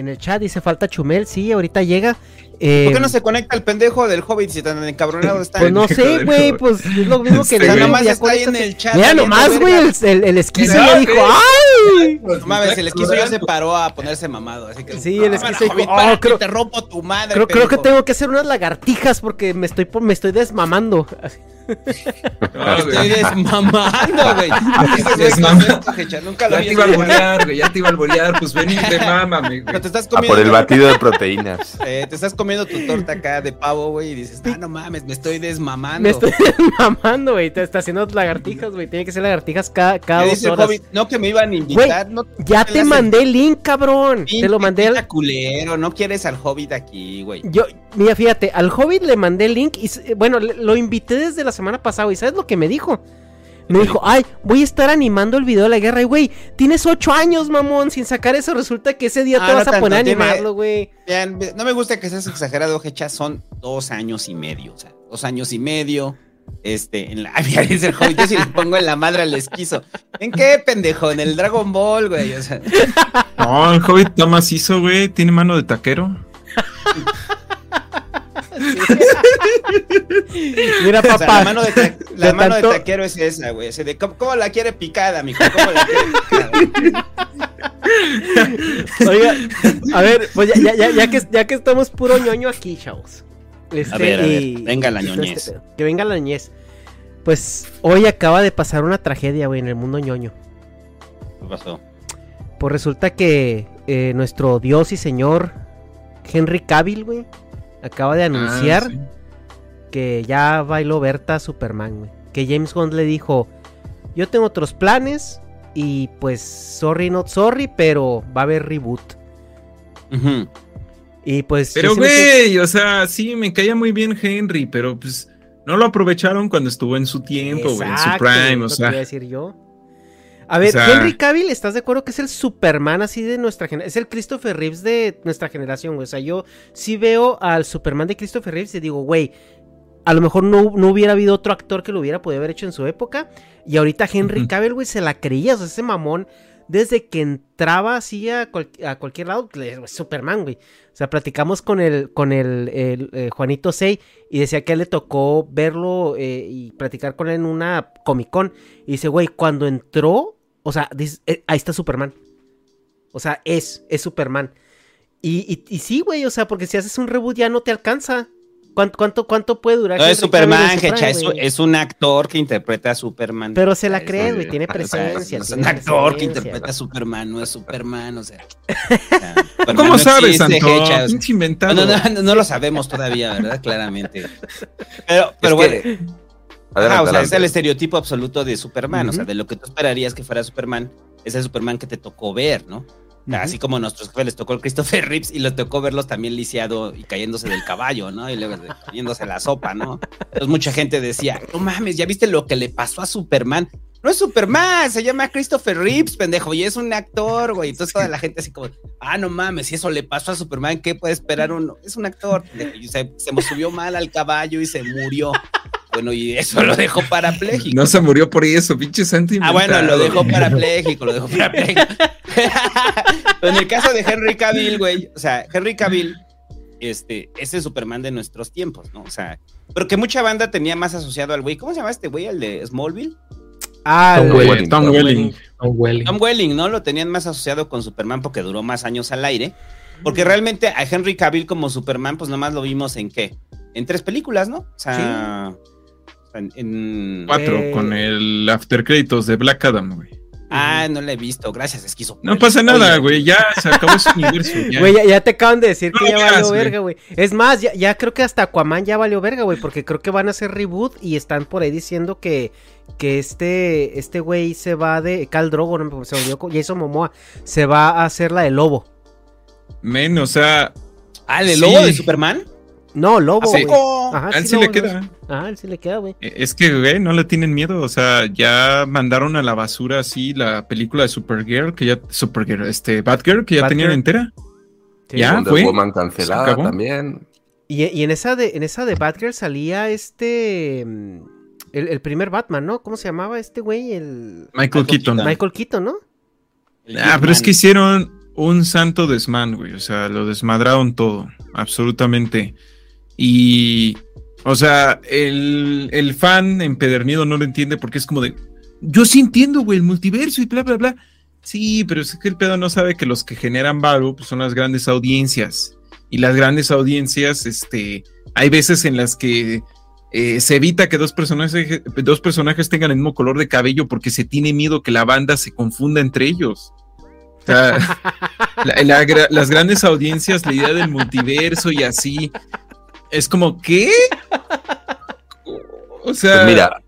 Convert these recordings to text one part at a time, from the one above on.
En el chat dice falta Chumel, sí, ahorita llega. Eh, ¿Por qué no se conecta el pendejo del Hobbit si tan encabronado está? Pues no sé, güey, pues es lo mismo que digo, nomás ya está ahí en el chat. Mira nomás, güey, el, el, el esquizo ya dijo. ¡ay! No mames, el esquizo ya se paró a ponerse mamado, así que... Sí, el "Ah, esquizo dijo, Hobbit, "Oh, creo- te rompo tu madre, Creo, creo que pendejo". tengo que hacer unas lagartijas porque me estoy, me estoy desmamando. Así. Estoy desmamando, güey. Ese güey Desmama- concepto, Hecha, Nunca lo Ya te iba a bolear, güey, ya te iba a bolear, pues ven y remámame, güey. Pero te estás Ah, comiendo... por el batido de proteínas. eh, te estás comiendo tu torta acá de pavo, güey, y dices, ah, no mames, me estoy desmamando. Me estoy desmamando, güey. Te está haciendo lagartijas, güey. Tiene que ser lagartijas cada, cada dos horas. No que me iban a Güey, invitar, no ya te las- mandé el link, cabrón. Te lo mandé al, culero, no quieres al Hobbit aquí, güey. Yo, mira, fíjate, al Hobbit le mandé el link y, s- bueno, lo invité desde la semana pasada y ¿sabes lo que me dijo? Me dijo, ay, voy a estar animando el video de la guerra y, güey, tienes ocho años, mamón, sin sacar eso, resulta que ese día Ah, te no vas a tanto, poner a animarlo, güey. No me gusta que seas exagerado, Hecha, son dos años y medio, o sea, dos años y medio. Este, en la. Ay, mira, dice el yo si le pongo en la madre al esquizo. ¿En qué, pendejo? En el Dragon Ball, güey. O sea, No, el Hobbit está macizo, güey. Tiene mano de taquero. Mira, o sea, papá. la mano, de, ta- la de mano de tanto- taquero es esa, güey. Ese de, ¿cómo, cómo la quiere picada, mijo? ¿Cómo la quiere picada? Oiga, a ver, pues ya, ya, ya, ya que, ya que estamos puro ñoño aquí, chavos. Este, A ver, a ver, y- venga la ñoñez. este pedo. que venga la ñoñez. Pues hoy acaba de pasar una tragedia, güey, en el mundo ñoño. ¿Qué pasó? Pues resulta que eh, nuestro dios y señor Henry Cavill, güey, acaba de anunciar Ah, sí. que ya bailó Berta Superman, güey. Que James Gunn le dijo, yo tengo otros planes y pues sorry not sorry, pero va a haber reboot. Ujú. Y pues... Pero, me güey, o sea, sí, me caía muy bien Henry, pero pues no lo aprovecharon cuando estuvo en su tiempo, güey, en su Exacto, prime, o sea. iba a decir yo. A ver, sea- Henry Cavill, ¿estás de acuerdo que es el Superman así de nuestra generación? Es el Christopher Reeves de nuestra generación, güey. O sea, yo sí veo al Superman de Christopher Reeves y digo, güey, a lo mejor no, no hubiera habido otro actor que lo hubiera podido haber hecho en su época. Y ahorita Henry Ujú. Cavill, güey, se la creía. O sea, ese mamón, desde que entraba así a, cual- a cualquier lado, Superman, güey. O sea, platicamos con el, con el, el, eh, Juanito Sey y decía que a él le tocó verlo eh, y platicar con él en una Comic Con. Y dice, güey, cuando entró, o sea, eh, ahí está Superman. O sea, es, es Superman. Y, y, y sí, güey, o sea, porque si haces un reboot ya no te alcanza. ¿Cuánto, cuánto, cuánto puede durar? No es Superman, Hecha, es, es un actor que interpreta a Superman. Pero se la Es- crees, güey, tiene o sea, presencia. Es tiene un actor que interpreta a Superman, no es Superman, o sea. o ¿Cómo no sabes, existe, Santo? Hecha, o sea. Pinche inventado. No, no, no, no lo sabemos todavía, ¿verdad? Claramente. Pero, pero Es bueno. que- Ajá, Adelante, o sea, es el estereotipo absoluto de Superman. O sea, de lo que tú esperarías que fuera Superman, es el Superman que te tocó ver, ¿no? Así como a nuestros jefes les tocó el Christopher Reeves y les tocó verlos también lisiado y cayéndose del caballo, ¿no? Y luego cayéndose la sopa, ¿no? Entonces mucha gente decía, no mames, ¿ya viste lo que le pasó a Superman? no es Superman, se llama Christopher Reeves, pendejo, y es un actor, güey. Entonces toda la gente así como, ah, no mames, si eso le pasó a Superman, ¿qué puede esperar uno? Es un actor, pendejo. Y se, se subió mal al caballo y se murió. Bueno, y eso lo dejó parapléjico. No se murió por eso, pinche santo Ah, bueno, lo dejó parapléjico, lo dejó parapléjico. En el caso de Henry Cavill, güey, o sea, Henry Cavill, este, es el Superman de nuestros tiempos, ¿no? O sea, pero que mucha banda tenía más asociado al güey. ¿Cómo se llama este güey? El de Smallville. Ah, Tom el- Welling. Tom Welling. Tom Welling. Tom Welling, ¿no? Lo tenían más asociado con Superman porque duró más años al aire. Porque realmente a Henry Cavill como Superman, pues nomás lo vimos en qué? En tres películas, ¿no? O sea, o sea, en, en- Cuatro, Eh. con el after créditos de Black Adam, güey. Ah, no la he visto. Gracias, esquizo. No pasa nada, güey. Ya se acabó ese universo. ya. Güey, ya, ya te acaban de decir que ya veas, valió verga, güey. Es más, ya, ya creo que hasta Aquaman ya valió verga, güey, porque creo que van a hacer reboot y están por ahí diciendo que, que este este güey se va de Cal Drogo, no me se volvió con Jason Momoa, se va a hacer la de Lobo. Men, o sea, Ah, ¿el Sí. lobo de Superman? No, Lobo, ¿A güey. poco? Ajá, a él sí, sí Lobo, le queda. Ajá, él sí le queda, güey. Eh, Es que, güey, no le tienen miedo. O sea, ya mandaron a la basura así la película de Supergirl, que ya. Supergirl, este, Batgirl, que ya Batgirl. tenían entera. Sí. Ya, fue. Woman cancelada también. Y, y en esa de en esa de Batgirl salía este mm, el, el primer Batman, ¿no? ¿Cómo se llamaba este güey? El Michael Michael Keaton. Michael Keaton, ¿no? El Ah, pero es que hicieron un santo desmán, güey. O sea, lo desmadraron todo. Absolutamente. Y. O sea, el, el fan empedernido no lo entiende porque es como de. Yo sí entiendo, güey, el multiverso y bla, bla, bla. Sí, pero es que el pedo no sabe que los que generan varo pues, son las grandes audiencias. Y las grandes audiencias, este. Hay veces en las que eh, se evita que dos personajes, dos personajes tengan el mismo color de cabello porque se tiene miedo que la banda se confunda entre ellos. O sea, la- la gra- las grandes audiencias, la idea del multiverso y así, es como, ¿qué? O sea, Pues mira,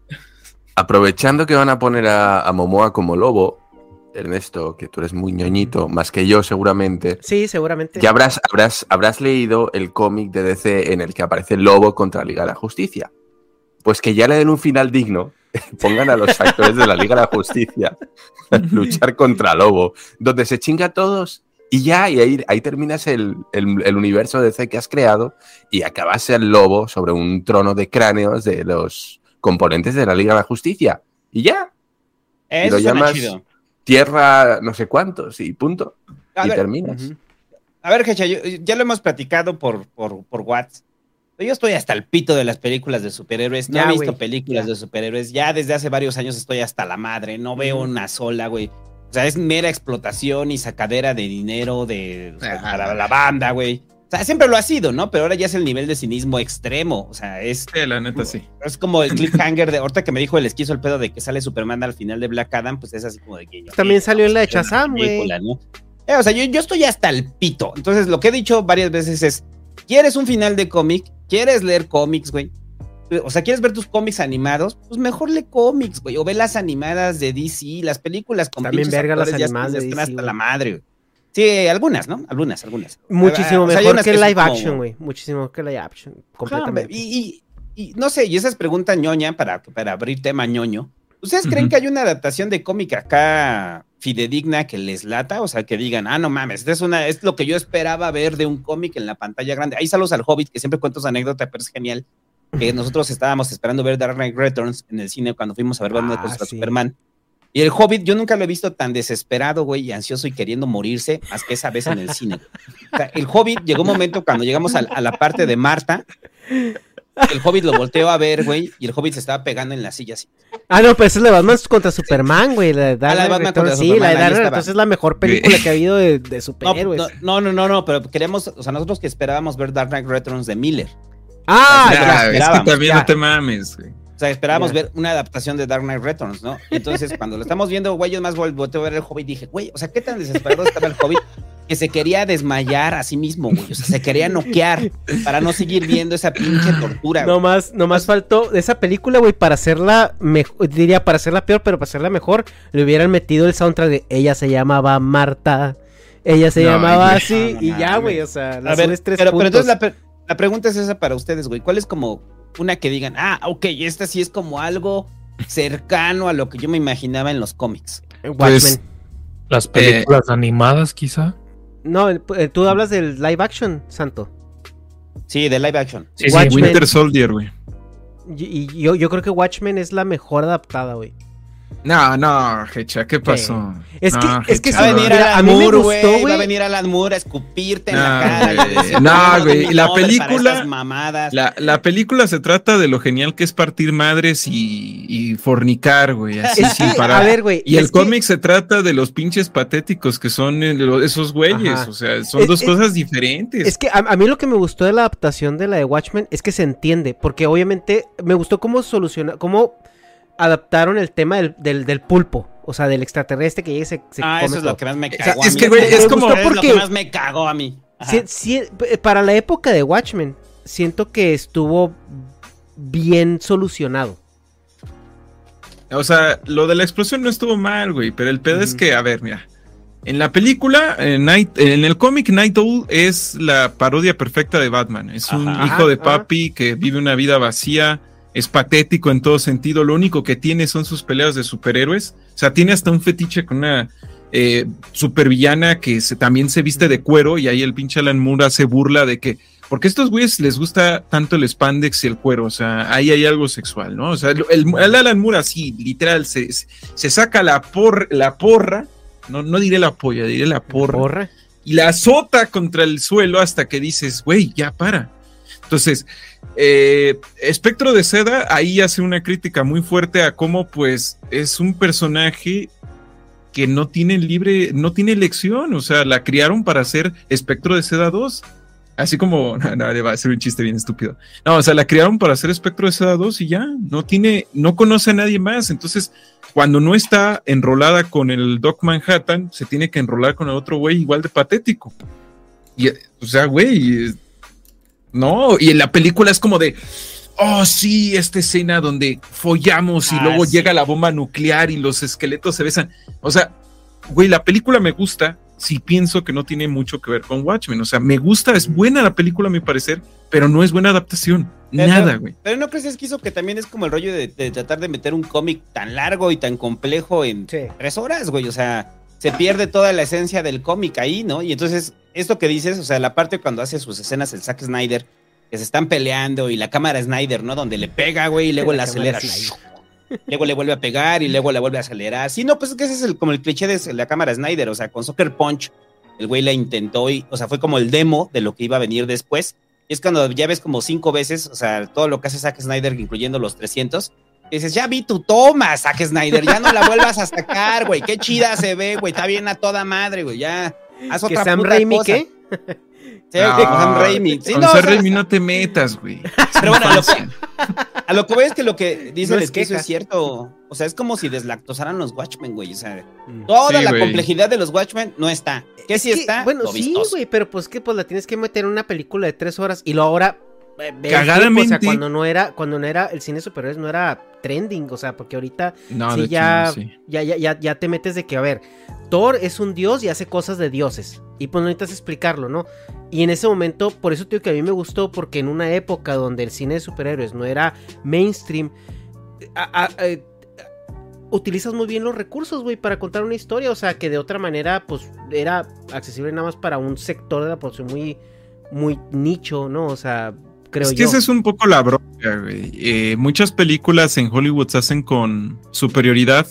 aprovechando que van a poner a, a Momoa como lobo, Ernesto, que tú eres muy ñoñito, más que yo seguramente, Sí, seguramente. ya habrás, habrás, habrás leído el cómic de DC en el que aparece el lobo contra la Liga de la Justicia. Pues que ya le den un final digno, pongan a los actores de la Liga de la Justicia a luchar contra Lobo, donde se chinga a todos y ya, y ahí, ahí terminas el, el- el universo de DC que has creado y acabas el Lobo sobre un trono de cráneos de los componentes de la Liga de la Justicia. Y ya, Eso lo suena llamas- chido. tierra no sé cuántos y punto. A y ver, terminas. A ver, Hecha, yo- ya lo hemos platicado por, por, por WhatsApp. Yo estoy hasta el pito de las películas de superhéroes. No he visto güey, películas ya. de superhéroes. Ya desde hace varios años estoy hasta la madre. No veo una sola, güey. O sea, es mera explotación y sacadera de dinero de, o sea, Ajá. para la banda, güey. O sea, siempre lo ha sido, ¿no? Pero ahora ya es el nivel de cinismo extremo. O sea, es, sí, la neta sí. es como el cliffhanger de. Ahorita que me dijo el esquizo el pedo de que sale Superman al final de Black Adam, pues es así como de que. También salió en la de una Shazam, güey. ¿no? Eh, o sea, yo, yo estoy hasta el pito. Entonces, lo que he dicho varias veces es: ¿quieres un final de cómic? ¿Quieres leer cómics, güey? O sea, ¿quieres ver tus cómics animados? Pues mejor lee cómics, güey. O ve las animadas de DC, las películas con También verga las animadas de están DC, hasta güey. la madre, güey. Sí, algunas, ¿no? Algunas, algunas. Muchísimo O sea, hay mejor unas que live como- action, güey. Muchísimo mejor que live action. Completamente. Y, y- y no sé, y esa es pregunta ñoña para, para abrir tema ñoño. ¿Ustedes creen que hay una adaptación de cómic acá fidedigna que les lata? O sea, que digan, ah, no mames, esta es, una, es lo que yo esperaba ver de un cómic en la pantalla grande. Ahí saludos al Hobbit, que siempre cuento esa anécdota, pero es genial. Que nosotros estábamos esperando ver Dark Knight Returns en el cine cuando fuimos a ver Batman Ah, contra sí. Superman. Y el Hobbit, yo nunca lo he visto tan desesperado, güey, y ansioso y queriendo morirse, más que esa vez en el cine. O sea, el Hobbit llegó un momento cuando llegamos a, a la parte de Marta, el Hobbit lo volteó a ver, güey, y el Hobbit se estaba pegando en la silla así. Ah, no, pero esa es la de Batman contra Superman, güey. La de Dark Ah, la Batman Returns, contra Sí, Superman, la de Dark. Returns es la mejor película que ha habido de, superhéroes. no, no, no, no, pero queríamos, o sea, nosotros que esperábamos ver Dark Knight Returns de Miller. Ah, Ya, ya. Ya, es que también ya. no te mames, güey. O sea, esperábamos ver una adaptación de Dark Knight Returns, ¿no? Y entonces, cuando lo estamos viendo, güey, yo más vol- volteo a ver el Hobbit y dije, güey, o sea, qué tan desesperado estaba el Hobbit que se quería desmayar a sí mismo, güey. O sea, se quería noquear para no seguir viendo esa pinche tortura. güey. No más, no más faltó esa película, güey, para hacerla mejor, diría para hacerla peor, pero para hacerla mejor, le hubieran metido el soundtrack de ella se llamaba Marta, ella se No, llamaba güey. así, No, no, y ya, güey. güey, o sea, A las ver, tres pero, pero puntos. entonces la, la pregunta es esa para ustedes, güey. ¿Cuál es como una que digan, ah, ok, esta sí es como algo cercano a lo que yo me imaginaba en los cómics. Watchmen. Pues, Las películas animadas, quizá. no, eh, tú hablas del live action, Santo. Sí, de live action. Sí. Winter Soldier, güey. Y, y yo, yo creo que Watchmen es la mejor adaptada, güey. No, no, Hecha, ¿qué pasó? Es que- No, es que Hecha, Va a venir Alan a mí me Moore, gustó, güey. Va a venir Alan Moore a escupirte en la cara. güey. No, "No, no güey, la película- mamadas. La, la película se trata de lo genial que es partir madres y, y fornicar, güey, así Es sin que, parar. a ver, güey. y el que- cómic se trata de los pinches patéticos que son esos güeyes, Ajá. o sea, son Es- dos es- cosas diferentes. Es que a, a mí lo que me gustó de la adaptación de la de Watchmen es que se entiende, porque obviamente me gustó cómo soluciona, cómo adaptaron el tema del, del, del pulpo, o sea, del extraterrestre que llega y se, se ah, come eso es todo. lo que más me sea, cagó. a es mí. que, güey, es como- lo que más me cagó a mí. Para la época de Watchmen, siento que estuvo bien solucionado. O sea, lo de la explosión no estuvo mal, güey, pero el pedo es que, a ver, mira. En la película, en, Night- en el cómic Night Owl es la parodia perfecta de Batman. Es un Ajá. hijo de Ajá. papi que vive una vida vacía, es patético en todo sentido. Lo único que tiene son sus peleas de superhéroes. O sea, tiene hasta un fetiche con una eh, supervillana que se- también se viste de cuero y ahí el pinche Alan Moore hace burla de que porque a estos güeyes les gusta tanto el spandex y el cuero, o sea, ahí hay algo sexual, ¿no? O sea, el, el- el Alan Moore así, literal, se, se saca la, por, la porra, no, no diré la polla, diré la porra, Porra. y la azota contra el suelo hasta que dices, güey, ya para. Entonces, eh, Espectro de Seda ahí hace una crítica muy fuerte a cómo, pues, es un personaje que no tiene libre, no tiene elección, o sea, la criaron para ser Espectro de Seda 2. Así como, no, va a ser un chiste bien estúpido. No, o sea, la criaron para ser Espectro de Seda 2 y ya, no tiene, no conoce a nadie más. Entonces, cuando no está enrolada con el Doc Manhattan, se tiene que enrolar con el otro güey igual de patético. Y, o sea, güey, no, y en la película es como de, oh sí, esta escena donde follamos y Ah, luego sí. llega la bomba nuclear y los esqueletos se besan. O sea, güey, la película me gusta, si pienso que no tiene mucho que ver con Watchmen. O sea, me gusta, es buena la película a mi parecer, pero no es buena adaptación. Pero- Nada, güey. Pero no crees que eso que también es como el rollo de, de tratar de meter un cómic tan largo y tan complejo en Sí. tres horas, güey. O sea, se pierde toda la esencia del cómic ahí, ¿no? Y entonces, esto que dices, o sea, la parte cuando hace sus escenas el Zack Snyder, que se están peleando y la cámara Snyder, ¿no? Donde le pega, güey, y luego La acelera. Luego le vuelve a pegar y luego la vuelve a acelerar. Sí, no, pues es que ese es el, como el cliché de la cámara Snyder. O sea, con Soccer Punch, el güey la intentó y, o sea, fue como el demo de lo que iba a venir después. Y es cuando ya ves como cinco veces, o sea, todo lo que hace Zack Snyder, incluyendo los 300. y dices, ya vi tu toma, Zack Snyder, ya no la vuelvas a sacar, güey. Qué chida se ve, güey. Está bien a toda madre, güey. Ya, haz ¿Que otra Sam puta Raimi cosa. qué? Sí, que con Sam Raimi. Sí, con no, o Sam sea, Raimi no te metas, güey. Pero bueno, a lo que, a lo que voy es que lo que dice No el es esquizo queja. es cierto. O sea, es como si deslactosaran los Watchmen, güey. O sea, Mm. toda Sí, la güey. complejidad de los Watchmen no está. ¿Qué Es sí que, está? Bueno, Lo sí, vistoso. güey, pero pues que pues la tienes que meter en una película de tres horas y luego ahora Cagadamente. tiempo, o sea, cuando no era, cuando no era el cine superiores no era trending, o sea, porque ahorita No, sí de hecho, ya, sí. ya, ya, ya, ya te metes de que, a ver, Thor es un dios y hace cosas de dioses. Y pues no necesitas explicarlo, ¿no? Y en ese momento, por eso te digo que a mí me gustó, porque en una época donde el cine de superhéroes no era mainstream, a- a- eh, utilizas muy bien los recursos, güey, para contar una historia. O sea, que de otra manera, pues era accesible nada más para un sector de la población muy, muy nicho, ¿no? O sea, creo es que yo. esa es un poco la bronca, güey. Eh, muchas películas en Hollywood se hacen con superioridad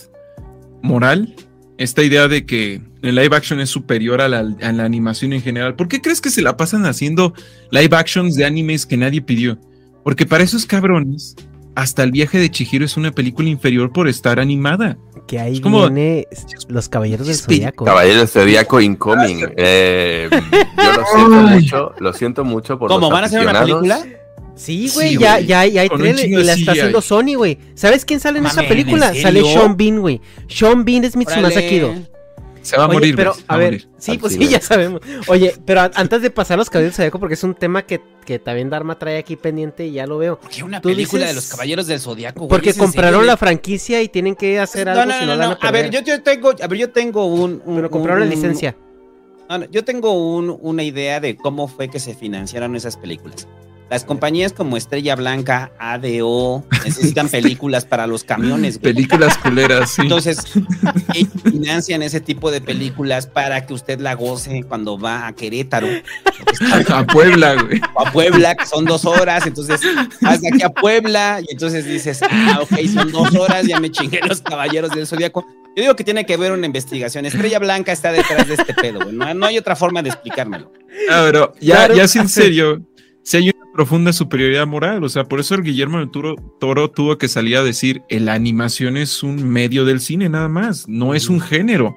moral. Esta idea de que el live action es superior a la, a la animación en general. ¿Por qué crees que se la pasan haciendo live actions de animes que nadie pidió? Porque para esos cabrones, hasta el viaje de Chihiro es una película inferior por estar animada. Que ahí Es como- viene Los Caballeros del Espíritu. Zodiaco. Caballero del Zodíaco Incoming. Eh, yo lo siento mucho, lo siento mucho por ¿Cómo? los ¿Van a hacer una película? Sí, Sí, güey, ya, ya, ya hay trailer y la está haciendo Sony, güey. ¿Sabes quién sale en esa Mamen, película? ¿en Sale? Sean Bean, güey. Sean Bean es Mitsumasa Órale. Kido. Se va a Oye, morir, pero, a ver, morir. sí, pues sí, ya sabemos. Oye, pero a- antes de pasar a los caballeros del Zodiaco, porque es un tema que, que también Dharma trae aquí pendiente y ya lo veo. ¿Por qué una película de los Caballeros del Zodiaco? güey? Porque ¿Es en compraron serio, la franquicia y tienen que hacer No, algo no, si no, no, no, van a A ver, yo, yo tengo, a ver, yo tengo un, un- Pero compraron la un- licencia. No, no, yo tengo un- una idea de cómo fue que se financiaron esas películas. Las compañías como Estrella Blanca, ADO, necesitan películas para los camiones. güey. Películas culeras, sí. Entonces, ellos financian ese tipo de películas para que usted la goce cuando va a Querétaro. a Puebla, güey. O a Puebla, que son dos horas, entonces vas de aquí a Puebla y entonces dices, ah, ok, son dos horas, ya me chingué los caballeros del Zodíaco. Yo digo que tiene que haber una investigación. Estrella Blanca está detrás de este pedo, güey. No, no hay otra forma de explicármelo. Ah, pero ya, Claro. ya sí, en serio, si hay una profunda superioridad moral, o sea, por eso el Guillermo del Toro, Toro tuvo que salir a decir, "Eh, la animación es un medio del cine nada más, no es un género.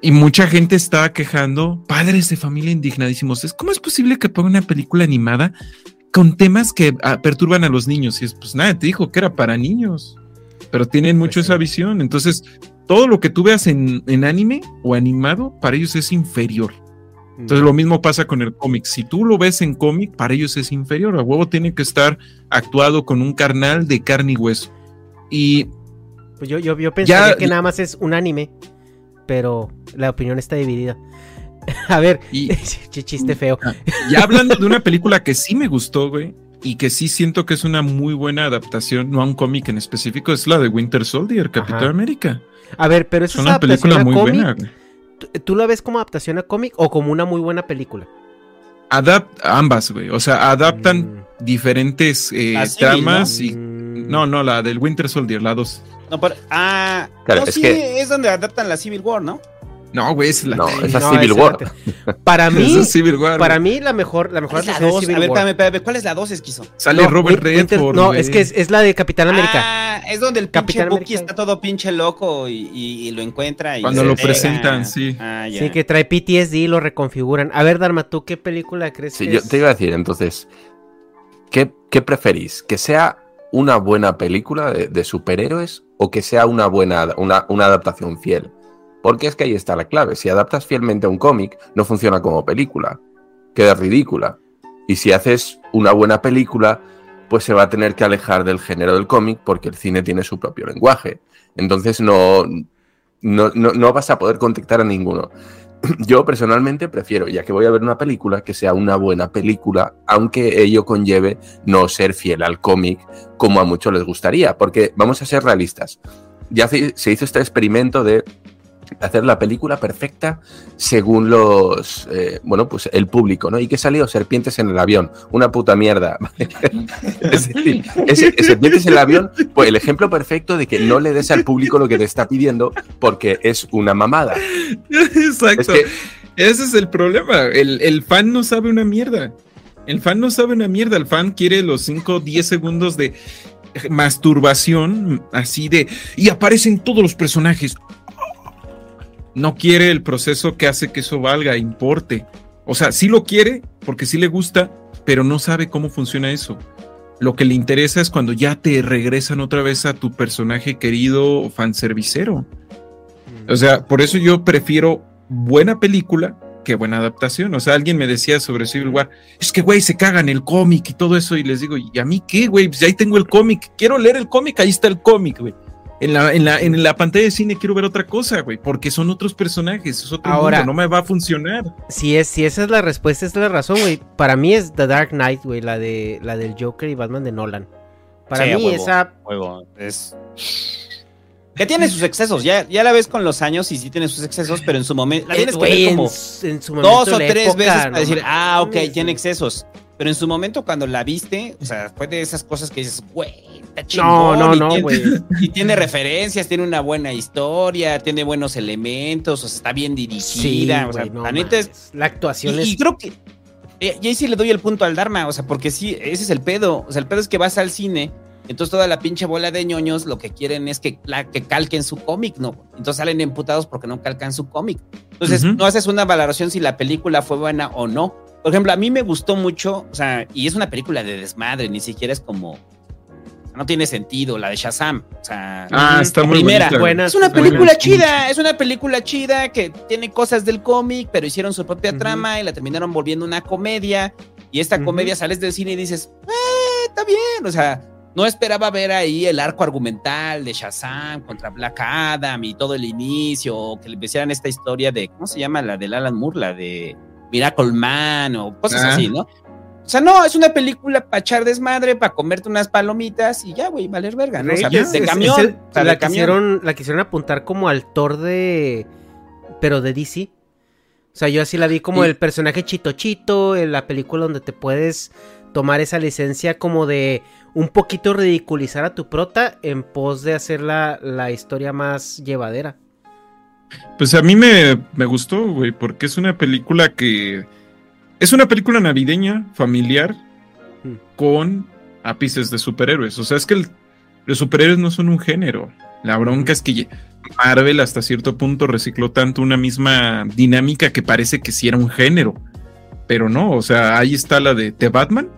Y mucha gente estaba quejando, padres de familia indignadísimos, es cómo es posible que ponga una película animada con temas que ah, perturban a los niños. Y es, pues nada, te dijo que era para niños, pero tienen mucho esa visión. Entonces, todo lo que tú veas en, en anime o animado, para ellos es inferior. Entonces lo mismo pasa con el cómic. Si tú lo ves en cómic, para ellos es inferior. A huevo tiene que estar actuado con un carnal de carne y hueso. Y Pues yo, yo, yo pensaría Ya- que nada más es un anime, pero la opinión está dividida. A ver, Y- chiste feo. ya hablando de una película que sí me gustó, güey, y que sí siento que es una muy buena adaptación, no a un cómic en específico, es la de Winter Soldier, Capitán Ajá. América. A ver, pero Es una película muy cómic. buena. güey. ¿Tú, la ves como adaptación a cómic o como una muy buena película? Adapt ambas, güey. O sea, adaptan Mm. diferentes eh, tramas y. Mm. No, no, la del Winter Soldier, la 2. No, pero, ah, Claro, no, es sí, que- es donde adaptan la Civil War, ¿no? No, güey, es la. No, esa es No, Civil War. la- Para esa mí, es Civil War, para mí la mejor, la mejor ¿Cuál es la adaptación es dos? Civil A ver, War. espérame, espérame, ¿cuál es la dos, esquizo? Sale No, Robert Redford. No, es que es, es la de Capitán América. Ah, es donde el pinche Capitán Bucky América. está todo pinche loco y, y- y lo encuentra. Y Cuando lo pega. presentan, sí. Ah. Sí, que trae PTSD y lo reconfiguran. A ver, Dharma, ¿tú qué película crees Sí, que yo es? te iba a decir, entonces, ¿qué, qué preferís? ¿Que sea una buena película de, de superhéroes o que sea una buena una, una adaptación fiel? Porque es que ahí está la clave. Si adaptas fielmente a un cómic, no funciona como película. Queda ridícula. Y si haces una buena película, pues se va a tener que alejar del género del cómic porque el cine tiene su propio lenguaje. Entonces no, no, no, no vas a poder contactar a ninguno. Yo personalmente prefiero, ya que voy a ver una película, que sea una buena película, aunque ello conlleve no ser fiel al cómic como a muchos les gustaría, porque vamos a ser realistas. Ya se se hizo este experimento de hacer la película perfecta según los, eh, bueno, pues el público, ¿no? ¿Y qué salió? Serpientes en el avión, una puta mierda. es decir, serpientes en el avión, pues el ejemplo perfecto de que no le des al público lo que te está pidiendo porque es una mamada. Exacto. Es que Ese es el problema. El, el fan no sabe una mierda. El fan no sabe una mierda. El fan quiere los 5 o 10 segundos de masturbación, así de. Y aparecen todos los personajes. No quiere el proceso que hace que eso valga, importe. O sea, sí lo quiere porque sí le gusta, pero no sabe cómo funciona eso. Lo que le interesa es cuando ya te regresan otra vez a tu personaje querido fanservicero. O sea, por eso yo prefiero buena película que buena adaptación. O sea, alguien me decía sobre Civil War, es que, güey, se cagan el cómic y todo eso. Y les digo, ¿y a mí qué, güey? Pues ahí tengo el cómic. Quiero leer el cómic, ahí está el cómic, güey. En la, en, la, en la pantalla de cine quiero ver otra cosa, güey, porque son otros personajes, es otro Ahora- mundo, no me va a funcionar. Si, es, si esa es la respuesta, esa es la razón, güey. Para mí es The Dark Knight, güey, la, de, la del Joker y Batman de Nolan. Para Sí, mí huevo, esa... huevo, es... Que tiene sus excesos, ya, ya la ves con los años y sí tiene sus excesos, pero en su momento... La eh, tienes que ver como su- en su momento dos o tres época, veces para no decir, ah, ok, tiene excesos. Pero en su momento cuando la viste, o sea, fue de esas cosas que dices, güey, está No, chingón. no, no, güey. Y tiene referencias, tiene una buena historia, tiene buenos elementos, o sea, está bien Sí, dirigida. o sea, no la neta es. La actuación y, es... y creo que. eh, Y ahí sí le doy el punto al Dharma, o sea, porque sí, ese es el pedo. O sea, el pedo es que vas al cine, entonces toda la pinche bola de ñoños lo que quieren es que, la, que calquen su cómic, ¿no? Entonces salen emputados porque no calcan su cómic. Entonces no haces una valoración si la película fue buena o no. Por ejemplo, a mí me gustó mucho, o sea, y es una película de desmadre, ni siquiera es como. No tiene sentido, la de Shazam. O sea, Ah, está muy primera. Buena, Es una buena. película chida, es una película chida que tiene cosas del cómic, pero hicieron su propia trama y la terminaron volviendo una comedia. Y esta comedia sales del cine y dices, eh, está bien. O sea, no esperaba ver ahí el arco argumental de Shazam contra Black Adam y todo el inicio, o que le hicieran esta historia de, ¿cómo se llama? La del Alan Moore, la de Miracle Man o cosas Ah. así, ¿no? O sea, no, es una película para echar desmadre, para comerte unas palomitas y ya, güey, valer verga, ¿no? O sea, Es- de camión. es el- o sea, la, de camión. quisieron, la quisieron apuntar como al Thor de. Pero de DC. O sea, yo así la vi como Sí. el personaje Chito Chito, en la película donde te puedes tomar esa licencia como de un poquito ridiculizar a tu prota en pos de hacer la, la historia más llevadera. Pues a mí me, me gustó, güey, porque es una película que. Es una película navideña, familiar, Mm. con ápices de superhéroes. O sea, es que el- los superhéroes no son un género. La bronca es que Marvel hasta cierto punto recicló tanto una misma dinámica que parece que sí era un género. Pero no, o sea, ahí está la de The Batman,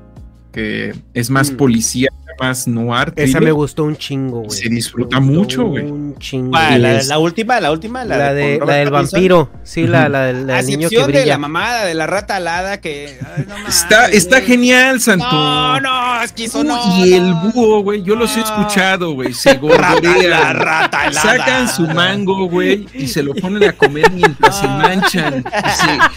que es más Mm. policía, más noir. Esa thriller. me gustó un chingo, güey. Se disfruta mucho, güey. Un chingo. Ah, la, es- la última, la última, la, la de, la del Pattinson. vampiro. Sí, la, Ujú. la del la del niño que de la brilla. mamada, de la rata alada que. ay, no mames, Está, está genial, Santo. No, no, es que eso no. y el no. búho, güey, yo los he No. escuchado, güey, se gorgorean. rata alada. Sacan su mango, güey, y se lo ponen a comer mientras se manchan.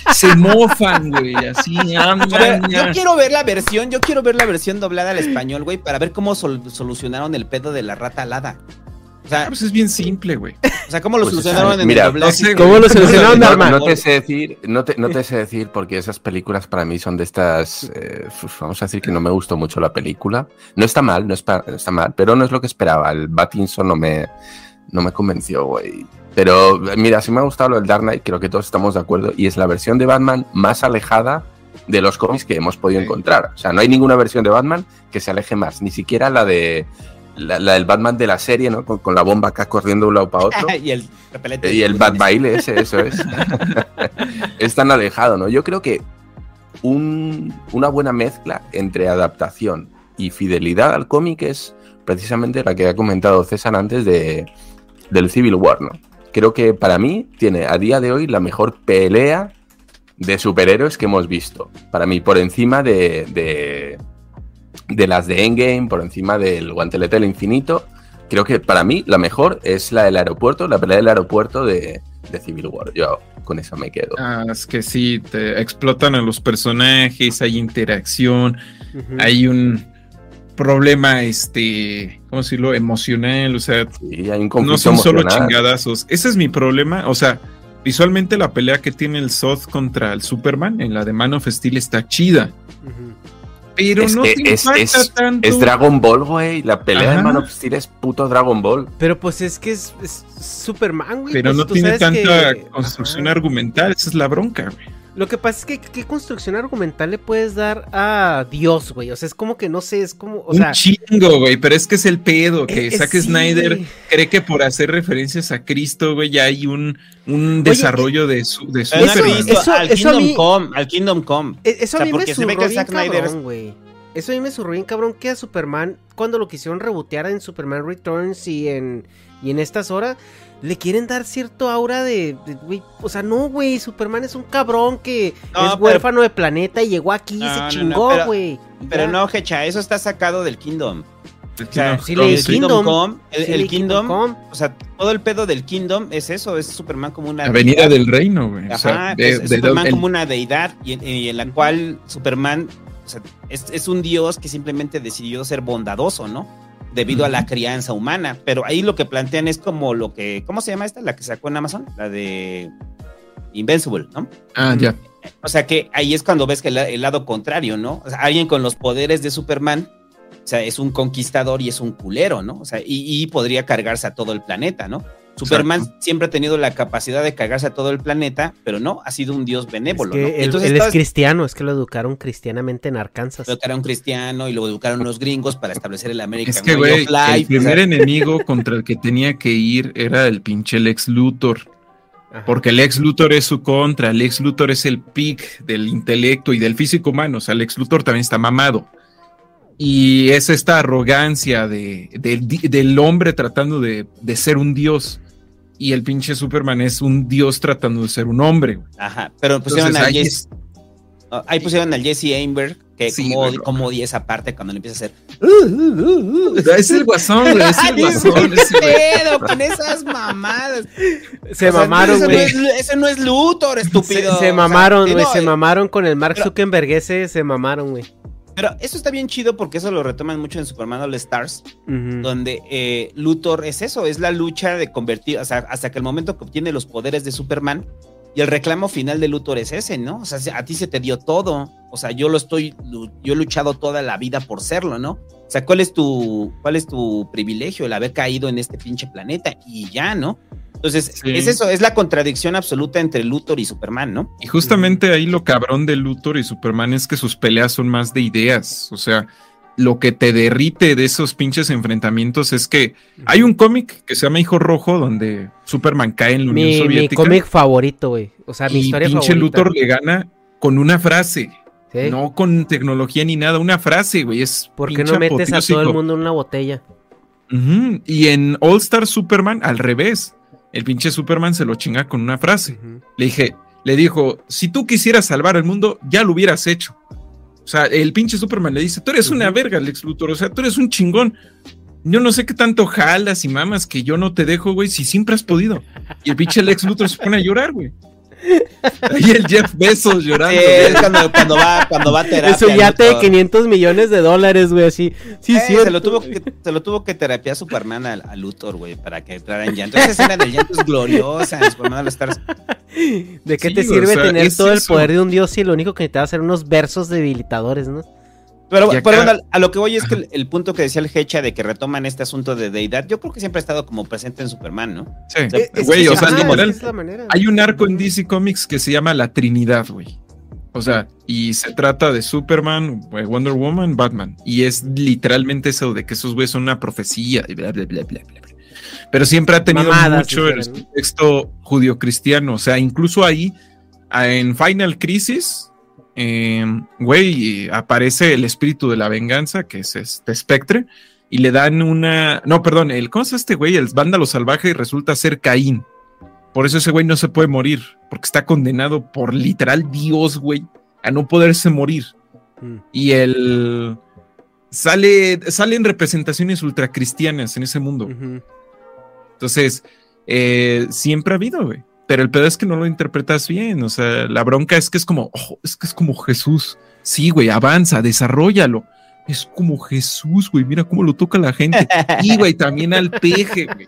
y se, se mofan, güey, así. am, yo quiero ver la versión, yo quiero ver la versión doblada al español, güey, para ver cómo sol- solucionaron el pedo de la rata alada. O Ah, sea, pues es bien simple, güey. o sea, cómo lo Pues, solucionaron en mira, el doblaje. no sé, ¿Cómo lo solucionaron, no, no te sé decir, no te, no te sé decir porque esas películas para mí son de estas, eh, vamos a decir que no me gustó mucho la película. No está mal, no está, no está mal, pero no es lo que esperaba. El Batinson no me, no me convenció, güey. Pero mira, sí me ha gustado lo del Dark Knight, creo que todos estamos de acuerdo, y es la versión de Batman más alejada de los cómics que hemos podido Sí. encontrar. O sea, no hay ninguna versión de Batman que se aleje más, ni siquiera la de la, la del Batman de la serie, ¿no? Con, con la bomba acá corriendo de un lado para otro. y el repelente. Y el Bad Baile ese, eso es. es tan alejado, ¿no? Yo creo que un- una buena mezcla entre adaptación y fidelidad al cómic es precisamente la que ha comentado César antes de, del Civil War, ¿no? Creo que para mí tiene a día de hoy la mejor pelea de superhéroes que hemos visto. Para mí, por encima de, de, de las de Endgame, por encima del Guantelete del Infinito. Creo que para mí la mejor es la del aeropuerto, la pelea del aeropuerto de, de Civil War. Yo con esa me quedo. Ah, es que sí, te explotan a los personajes, hay interacción, hay un problema, este, ¿cómo decirlo? Emocional, o sea, Sí, hay un no son solo chingadazos. Ese es mi problema. O sea, visualmente la pelea que tiene el Zod contra el Superman en la de Man of Steel está chida. Pero Es no que te es- es- tanto. Es Dragon Ball, güey. La pelea de. Man of Steel es puto Dragon Ball. Pero pues es que es, es Superman, güey. pero pues no tiene tanta que- construcción Ajá. argumental. Esa es la bronca, güey. Lo que pasa es que qué construcción argumental le puedes dar a Dios, güey. O sea, es como que no sé, es como, o Un chingo, güey. Pero es que es el pedo. Que Eh, Zack sí. Snyder cree que por hacer referencias a Cristo, güey, ya hay un, un desarrollo de su, de has Eso- al eso Kingdom mí- Come, al Kingdom Come. e- eso O a sea, mí me se ve que bien Zack Snyder es- cabrón, güey. Eso a mí me surró bien cabrón que a Superman, cuando lo quisieron rebotear en Superman Returns y en, y en estas horas, le quieren dar cierto aura de, de, güey, o sea, no, güey, Superman es un cabrón que No, es pero- huérfano de planeta y llegó aquí y No, se no, no, chingó, pero- güey. y Pero no, Hecha, eso está sacado del Kingdom. O sea, sí el Kingdom. Come, el, Sí, el leí Kingdom, o sea, todo el pedo del Kingdom es eso, es Superman como una Avenida deidad. del Reino, güey. O sea, Ajá, de- es, de- Superman el- como una deidad y, en- y en la cual Superman o sea, es, es un dios que simplemente decidió ser bondadoso, ¿no? Debido a la crianza humana. Pero ahí lo que plantean es como lo que, ¿cómo se llama esta? La que sacó en Amazon, la de Invincible, ¿no? Ah, ya. O sea que ahí es cuando ves que el, el lado contrario, ¿no? O sea, alguien con los poderes de Superman, o sea, es un conquistador y es un culero, ¿no? O sea, y, y podría cargarse a todo el planeta, ¿no? Superman siempre ha tenido la capacidad de cargarse a todo el planeta, pero no, ha sido un dios Es benévolo, que ¿no? él, Entonces él es cristiano, es que lo educaron cristianamente en Arkansas. lo educaron cristiano y lo educaron los gringos para establecer el American Es que, Way güey, of Life, el o primer sea, enemigo contra el que tenía que ir era el pinche Lex Luthor. Ajá. Porque el ex Luthor es su contra, el ex Luthor es el pic del intelecto y del físico humano, o sea, el ex Luthor también está mamado. Y es esta arrogancia de, de- del hombre tratando de, de ser un dios. Y el pinche Superman es un dios tratando de ser un hombre. güey. Ajá, pero pusieron Entonces, al ahí Jesse, ah, ahí pusieron al Jesse Einberg, que Sí, como, odia esa parte cuando le empieza a hacer. Es el guasón, güey, es el guasón. ¿qué ese güey. pedo con esas mamadas? Se O sea, mamaron, ese no güey. es- ese no es Luthor, Se, estúpido. se O sea, mamaron, güey, no, se eh, mamaron con el Mark pero- Zuckerberg ese, se mamaron, güey. Pero eso está bien chido porque eso lo retoman mucho en Superman All Stars, donde eh, Luthor es eso, es la lucha de convertir, o sea, hasta que el momento que obtiene los poderes de Superman, y el reclamo final de Luthor es ese, ¿no? O sea, a ti se te dio todo, o sea, yo lo estoy, yo he luchado toda la vida por serlo, ¿no? O sea, ¿cuál es tu, cuál es tu privilegio el haber caído en este pinche planeta? Y ya, ¿no? Entonces, Sí. es eso, es la contradicción absoluta entre Luthor y Superman, ¿no? Y justamente ahí lo cabrón de Luthor y Superman es que sus peleas son más de ideas. O sea, lo que te derrite de esos pinches enfrentamientos es que hay un cómic que se llama Hijo Rojo, donde Superman cae en la Unión Mi, mi Soviética. cómic favorito, güey. O sea, mi y historia pinche favorita. Luthor le gana con una frase. ¿Sí? No con tecnología ni nada, una frase, güey. Es ¿Por qué no metes a todo el mundo en una botella? Y en All Star Superman, al revés. El pinche Superman se lo chinga con una frase. Le dije, le dijo, si tú quisieras salvar el mundo, ya lo hubieras hecho. O sea, el pinche Superman le dice, tú eres una verga, Lex Luthor, o sea, tú eres un chingón. Yo no sé qué tanto jalas y mamas que yo no te dejo, güey, si siempre has podido. Y el pinche Lex Luthor se pone a llorar, güey. Ahí el Jeff Bezos llorando. Sí, cuando, cuando va, cuando va a terapia. Es un yate de Luthor. 500 millones de dólares, güey, así. Sí, Eh, sí. se, lo tuvo que, se lo tuvo que terapiar Superman a, a Luthor, güey, para que entrara en llanto. Esa escena del llanto es gloriosa Superman Stars. ¿De qué Sí, te o sirve sea, tener todo el eso. poder de un dios si lo único que necesitaba hacer unos versos debilitadores, ¿no? Pero, Y acá- pero bueno, a lo que voy es que el, el punto que decía el Hecha de que retoman este asunto de deidad, yo creo que siempre ha estado como presente en Superman, ¿no? Sí, Eh, es güey, o sea. Hay un arco en DC Comics que se llama La Trinidad, güey. O sea, y se trata de Superman, eh, Wonder Woman, Batman. Y es literalmente eso de que esos güeyes son una profecía y bla, bla, bla, bla, bla. bla. Pero siempre ha tenido Mamadas, mucho el contexto judio-cristiano. O sea, incluso ahí, ah, en Final Crisis, eh, güey, aparece el espíritu de la venganza, que es este espectre, y le dan una. No, perdón, el, ¿cómo es este güey? El vándalo salvaje y resulta ser Caín. Por eso ese güey no se puede morir, porque está condenado por literal Dios, güey, a no poderse morir. Mm. Y el. Sale, salen representaciones ultracristianas en ese mundo. Entonces, eh, siempre ha habido, güey. Pero el pedo es que no lo interpretas bien. O sea, la bronca es que es como, oh, es que es como Jesús. Sí, güey, avanza, desarrollalo. Es como Jesús, güey. Mira cómo lo toca la gente. Y, güey, también al peje, güey.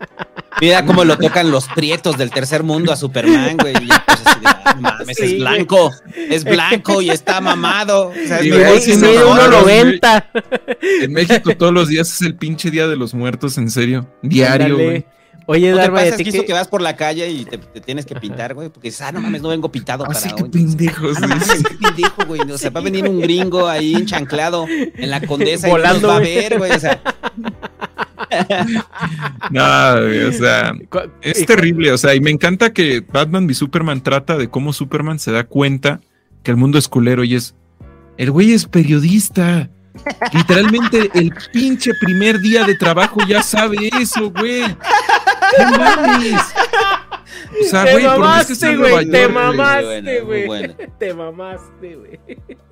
Mira cómo lo tocan los prietos del tercer mundo a Superman, güey. y ya, pues, así de, "Ah, mames, Sí, es blanco, es blanco y está mamado. O sea, es Sí, güey, sí, se mide no, mamó. no, 1.90. En México todos los días es el pinche día de los muertos, en serio. Diario, Ándale. güey. Oye, ¿No te ¿y pasa qué- que vas por la calle y te, te tienes que pintar, güey? Porque dices, ah, no mames, no vengo pintado Así para que hoy. pendejos. Ah, no mames, qué pendejo, güey. O sea, va a venir un gringo ahí enchanclado en la condesa Volando, y nos va a ver, güey. O sea, No, güey, o sea, es y- terrible. O sea, y me encanta que Batman v Superman trata de cómo Superman se da cuenta que el mundo es culero y es. El güey es periodista. Literalmente el pinche primer día de trabajo ya sabe eso, güey. No mames. O sea, Te güey, ¿por qué estás mamaste, güey. Te mamaste, güey. Te mamaste, güey.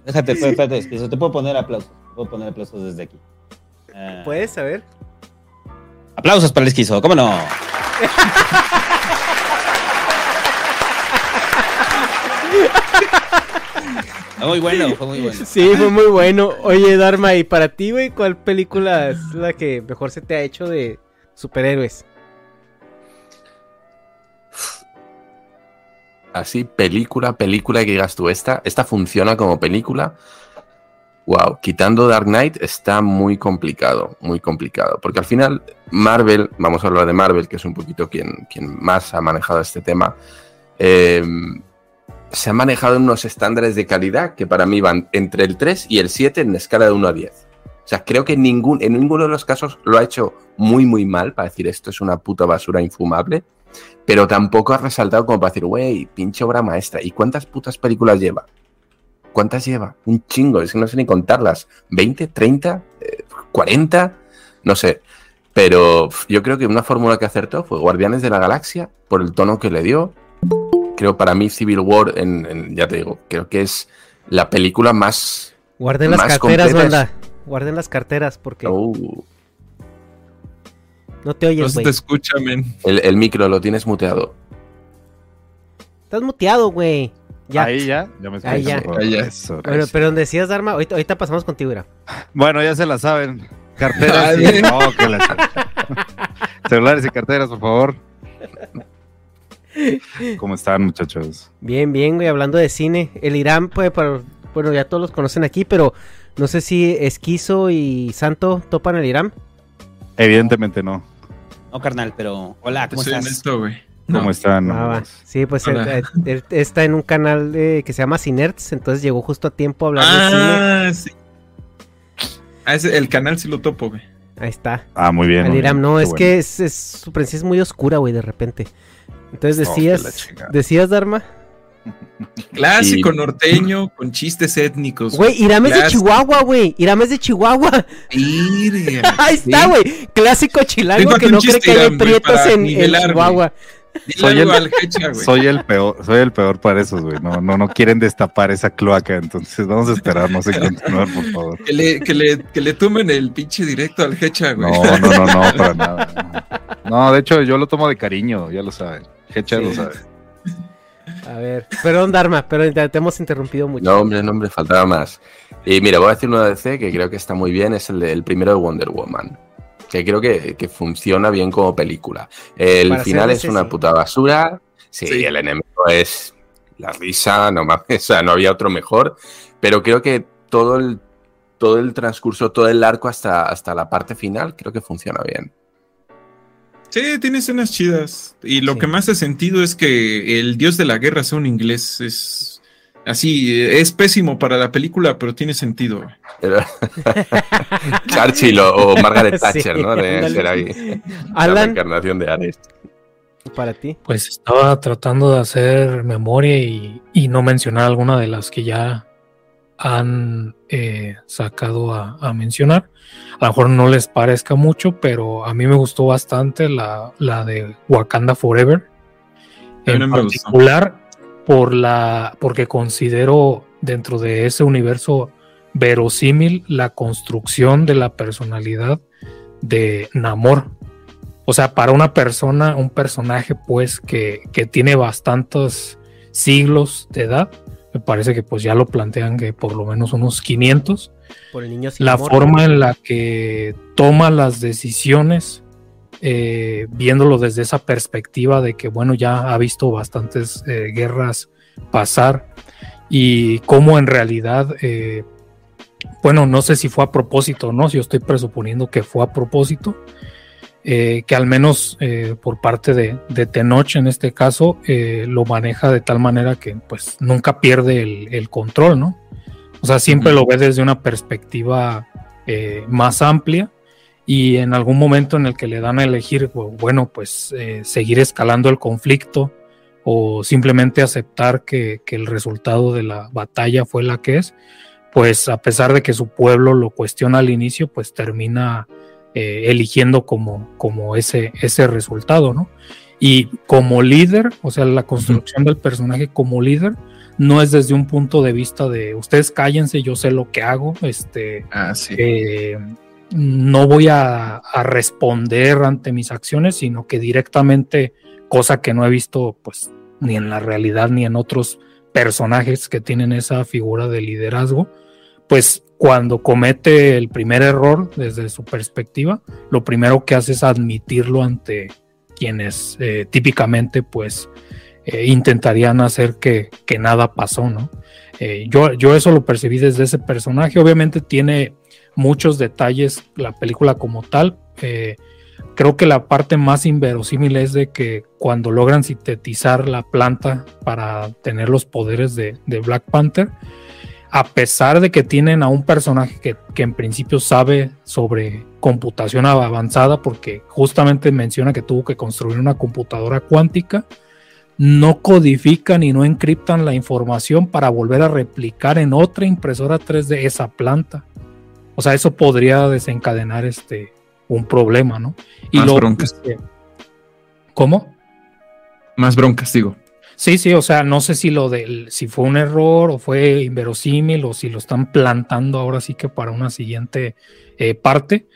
déjate, espérate, espérate, Esquizo, te puedo poner aplausos. Puedo poner aplausos desde aquí. Ah, ¿Puedes saber? Aplausos para el esquizo, ¿cómo no? Fue muy bueno, fue muy bueno. Sí, fue muy bueno. Oye, Dharma, ¿y para ti, güey, cuál película es la que mejor se te ha hecho de superhéroes? Así, película, película que digas tú, esta, esta funciona como película. Wow, quitando Dark Knight está muy complicado, muy complicado. Porque al final, Marvel, vamos a hablar de Marvel, que es un poquito quien, quien más ha manejado este tema, eh, se ha manejado unos estándares de calidad que para mí van entre el 3 y el 7 en escala de 1 a 10. O sea, creo que ningún, en ninguno de los casos lo ha hecho muy, muy mal para decir esto es una puta basura infumable pero tampoco ha resaltado como para decir, güey, pinche obra maestra. ¿Y cuántas putas películas lleva? ¿Cuántas lleva? Un chingo, es que no sé ni contarlas. ¿20, 30, eh, 40? No sé. Pero yo creo que una fórmula que acertó fue Guardianes de la Galaxia, por el tono que le dio. Creo para mí Civil War, en, en- ya te digo, creo que es la película más... Guarden las carteras, banda. Guarden las carteras porque Uh, no te No oyes, se güey. te escucha, men. el, el micro lo tienes muteado. Estás muteado, güey. Ya. Ahí ya, ya me Ahí ya. escucho. Ahí ya. Eso, Bueno, gracias. pero donde decías, Dharma, ahorita, ahorita pasamos contigo, Ira. Bueno, ya se la saben. Carteras Ah, y... bien. No, que la ch- Celulares y carteras, por favor. ¿Cómo están, muchachos? Bien, bien, güey, hablando de cine. El Irán, pues, para- bueno, ya todos los conocen aquí, pero no sé si Esquizo y Santo topan el Irán. Evidentemente no. No, carnal, pero hola, ¿cómo soy estás? honesto, güey. ¿Cómo No. están? Ah? Sí, pues él, Hola. él- él está en un canal eh, que se llama Cinerts, entonces llegó justo a tiempo a hablar de cine. Ah, sí. Ah, ese- el canal sí lo topo, güey. Ahí está. Ah, muy bien. El muy bien. no, Qué es bueno. que es, es- su presencia es muy oscura, güey, de repente. Entonces decías, decías, Dharma. Clásico Y- norteño con chistes étnicos. Güey, Irán es de. Chihuahua, güey. Irán es de Chihuahua. Ahí está, Sí. güey. Clásico chilango que no cree que hay Irán, güey, prietos en. Chihuahua. Soy el- al Hecha, güey. Soy el peor, soy el peor para esos, güey. No, no, no quieren destapar esa cloaca, entonces vamos a esperarnos en continuar, por favor. Que le, que, le, que le tumben el pinche directo al Hecha, güey. No, no, no, no, para nada. No, No, de hecho, yo lo tomo de cariño, ya lo saben. Hecha Sí. lo sabe. A ver, perdón, Dharma, pero te, te hemos interrumpido mucho. No, hombre, no, hombre, faltaba más. Y mira, voy a decir uno de DC que creo que está muy bien, es el, de- el primero de Wonder Woman. Que creo que, que funciona bien como película. El Para final es una sí. puta basura. Sí, Sí. el enemigo es la risa, no mames, o sea, no había otro mejor. Pero creo que todo el, todo el transcurso, todo el arco hasta, hasta la parte final, creo que funciona bien. Sí, tiene escenas chidas. Y lo Sí. que más hace sentido es que el dios de la guerra sea un inglés. Es así, es pésimo para la película, pero tiene sentido. Churchill o, o Margaret Sí, Thatcher, ¿no? De ser ahí. La Alan, reencarnación de Ares. para ti. Pues estaba tratando de hacer memoria y, y no mencionar alguna de las que ya han eh, sacado a, a mencionar. A lo mejor no les parezca mucho, pero a mí me gustó bastante la, la de Wakanda Forever. En no particular por la, porque considero dentro de ese universo verosímil la construcción de la personalidad de Namor. O sea, para una persona, un personaje pues que, que tiene bastantes siglos de edad, me parece que pues ya lo plantean que por lo menos unos 500, Por el niño sin la amor. forma en la que toma las decisiones, eh, viéndolo desde esa perspectiva de que, bueno, ya ha visto bastantes eh, guerras pasar y cómo en realidad, eh, bueno, no sé si fue a propósito o no, si yo estoy presuponiendo que fue a propósito, eh, que al menos eh, por parte de, de Tenoch en este caso eh, lo maneja de tal manera que pues nunca pierde el, el control, ¿no? O sea, siempre lo ve desde una perspectiva más amplia y en algún momento en el que le dan a elegir, bu- bueno, pues seguir escalando el conflicto o simplemente aceptar que, que el resultado de la batalla fue la que es, pues a pesar de que su pueblo lo cuestiona al inicio, pues termina eh, eligiendo como, como ese, ese resultado, ¿no? Y como líder, o sea, la construcción del personaje como líder, no es desde un punto de vista de ustedes cállense, yo sé lo que hago, este, Ah, sí. eh, no voy a, a responder ante mis acciones, sino que directamente, cosa que no he visto pues ni en la realidad ni en otros personajes que tienen esa figura de liderazgo, pues cuando comete el primer error desde su perspectiva, lo primero que hace es admitirlo ante quienes eh, típicamente pues eh, intentarían hacer que, nada pasó, ¿no? Eh, yo, yo eso lo percibí desde ese personaje, obviamente tiene muchos detalles la película como tal. creo que la parte más inverosímil es de que cuando logran sintetizar la planta para tener los poderes de, de Black Panther, a pesar de que tienen a un personaje que, que en principio sabe sobre computación avanzada, porque justamente menciona que tuvo que construir una computadora cuántica, no codifican y no encriptan la información para volver a replicar en otra impresora 3D esa planta. O sea, eso podría desencadenar este un problema, ¿no? Y Más lo broncas. este, ¿Cómo? Más broncas, digo. Sí, sí, o sea, no sé si lo del, si fue un error o fue inverosímil o si lo están plantando ahora sí que para una siguiente eh, parte,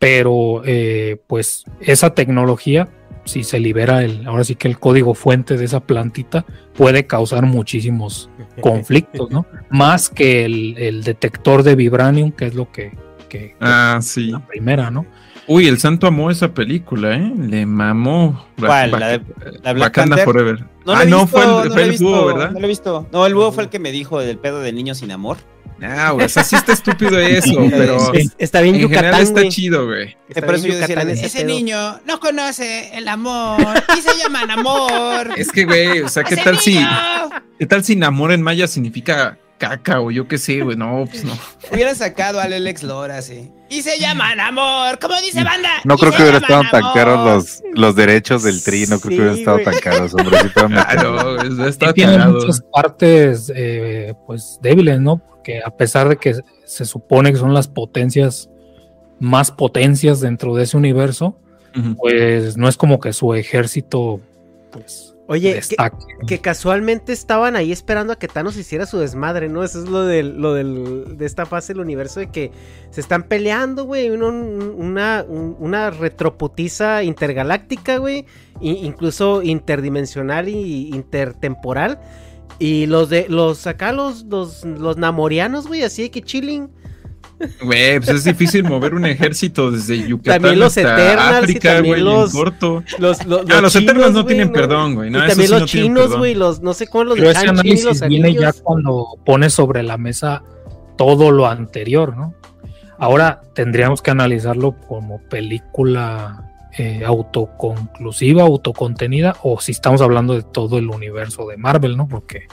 pero eh, pues esa tecnología si se libera el, ahora sí que el código fuente de esa plantita puede causar muchísimos conflictos, ¿no? Más que el, el detector de vibranium, que es lo que, que Ah, sí. la primera, ¿no? Uy, el santo amó esa película, ¿eh? Le mamó. ¿Cuál? ¿La de- la Black Panther? Forever. No ah, no, visto, fue el, no fue lo he el visto, búho, ¿verdad? No lo he visto. No, el búho fue el que me dijo del pedo del niño sin amor. Ah, güey, o sea, sí está estúpido eso, pero Es- está bien en Yucatán, general está güey. chido, güey. Está Por eso yo decía, ese niño no conoce el amor y se llaman amor. Es que, güey, o sea, ¿qué ¡Ese tal si, qué tal si amor en maya significa caca o yo qué sé, güey? No, pues no. Hubieran sacado al Alex Lora, sí. Y se llaman amor, como dice banda. No creo que hubiera llaman estado tan caros los, los derechos del tri, no creo Sí, que hubieran estado tan caros, hombre. sí Claro, es- está Sí tiene cagado. muchas partes eh, pues débiles, ¿no? Porque a pesar de que se supone que son las potencias más potencias dentro de ese universo, pues no es como que su ejército pues Oye, que, casualmente estaban ahí esperando a que Thanos hiciera su desmadre, ¿no? Eso es lo del, lo del, de esta fase del universo de que se están peleando, güey, un- una, un- una retroputiza intergaláctica, güey, i- incluso interdimensional y intertemporal. Y los de, los acá, los, los, los namorianos, güey, así de que chilling. Güey, pues es difícil mover un ejército desde Yucatán También los hasta Eternals y África, también güey, los- en corto. Los, los, Ah, los chinos, Eternals no tienen perdón, güey. No, y también los no chinos, güey, los, no sé cómo los Pero de ese los análisis viene ya cuando pone sobre la mesa todo lo anterior, ¿no? Ahora tendríamos que analizarlo como película eh, autoconclusiva, autocontenida, o si estamos hablando de todo el universo de Marvel, ¿no? Porque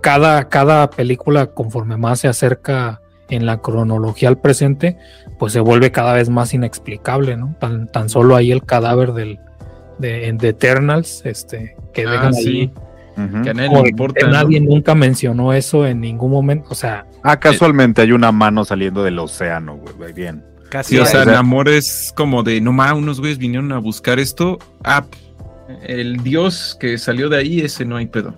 cada, cada película, conforme más se acerca en la cronología al presente, pues se vuelve cada vez más inexplicable, ¿no? Tan, tan solo ahí el cadáver del, de, en The Eternals, este, que Ah, dejan sí. ahí. Que a nadie le importa. ¿no? nadie nunca mencionó eso en ningún momento. O sea, Ah, casualmente hay una mano saliendo del océano, güey. Bien. Casi Sí, o sea, o sea- Namor es como de, no más, unos güeyes vinieron a buscar esto. Ah, el dios que salió de ahí, ese no hay pedo.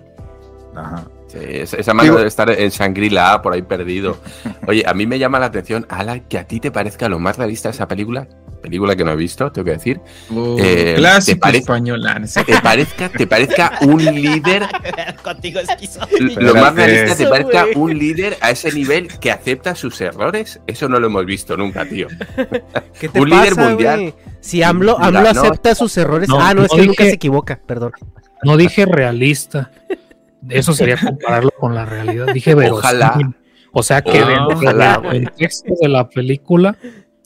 Ajá. Sí, esa mano Digo- debe estar en Shangri-La, por ahí perdido. Oye, a mí me llama la atención, Ala, que a ti te parezca lo más realista esa película, película que no he visto, tengo que decir, Oh, Eh, ¿te clásico parece- español. no sé. te parezca, te parezca un líder, Contigo esquizo. lo más realista, te parezca un líder a ese nivel que acepta sus errores. Eso no lo hemos visto nunca, tío. ¿Qué te Un líder mundial. Si AMLO, Mira, AMLO no. acepta sus errores. No, ah, no, es que nunca se equivoca, perdón. no dije realista. Eso sería compararlo con la realidad. Dije verosímil. Ojalá. O sea que dentro ojalá, del güey. contexto de la película,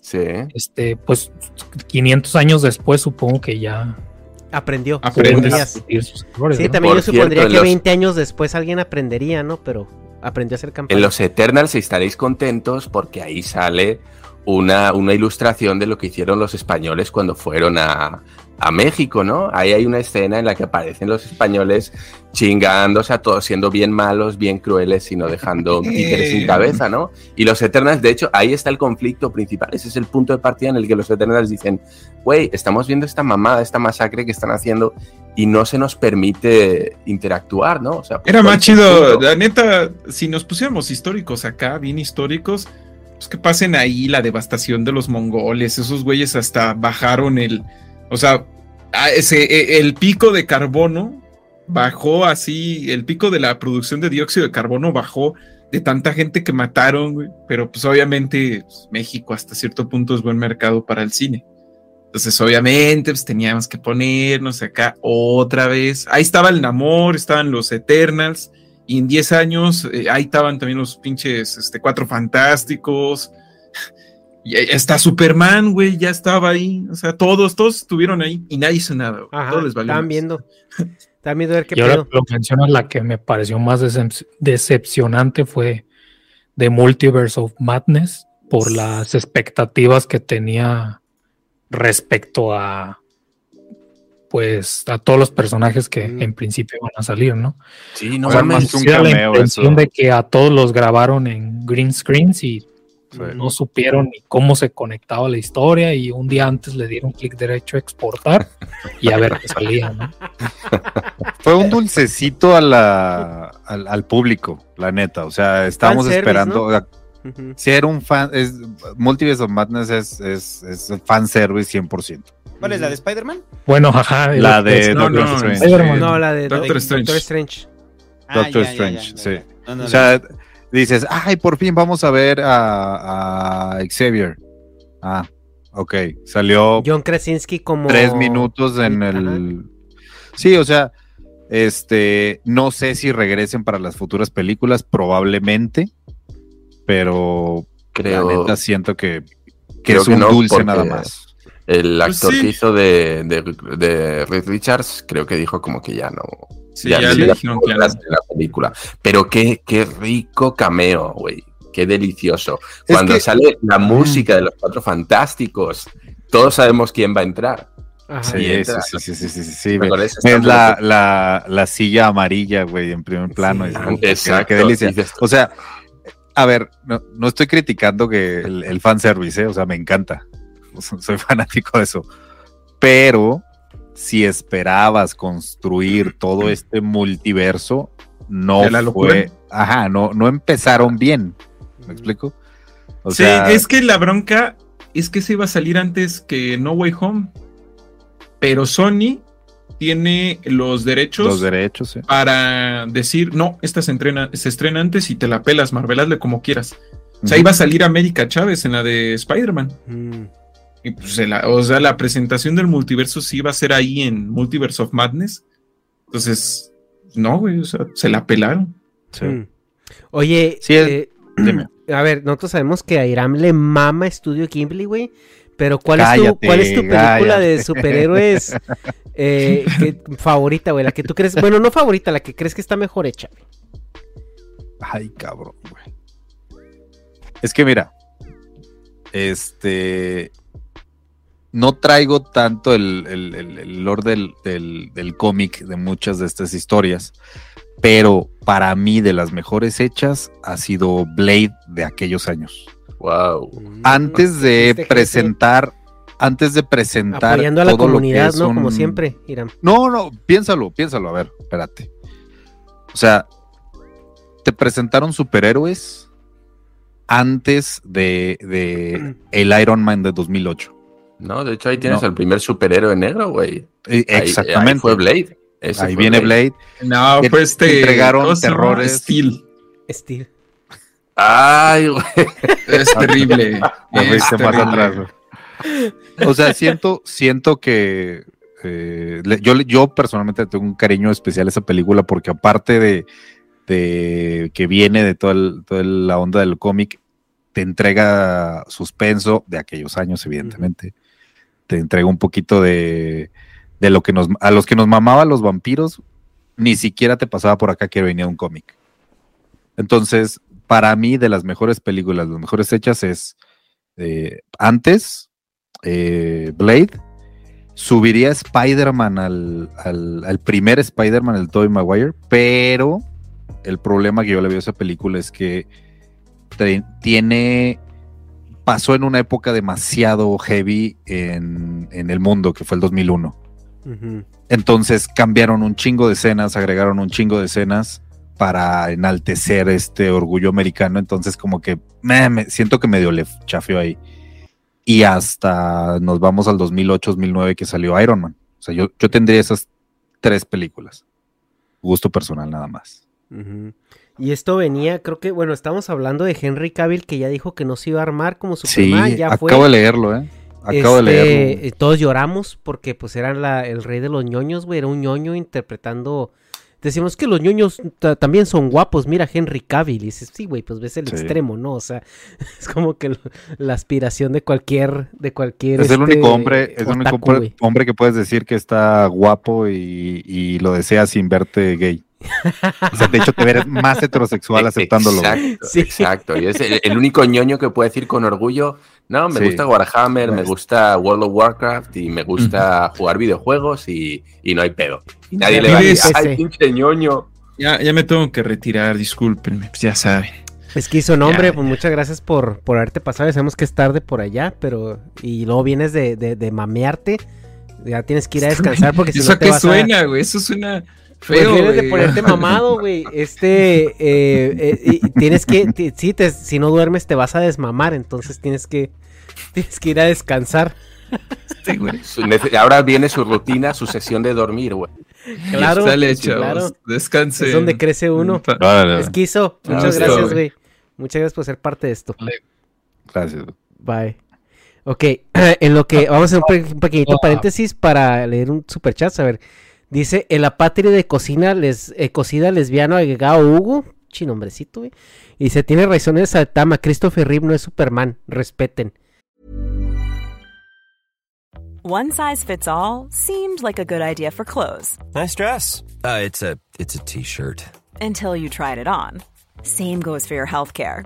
Sí. este, pues 500 años después supongo que ya Aprendió. Aprendes. sus errores, Sí, ¿no? también Por yo supondría cierto, que los- 20 años después alguien aprendería, ¿no? Pero aprendió a hacer campaña. En los Eternals estaréis contentos porque ahí sale una, una ilustración de lo que hicieron los españoles cuando fueron a, a México, ¿no? Ahí hay una escena en la que aparecen los españoles chingándose a todos, siendo bien malos, bien crueles y no dejando títeres sin cabeza, ¿no? Y los Eternals, de hecho, ahí está el conflicto principal. Ese es el punto de partida en el que los Eternals dicen, güey, estamos viendo esta mamada, esta masacre que están haciendo y no se nos permite interactuar, ¿no? O sea, Era ¿cuál más chido, punto? la neta, si nos pusiéramos históricos acá, bien históricos, pues que pasen ahí la devastación de los mongoles, esos güeyes hasta bajaron el, o sea, ese, e- el pico de carbono bajó así, el pico de la producción de dióxido de carbono bajó de tanta gente que mataron, güey, pero pues obviamente pues, México hasta cierto punto es buen mercado para el cine. Entonces, obviamente, pues teníamos que ponernos acá otra vez. Ahí estaba el Namor, estaban los Eternals, y en 10 años eh, ahí estaban también los pinches este, Cuatro Fantásticos. Y está Superman, güey, ya estaba ahí. O sea, todos, todos estuvieron ahí y nadie hizo nada. Ajá, Todos les valió estaban viendo. Estaban viendo a ver qué y ahora que lo mencionas, la que me pareció más decep- decepcionante fue The Multiverse of Madness por las expectativas que tenía respecto a pues a todos los personajes que Mm. en principio van a salir, ¿no? Sí, no O sea, mames. más un existía la intención eso. de que a todos los grabaron en green screens y Sí. no supieron ni cómo se conectaba la historia y un día antes le dieron clic derecho a exportar y a ver qué salía, ¿no? Fue un dulcecito a la, al, al público, la neta. O sea, estábamos esperando. Si era un fan, es, Multiverse of Madness es, es, es fan service 100%. ¿Cuál es la de Spider-Man? Bueno, ajá. La de No, Doctor no, Strange. Spider-Man. No, la de Doctor Doctor Strange. Strange. Ah, Doctor ya, ya, ya, Strange, ya, sí. O sea, dices, ay, por fin vamos a ver a, a Xavier. Ah, ok. Salió John Krasinski como. tres minutos en Ajá. el. Sí, o sea, este, no sé si regresen para las futuras películas, probablemente, pero Creo, la neta siento que, que creo es que un no, dulce porque- nada más. el Pues actor sí. que hizo de, de, de Reed Richards, creo que dijo como que ya no. Sí, ya, le no dijeron que ya la, película. Pero qué, qué rico cameo, güey. Qué delicioso. Es Cuando que- sale la música de los cuatro fantásticos, todos sabemos quién va a entrar. Ajá. Sí, entra- sí, sí, sí, sí, sí, sí, Es la, la, la silla amarilla, güey, en primer plano. Sí. Exacto. Qué delicia. O sea, a ver, no, no estoy criticando que el, el fanservice, ¿eh? o sea, me encanta. Soy fanático de eso. Pero si esperabas construir todo este multiverso, no ¿De la fue. Ajá, no, no empezaron bien. ¿Me explico? O sí, sea, es que la bronca es que se iba a salir antes que No Way Home. Pero Sony tiene los derechos los derechos, sí. para decir, no, esta se, entrena, se estrena antes y te la pelas, Marvel, hazle como quieras. O sea, Ujú. iba a salir América Chávez en la de Spider-Man. Mm. Y pues, la- o sea, la presentación del multiverso sí iba a ser ahí en Multiverse of Madness. Entonces, no, güey, o sea, se la pelaron. Sí. Mm. Oye, Sí, eh, dime. a ver, nosotros sabemos que a Iram le mama Estudio Ghibli, güey. Pero ¿cuál, es tu, ¿cuál es tu película cállate. de superhéroes eh, que- favorita, güey? La que tú crees, bueno, no favorita, la que crees que está mejor hecha. Ay, cabrón, güey. Es que mira, este. No traigo tanto el, el, el- el lore del, del- del cómic de muchas de estas historias, pero para mí de las mejores hechas ha sido Blade de aquellos años. wow. Mm. Antes de presentar, antes de presentar Apoyando a la todo lo que comunidad, es ¿no? un- Como siempre, Iram. no, no, piénsalo, piénsalo, a ver, espérate. O sea, te presentaron superhéroes antes de, de el Iron Man de 2008. No, de hecho ahí tienes No. el primer superhéroe negro, güey. Ahí- Exactamente. Ahí, fue Blade. Ese Ahí fue viene Blade. No, Que pues este. entregaron terrores. Steel. Steve. Ay, güey. Es terrible. Te es más terrible. atrás, güey. O sea, siento, siento que eh, yo, yo personalmente tengo un cariño especial a esa película porque aparte de, de que viene de toda, el- toda la onda del cómic, te entrega suspenso de aquellos años, evidentemente. Te entrega un poquito de, de lo que nos, a los que nos mamaba los vampiros, ni siquiera te pasaba por acá que venía un cómic. Entonces, para mí, de las mejores películas, las mejores hechas es eh, antes eh, Blade, subiría Spider-Man al, al, primer Spider-Man, el Tobey Maguire, pero el problema que yo le veo a esa película es que tiene pasó en una época demasiado heavy en, en el mundo, que fue el 2001. Ujú. Entonces cambiaron un chingo de escenas, agregaron un chingo de escenas para enaltecer este orgullo americano. Entonces como que me, me- siento que medio le chafeó ahí. Y hasta nos vamos al 2008-2009 que salió Iron Man. O sea, yo, yo tendría esas tres películas. Gusto personal nada más. Ujú. Y esto venía, creo que, bueno, estamos hablando de Henry Cavill que ya dijo que no se iba a armar como Superman, sí, ya acabo fue. de leerlo, ¿eh? Acabo de Este, leerlo. eh, Todos lloramos porque pues era la- el rey de los ñoños, güey, era un ñoño interpretando... Decimos que los ñoños ta- también son guapos, mira Henry Cavill, y dices, sí, güey, pues ves el Sí. extremo, ¿no? O sea, es como que lo- la aspiración de cualquier, de cualquier... Es el este, único hombre, es el único hombre que puedes decir que está guapo y, y lo deseas sin verte gay. O sea, de hecho, te verás más heterosexual aceptándolo. Exacto, Sí. exacto. Y es el, el único ñoño que puede decir con orgullo, no, me Sí. gusta Warhammer, me Pues- gusta World of Warcraft y me gusta jugar videojuegos y, y no hay pedo. Y nadie Ya le va a decir, ay, pinche ñoño. Ya, ya me tengo que retirar, discúlpenme, pues ya saben. Es que hizo nombre, Ya, pues muchas gracias por, por haberte pasado. ya Sabemos que es tarde por allá, pero. Y luego vienes de, de, de mamearte. Ya tienes que ir a descansar porque si ¿Eso no a te qué vas a. suena, güey? Eso suena Pues feo, vienes de güey. ponerte mamado, güey. Este. eh, eh, y tienes que. sí, te- si no duermes te vas a desmamar. Entonces tienes que. Tienes que ir a descansar. Sí, güey. Su nece- Ahora viene su rutina, su sesión de dormir, güey. Claro, Sale, sí, chavos. claro. Descanse. Es donde crece uno. Vale, Esquizo, Ah, muchas gracias, güey. güey. Muchas gracias por ser parte de esto. Gracias. Bye. Ok, en lo que vamos a hacer un, pe- un pequeñito paréntesis para leer un superchat. A ver, dice: En la patria de cocina, les, eh, cocida lesbiano agregado Hugo. Chinombrecito, güey. Y dice: Tiene razones al Tama. Christopher Reeve no es Superman. Respeten. One size fits all seemed like a good idea for clothes Nice dress. Uh, it's a it's a t-shirt. until you tried it on. Same goes for your healthcare.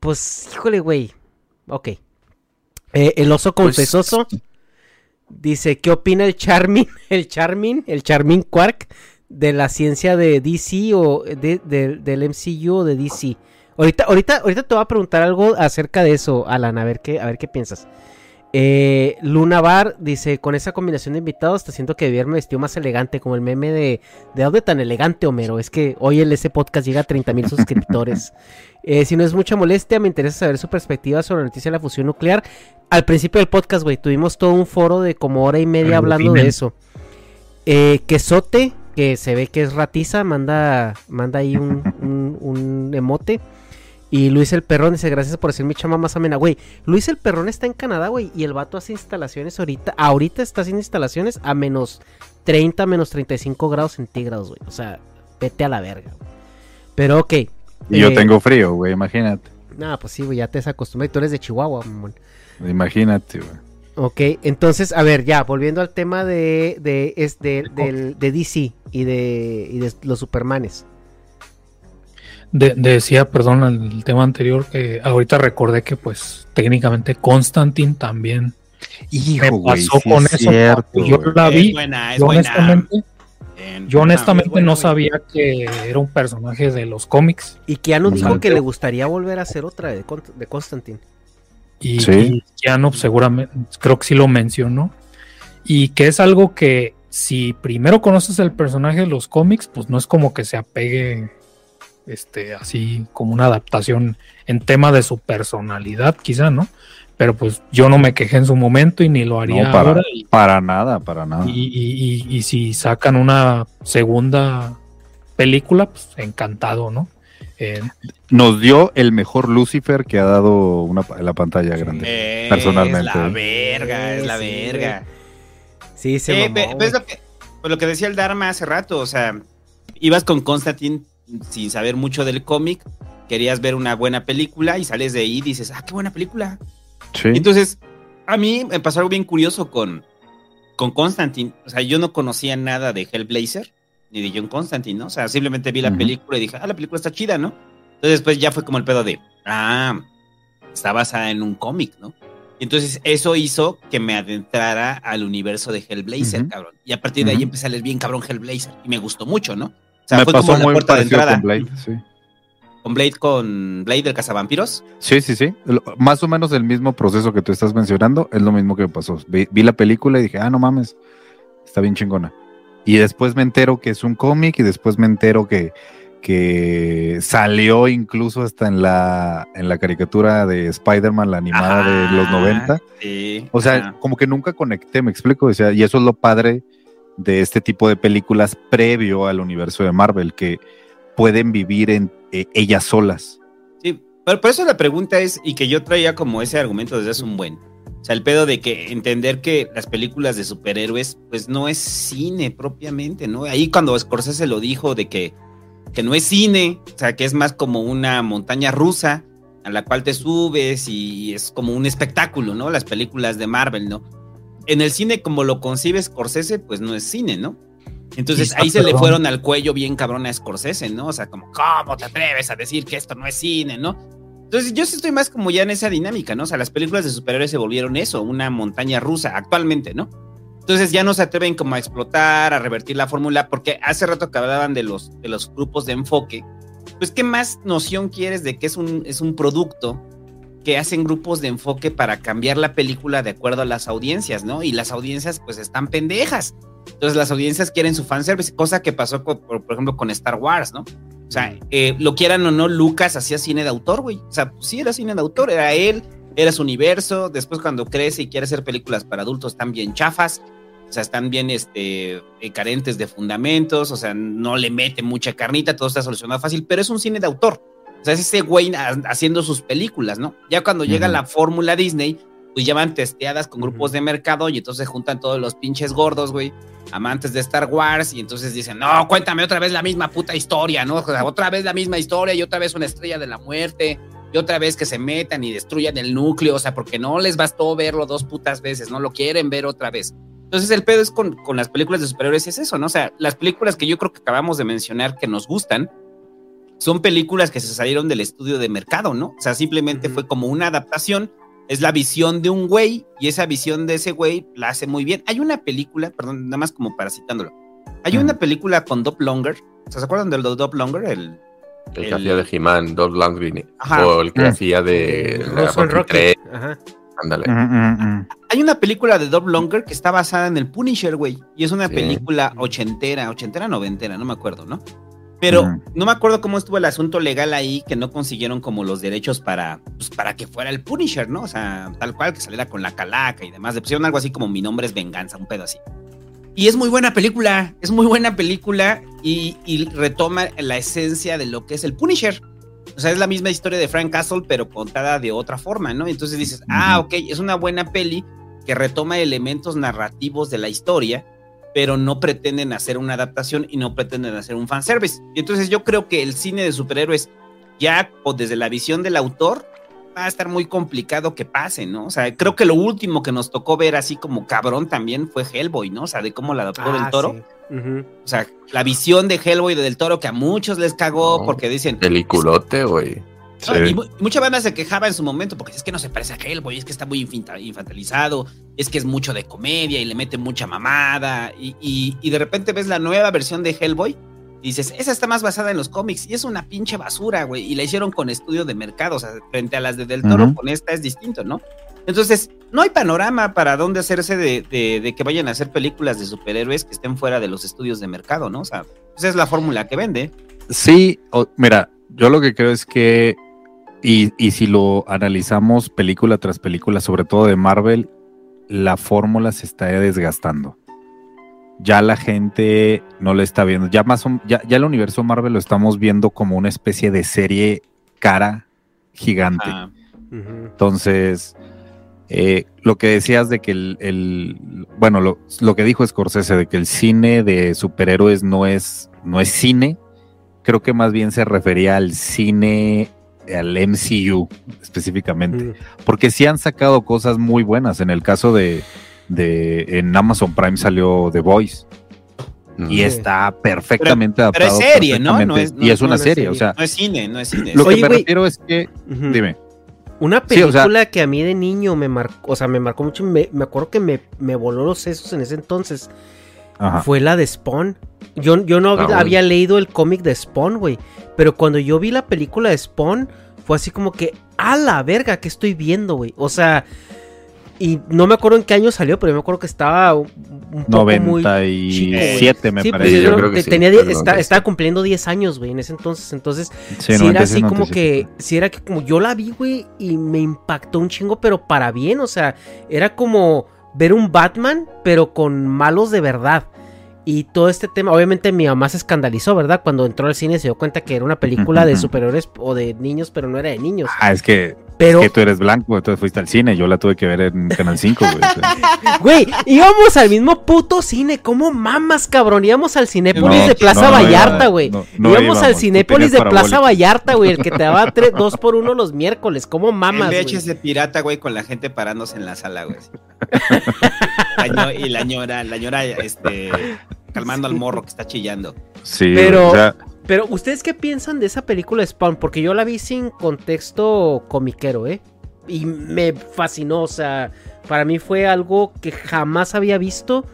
Pues, híjole, güey. Ok. Eh, el oso confesoso dice: ¿Qué opina el Charmin, el Charmin, el Charmin Quark de la ciencia de DC o de- de- del MCU o de DC? Ahorita, ahorita, ahorita te voy a preguntar algo acerca de eso, Alan, a ver qué, a ver qué piensas. Eh, Luna Bar dice, con esa combinación de invitados, te siento que de haberme vestido más elegante, como el meme de, ¿de dónde tan elegante, Homero? Es que hoy en ese podcast llega a 30 mil suscriptores. Eh, si no es mucha molestia, me interesa saber su perspectiva sobre la noticia de la fusión nuclear. Al principio del podcast, güey, tuvimos todo un foro de como hora y media Pero hablando de eso. Eh, Quesote, que se ve que es ratiza, manda, manda ahí un, un- un emote. Y Luis el Perrón dice, gracias por hacer mi chama más amena. Güey, Luis el Perrón está en Canadá, güey, y el vato hace instalaciones ahorita. Ahorita está haciendo instalaciones a menos 30, menos 35 grados centígrados, güey. O sea, vete a la verga. Pero ok. Y yo eh, tengo frío, güey, imagínate. Nah, pues sí, güey, ya te desacostumbré. Tú eres de Chihuahua, mamón. Imagínate, güey. Ok, entonces, a ver, ya, volviendo al tema de, de, es de, del- de DC y de, y de los Supermanes. De- decía, perdón, el tema anterior, que ahorita recordé que pues técnicamente Constantine también Hijo, me pasó sí con es eso. cierto, yo la vi, Es buena, es yo honestamente, yo honestamente buena, no sabía que era un personaje de los cómics. Y Keanu dijo que le gustaría volver a hacer otra de, de Constantine. Y, Sí. y Keanu seguramente, creo que sí lo mencionó. Y que es algo que si primero conoces el personaje de los cómics, pues no es como que se apegue este así como una adaptación en tema de su personalidad, quizá, ¿no? Pero pues yo no me quejé en su momento y ni lo haría No, para, ahora. Y, para nada, para nada. y- y- y- y si sacan una segunda película, pues encantado, ¿no? Eh, Nos dio el mejor Lucifer que ha dado una, la pantalla grande. Es personalmente. la verga, es la Sí, verga. Sí, se Eh, mamó, ves lo que, pues lo que decía el Dharma hace rato, o sea, ibas con Constantine sin saber mucho del cómic, querías ver una buena película y sales de ahí y dices, ah, qué buena película. Sí. Entonces, a mí me pasó algo bien curioso con, con Constantine. O sea, yo no conocía nada de Hellblazer ni de John Constantine, ¿no? O sea, simplemente vi la película y dije, ah, la película está chida, ¿no? Entonces, después ya fue como el pedo de, ah, está basada en un cómic, ¿no? Entonces eso hizo que me adentrara al universo de Hellblazer, cabrón. Y a partir de ahí empecé a leer bien cabrón Hellblazer. Y me gustó mucho, ¿no? Sea, Me fue pasó como la muy puerta de parecido entrada. con Blade, sí. Con Blade, con Blade del Cazavampiros. Sí, sí, sí. Más o menos el mismo proceso que tú estás mencionando es lo mismo que me pasó. Vi, vi la película y dije, ah, no mames, está bien chingona. Y después me entero que es un cómic y después me entero que, que salió incluso hasta en la, en la caricatura de Spider-Man, la animada de los Ajá, 90. Sí. O sea, como que nunca conecté, me explico. O sea, y eso es lo padre de este tipo de películas previo al universo de Marvel, que pueden vivir en eh, ellas solas. Sí, pero por eso la pregunta es, y que yo traía como ese argumento desde hace un buen. O sea, el pedo de que entender que las películas de superhéroes, pues no es cine propiamente, ¿no? Ahí cuando Scorsese lo dijo de que que no es cine, o sea, que es más como una montaña rusa a la cual te subes y es como un espectáculo, ¿no? Las películas de Marvel, ¿no? En el cine, como lo concibe Scorsese, pues no es cine, ¿no? Entonces ahí se le fueron al cuello bien cabrón a Scorsese, ¿no? O sea, como, ¿cómo te atreves a decir que esto no es cine, ¿no? Entonces yo sí estoy más como ya en esa dinámica, ¿no? O sea, las películas de superhéroes se volvieron eso, una montaña rusa actualmente, ¿no? Entonces ya no se atreven como a explotar, a revertir la fórmula, porque hace rato que hablaban de los, de los grupos de enfoque, pues ¿qué más noción quieres de que es un, es un producto que hacen grupos de enfoque para cambiar la película de acuerdo a las audiencias, ¿no? Y las audiencias pues están pendejas. Entonces las audiencias quieren su fanservice, cosa que pasó por, por ejemplo con Star Wars, ¿no? O sea, eh, lo quieran o no, Lucas hacía cine de autor, güey. O sea, pues, sí era cine de autor, era él, era su universo. Después cuando crece y quiere hacer películas para adultos están bien chafas. O sea, están bien este, eh, carentes de fundamentos, o sea, no le mete mucha carnita, todo está solucionado fácil, pero es un cine de autor. O sea, es ese güey haciendo sus películas, ¿no? Ya cuando llega la fórmula Disney, pues ya van testeadas con grupos de mercado y entonces juntan todos los pinches gordos, güey, amantes de Star Wars y entonces dicen, no, cuéntame otra vez la misma puta historia, ¿no? O sea, otra vez la misma historia y otra vez una estrella de la muerte y otra vez que se metan y destruyan el núcleo, o sea, porque no les bastó verlo dos putas veces, no lo quieren ver otra vez. Entonces el pedo es con, con las películas de superhéroes es eso, ¿no? O sea, las películas que yo creo que acabamos de mencionar que nos gustan son películas que se salieron del estudio de mercado, ¿no? O sea, simplemente fue como una adaptación, es la visión de un güey y esa visión de ese güey la hace muy bien. Hay una película, perdón, nada más como para citándolo. Hay una película con Dob Longer, ¿se acuerdan del Dob Longer? El, el, que hacía de He-Man, Dob Longer, Ajá. o el que hacía de Russell Rocket. Ajá. Ándale. Hay una película de Dob Longer que está basada en el Punisher, güey. Y es una película ochentera, ochentera, noventera, no me acuerdo, ¿no? Pero no me acuerdo cómo estuvo el asunto legal ahí, que no consiguieron como los derechos para, pues, para que fuera el Punisher, ¿no? O sea, tal cual, que saliera con la calaca y demás. Le pusieron algo así como Mi nombre es venganza, un pedo así. Y es muy buena película, es muy buena película y, y retoma la esencia de lo que es el Punisher. O sea, es la misma historia de Frank Castle, pero contada de otra forma, ¿no? Entonces dices, ah, ok, es una buena peli que retoma elementos narrativos de la historia, pero no pretenden hacer una adaptación y no pretenden hacer un fanservice. Y entonces yo creo que el cine de superhéroes, ya o desde la visión del autor, va a estar muy complicado que pase, ¿no? O sea, creo que lo último que nos tocó ver así como cabrón también fue Hellboy, ¿no? O sea, de cómo la adaptó del toro. sí. Ujú. O sea, la visión de Hellboy del toro que a muchos les cagó No. porque dicen, Peliculote, güey. Y mu- mucha banda se quejaba en su momento porque es que no se parece a Hellboy, es que está muy infantilizado, es que es mucho de comedia y le mete mucha mamada. Y, y- y de repente ves la nueva versión de Hellboy y dices, esa está más basada en los cómics y es una pinche basura, güey. Y la hicieron con estudio de mercado, o sea, frente a las de Del Toro, con esta es distinto, ¿no? Entonces, no hay panorama para dónde hacerse de, de- de que vayan a hacer películas de superhéroes que estén fuera de los estudios de mercado, ¿no? O sea, esa es la fórmula que vende. Sí, mira, yo lo que creo es que, y, y si lo analizamos película tras película, sobre todo de Marvel, la fórmula se está desgastando. Ya la gente no le está viendo. Ya más o- ya, ya el universo Marvel lo estamos viendo como una especie de serie cara gigante. Ah. Entonces, eh, lo que decías de que el, el- bueno, lo, lo que dijo Scorsese de que el cine de superhéroes no es, no es cine, creo que más bien se refería al cine, al MCU específicamente, porque sí han sacado cosas muy buenas. En el caso de, de en Amazon Prime salió The Voice y Sí. está perfectamente pero es adaptado. serie, ¿no? No es- no- y es una no es serie, serie. o sea, no es cine, no es cine. lo Oye, que me refiero es que, dime. Una Sí, o sea- película que a mí de niño me marcó, o sea, me marcó mucho, me, me acuerdo que me, me voló los sesos en ese entonces, Ajá. fue la de Spawn. Yo, yo no Ah, había, leído el cómic de Spawn, güey, pero cuando yo vi la película de Spawn, fue así como que, a la verga, ¿qué estoy viendo, güey? O sea, y no me acuerdo en qué año salió, pero yo me acuerdo que estaba un, poco muy... 97 me Sí, pues, parece. yo yo creo que te- sí, tenía está- 97. estaba cumpliendo 10 años, güey, en ese entonces. Entonces, Sí, si era así 96, como que, 97. si era que como yo la vi, güey, y me impactó un chingo, pero para bien, o sea, era como ver un Batman, pero con malos de verdad. Y todo este tema, obviamente mi mamá se escandalizó, ¿verdad? Cuando entró al cine se dio cuenta que era una película de superhéroes o de niños, pero no era de niños. Ah, es que Pero, Que tú eres blanco, entonces fuiste al cine. Yo la tuve que ver en Canal 5, güey. güey, íbamos al mismo puto cine. ¿Cómo mamas, cabrón? Íbamos al Cinépolis No, de Plaza no, no Vallarta, güey. no, no íbamos íbamos, al Cinépolis de Plaza. Vallarta, güey. El que te daba tres, dos por uno los miércoles. ¿Cómo mamas, güey? VHS pirata, güey, con la gente parándose en la sala, güey. Y la ñora, la ñora, este, calmando al morro que está chillando. Sí, Pero, o sea, pero, ¿ustedes qué piensan de esa película Spawn? Porque yo la vi sin contexto comiquero, ¿eh? Y me fascinó, o sea, para mí fue algo que jamás había visto,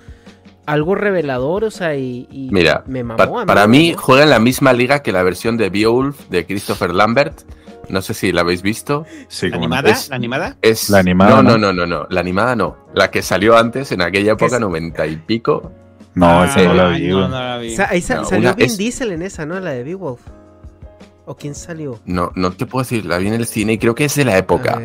algo revelador, o sea, y, y Mira, me mamó. pa- a para me mí juega en la misma liga que la versión de Beowulf de Christopher Lambert. No sé si la habéis visto. sí, ¿La animada? Es- ¿La animada? Es, La animada, No, no, ¿no? no, no. La animada no. La que salió antes, en aquella época, noventa y pico. No, esa no la vi, no, güey. no la vi. O sea, ahí sa- No, salió Vin es- Diesel en esa, ¿no? La de Beowulf. ¿O quién salió? No, no te puedo decir, la vi en el cine y creo que es de la época.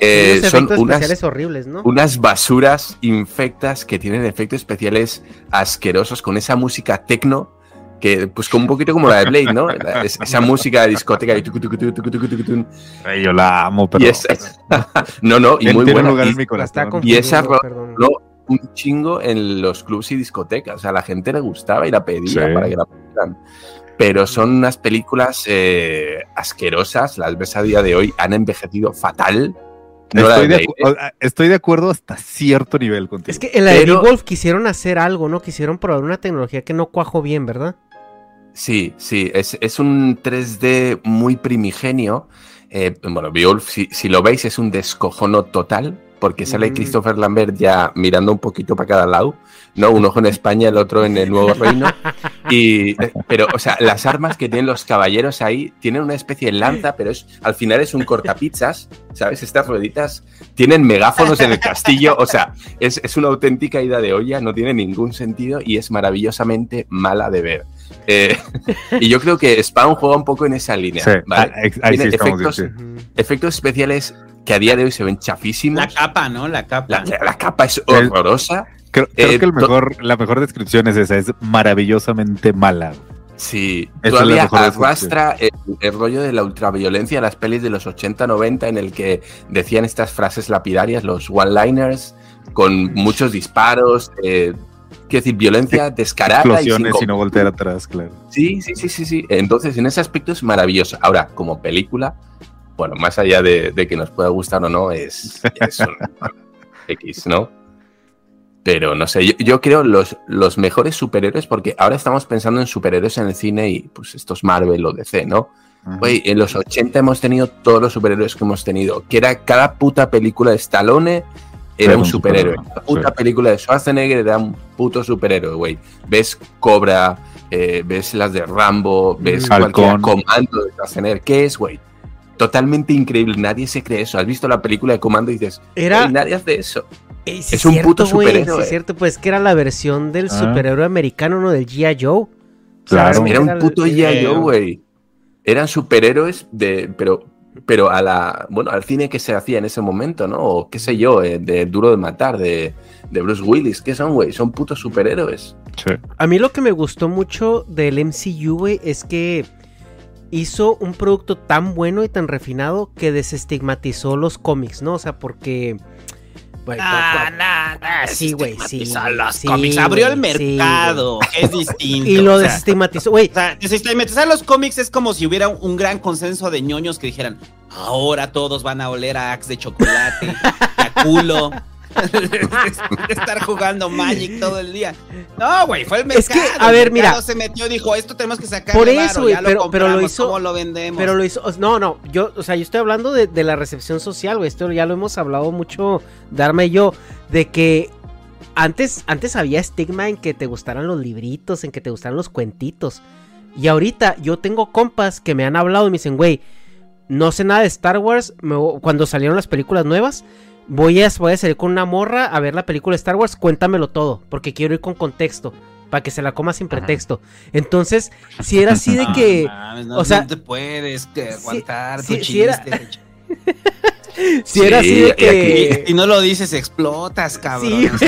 Eh, Unos son efectos unas, especiales horribles, ¿no? unas basuras infectas que tienen efectos especiales asquerosos con esa música tecno que pues como un poquito como la de Blade, ¿no? Es- esa música de discoteca y tucu, tucu, tucu, tucu, tucu, tucu, tucu. Ay, yo la amo, pero y no, no, y muy buena. lugar Y- en mi corazón. y esa perdón. Un chingo en los clubs y discotecas. O sea, a la gente le gustaba y la pedía Sí. para que la pusieran. Pero son unas películas eh, asquerosas, las ves a día de hoy, han envejecido fatal. No estoy, de de estoy de acuerdo hasta cierto nivel contigo. Es que en la de Pero- Beowulf quisieron hacer algo, ¿no? Quisieron probar una tecnología que no cuajó bien, ¿verdad? Sí, sí, es, es un 3D muy primigenio. Eh, bueno, Beowulf, si, si lo veis, es un descojono total, porque sale Mm. Christopher Lambert ya mirando un poquito para cada lado, ¿no? Un ojo en España, el otro en el Nuevo Reino. Y, pero, o sea, las armas que tienen los caballeros ahí tienen una especie de lanza, pero es, al final es un cortapizzas, ¿sabes? Estas rueditas tienen megáfonos en el castillo, o sea, es, es una auténtica ida de olla, no tiene ningún sentido y es maravillosamente mala de ver. Eh, y yo creo que Spawn juega un poco en esa línea. Sí, ¿vale? ex- ahí sí Tiene efectos especiales que a día de hoy se ven chafísimos. La capa, ¿no? La capa. La, la capa es horrorosa. Creo, creo Eh, que el mejor, la mejor descripción es esa, es maravillosamente mala. Sí, Esa es la todavía arrastra el, el rollo de la ultraviolencia de las pelis de los 80-90 en el que decían estas frases lapidarias, los one-liners, con muchos disparos, eh, quiero decir, violencia descarada. y sin Explosiones y no voltear atrás, claro. Sí, sí, sí, sí, sí. Entonces, en ese aspecto es maravilloso. Ahora, como película, bueno, más allá de, de que nos pueda gustar o no, es, es un X, ¿no? Pero no sé, yo, yo creo los, los mejores superhéroes, porque ahora estamos pensando en superhéroes en el cine y pues estos Marvel o DC, ¿no? Güey, en los 80 hemos tenido todos los superhéroes que hemos tenido, que era cada puta película de Stallone era un superhéroe. Cada puta sí. película de Schwarzenegger era un puto superhéroe, güey. Ves Cobra, eh, ves las de Rambo, ves cualquier comando de Schwarzenegger. ¿Qué es, güey? Totalmente increíble, nadie se cree eso. Has visto la película de comando y dices, Era- "Güey, nadie hace eso. Eh, sí Es un cierto, puto superhéroe. Sí, es cierto, pues que era la versión del Ah. superhéroe americano, ¿no? Del G.I. Joe. Claro. Era un puto G.I. Joe, güey. Eran superhéroes de. Pero, pero a la. Bueno, al cine que se hacía en ese momento, ¿no? O qué sé yo, eh, de Duro de Matar, de, de Bruce Willis. ¿Qué son, güey? Son putos superhéroes. Sí. A mí lo que me gustó mucho del MCU, güey, es que hizo un producto tan bueno y tan refinado que desestigmatizó los cómics, ¿no? O sea, porque... Ah, nah, nah, Ah, sí, güey, sí, los sí, cómics. Abrió el sí, mercado, es distinto. y lo desestigmatizó, güey. O sea, desestigmatizar los cómics es como si hubiera un, un gran consenso de ñoños que dijeran, ahora todos van a oler a Axe de chocolate, a culo. de estar jugando Magic todo el día. No, güey, fue el mercado. Es que, a ver, mira. se metió y dijo, esto tenemos que sacar Por eso, güey, pero, pero lo hizo. ¿Cómo lo vendemos? Pero lo hizo. No, no, yo, o sea, yo estoy hablando de, de la recepción social, güey. Esto ya lo hemos hablado mucho, Darme y yo, de que antes, antes había estigma en que te gustaran los libritos, en que te gustaran los cuentitos. Y ahorita yo tengo compas que me han hablado y me dicen, güey, no sé nada de Star Wars. me cuando salieron las películas nuevas, voy a, voy a salir con una morra a ver la película de Star Wars, cuéntamelo todo, porque quiero ir con contexto. Para que se la coma sin pretexto. Entonces, si era así de que. no, o sea, no te puedes que aguantar tu chiste. Si era así de que. Si no lo dices, explotas, cabrón. Sí.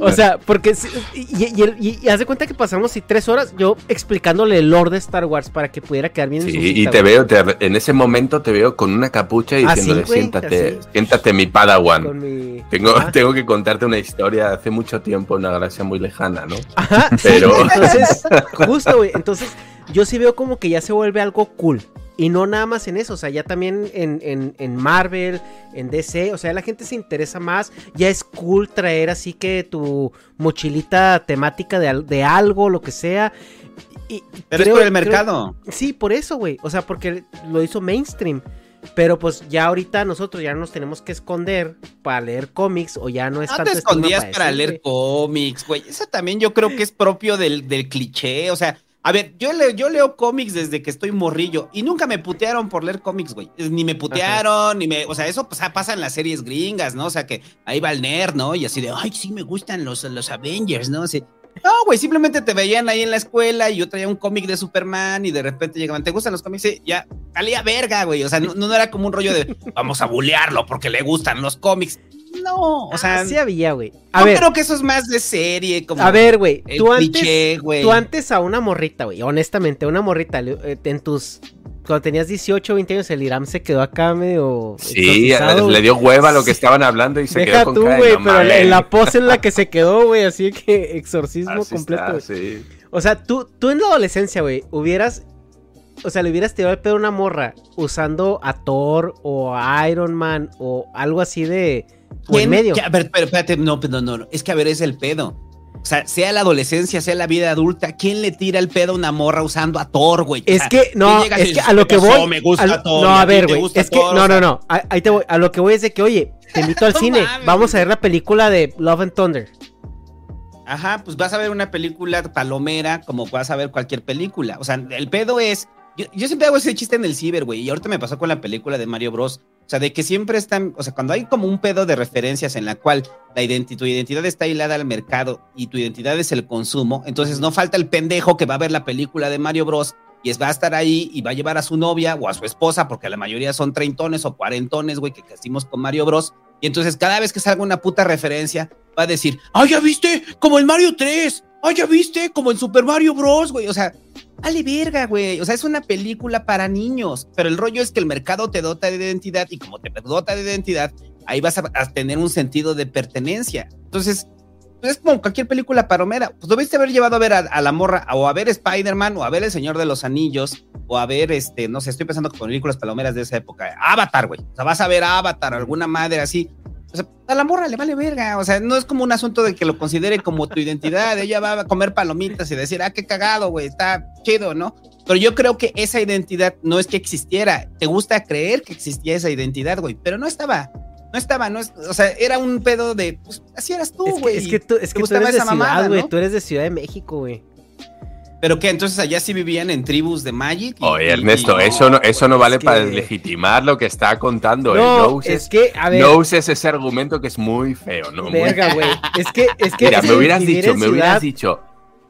O sea, porque. si- Y, y, y- y haz de cuenta que pasamos así tres horas yo explicándole el lore de Star Wars para que pudiera quedar bien en su Sí, y te güey. veo, te- en ese momento te veo con una capucha y Así, diciéndole, siéntate, así. siéntate mi padawan. Mi- Tengo, tengo que contarte una historia de hace mucho tiempo, una galaxia muy lejana, ¿no? Ajá, sí, Pero- entonces, justo, güey. Entonces, yo sí veo como que ya se vuelve algo cool. Y no nada más en eso, o sea, ya también en, en- en Marvel, en DC, o sea, la gente se interesa más. Ya es cool traer así que tu mochilita temática de, de algo, lo que sea. Y- Pero es por el creo- mercado. Sí, por eso, güey. O sea, porque lo hizo mainstream. Pero pues ya ahorita nosotros ya nos tenemos que esconder para leer cómics o ya no es No tanto te escondías para leer cómics, güey. Eso también yo creo que es propio del, del cliché. O sea, a ver, yo leo, yo leo cómics desde que estoy morrillo y nunca me putearon por leer cómics, güey. Ni me putearon, ni me. O sea, eso pues, pasa en las series gringas, ¿no? O sea, que ahí va el nerd, ¿no? Y así de, ay, sí me gustan los, los Avengers, ¿no? Así, no, güey, simplemente te veían ahí en la escuela y yo traía un cómic de Superman y de repente llegaban, ¿te gustan los cómics? Sí, ya, salía verga, güey. O sea, no, no era como un rollo de, vamos a bulearlo porque le gustan los cómics. No, o sea, Ah, sí había, güey. A yo ver, creo que eso es más de serie, como a ver, güey, tú cliché, antes, güey. tú antes a una morrita, güey, honestamente, a una morrita, eh, en tus, cuando tenías 18, 20 años, el Iram se quedó acá medio Sí, le dio hueva lo que estaban hablando y se Deja quedó con tú, cara de, güey, "No pero mames". en la pose en la que se quedó, güey, así que exorcismo Así completo, está, güey. sí. O sea, tú, tú en la adolescencia, güey, hubieras. O sea, le hubieras tirado el pedo a una morra usando a Thor o a Iron Man o algo así de. O en medio. Ya, a ver, pero espérate, no, no, no, no, es que a ver, es el pedo. O sea, sea la adolescencia, sea la vida adulta, ¿quién le tira el pedo a una morra usando a Thor, güey? Es que, no, ¿quién llega y es que a lo "¿Qué que voy. Me gusta a Thor, no, a ver, güey. Es que, Thor", no, no, no. a- Ahí te voy. A lo que voy es de que, oye, te invito al cine. mames. Vamos a ver la película de Love and Thunder. Ajá, pues vas a ver una película palomera como vas a ver cualquier película. O sea, el pedo es. Yo, yo siempre hago ese chiste en el ciber, güey. Y ahorita me pasó con la película de Mario Bros. O sea, de que siempre están. O sea, cuando hay como un pedo de referencias en la cual la identi- tu identidad está hilada al mercado y tu identidad es el consumo, entonces no falta el pendejo que va a ver la película de Mario Bros. Y es, va a estar ahí y va a llevar a su novia o a su esposa, porque la mayoría son treintones o cuarentones, güey, que crecimos con Mario Bros. Y entonces cada vez que salga una puta referencia, va a decir, ¡ay, ya viste! Como en Mario 3. ¡Ay, ya viste! Como en Super Mario Bros, güey. O sea, vale verga, güey. O sea, es una película para niños. Pero el rollo es que el mercado te dota de identidad y como te dota de identidad, ahí vas a, tener un sentido de pertenencia. Entonces, pues es como cualquier película palomera. Pues debiste haber llevado a ver a, a la morra o a ver Spider-Man o a ver El Señor de los Anillos o a ver, este, no sé, estoy pensando con películas palomeras de esa época. Avatar, güey. O sea, vas a ver Avatar, alguna madre así. O sea, a la morra le vale verga. O sea, no es como un asunto de que lo considere como tu identidad. Ella va a comer palomitas y decir, ah, qué cagado, güey, está chido, ¿no? Pero yo creo que esa identidad no es que existiera. Te gusta creer que existía esa identidad, güey, pero no estaba. No estaba, no es, o sea, era un pedo de, pues, así eras tú, Es que, güey. es que tú, es que tú eres de ciudad, güey. ¿no? Tú eres de Ciudad de México, güey. Pero que entonces allá sí vivían en tribus de Magic. y- Oye, Ernesto, y- eso no, eso no vale es para que- legitimar lo que está contando. ¿eh? No, uses, es que, a ver. no uses ese argumento que es muy feo, ¿no? Verga, güey. Es que, es que. Mira, me hubieras dicho, me hubieras ciudad- dicho,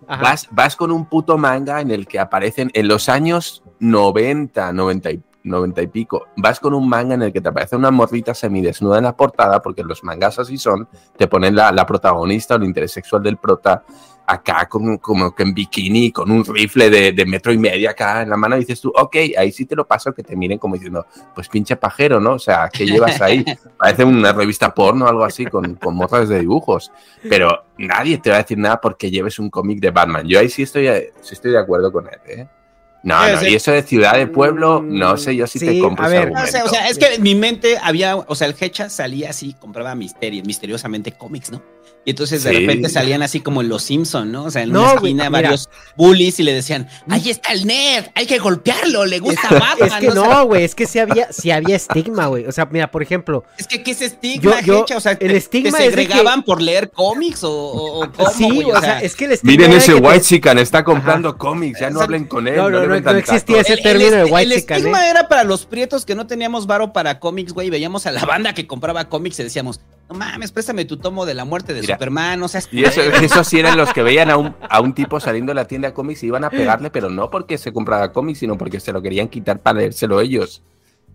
vas, vas con un puto manga en el que aparecen en los años 90, 90 y, 90 y pico, vas con un manga en el que te aparece una morrita semidesnuda en la portada, porque los mangas así son, te ponen la, la protagonista o el interés sexual del prota acá con, como que en bikini, con un rifle de, de metro y medio acá en la mano, dices tú, ok, ahí sí te lo paso, que te miren como diciendo, pues pinche pajero, ¿no? O sea, ¿qué llevas ahí? Parece una revista porno o algo así con, con morras de dibujos. Pero nadie te va a decir nada porque lleves un cómic de Batman. Yo ahí sí estoy, sí estoy de acuerdo con él, ¿eh? No, Sí, no, sí. y eso de ciudad de pueblo, no sé yo si te Sí, compro a ese. No sé, argumento. o sea, es que en mi mente había, o sea, el Hecha salía así, compraba misterios, misteriosamente cómics, ¿no? Y entonces de repente salían así como en Los Simpson, ¿no? O sea, en No, una güey, esquina mira. varios bullies y le decían, ahí está el nerd, hay que golpearlo, le gusta Batman. Es que O no, güey, es que sí había, sí había estigma, güey. O sea, mira, por ejemplo, Es que, ¿qué es estigma, Yo- yo- Hecha? O sea, el ¿te, estigma te es de que- segregaban por leer cómics o, o, o cómo, sí, güey? o sea, es que el estigma Miren ese te- white chican, está comprando cómics, ya no hablen con él. No, no, existía ese término de el white chican, estigma ¿eh? era para los prietos que no teníamos varo para cómics, güey, veíamos a la banda que compraba cómics y decíamos, no mames, préstame tu tomo de la muerte de Mira, Superman, o sea, Y eso, esos sí eran los que veían a un, a un tipo saliendo de la tienda de cómics y iban a pegarle, pero no porque se compraba cómics, sino porque se lo querían quitar para leérselo ellos.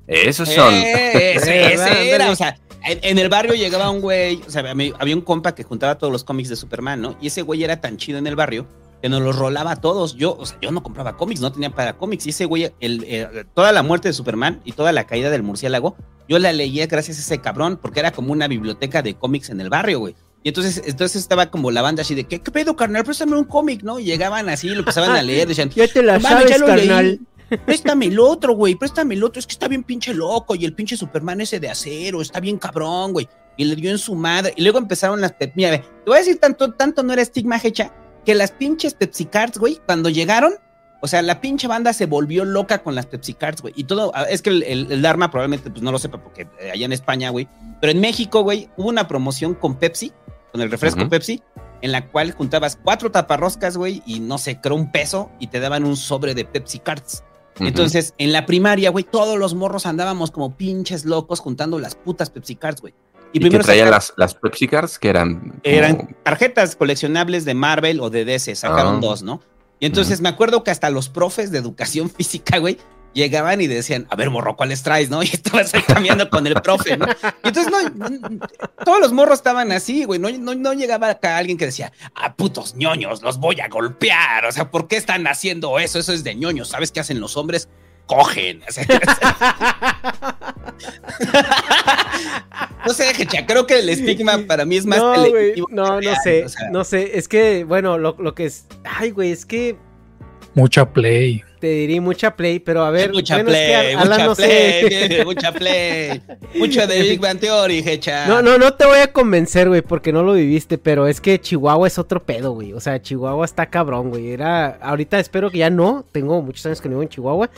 Esos son. Eh, ese, Eh, ese ándale. era, o sea, en, en el barrio llegaba un güey, o sea, había un compa que juntaba todos los cómics de Superman, ¿no? Y ese güey era tan chido en el barrio que nos los rolaba a todos. Yo, o sea, yo no compraba cómics, no tenía para cómics. Y ese güey, el, eh, toda la muerte de Superman y toda la caída del murciélago, yo la leía gracias a ese cabrón, porque era como una biblioteca de cómics en el barrio, güey. Y entonces, entonces estaba como la banda así de, ¿qué, qué pedo, carnal? Préstame un cómic, ¿no? Y llegaban así, lo empezaban a leer, decían, Ya te la "No mames, sabes, ya lo leí". carnal. Préstame el otro, güey, préstame el otro. Es que está bien pinche loco y el pinche Superman ese de acero, está bien cabrón, güey. Y le dio en su madre. Y luego empezaron las... Mira, te voy a decir tanto, tanto no era estigma hecha que las pinches Pepsi Cards, güey, cuando llegaron, o sea, la pinche banda se volvió loca con las Pepsi Cards, güey. Y todo, ah, es que el, el, el Dharma probablemente pues no lo sepa porque eh, allá en España, güey. Pero en México, güey, hubo una promoción con Pepsi, con el refresco. Pepsi, en la cual juntabas cuatro taparroscas, güey, y no sé, creo un peso, y te daban un sobre de Pepsi Cards. Entonces, en la primaria, güey, todos los morros andábamos como pinches locos juntando las putas Pepsi Cards, güey. Y, que traían sacaron- las, las Pepsi Cards que eran. como- eran tarjetas coleccionables de Marvel o de DC, sacaron Ah. dos, ¿no? Y entonces me acuerdo que hasta los profes de educación física, güey, llegaban y decían, a ver, morro, ¿cuáles traes, no? Y estabas ahí cambiando con el profe, ¿no? Y entonces, no, no, todos los morros estaban así, güey, no, no, no llegaba acá alguien que decía, ah, putos ñoños, los voy a golpear, o sea, ¿por qué están haciendo eso? Eso es de ñoños, ¿sabes qué hacen los hombres? Cogen. No sé, Jecha, creo que el estigma para mí es más no, no, sé, o sea. no sé, es que, bueno, lo, lo que es, ay, güey, es que Mucha play. te diría mucha play, pero a ver, mucha bueno, es que play, Alan mucha no play, sé. mucha play. Mucho de Big Bang Theory, Hecha. No, no, no te voy a convencer, güey, porque no lo viviste, pero es que Chihuahua es otro pedo, güey. O sea, Chihuahua está cabrón, güey. Era, ahorita espero que ya no, tengo muchos años que no vivo en Chihuahua,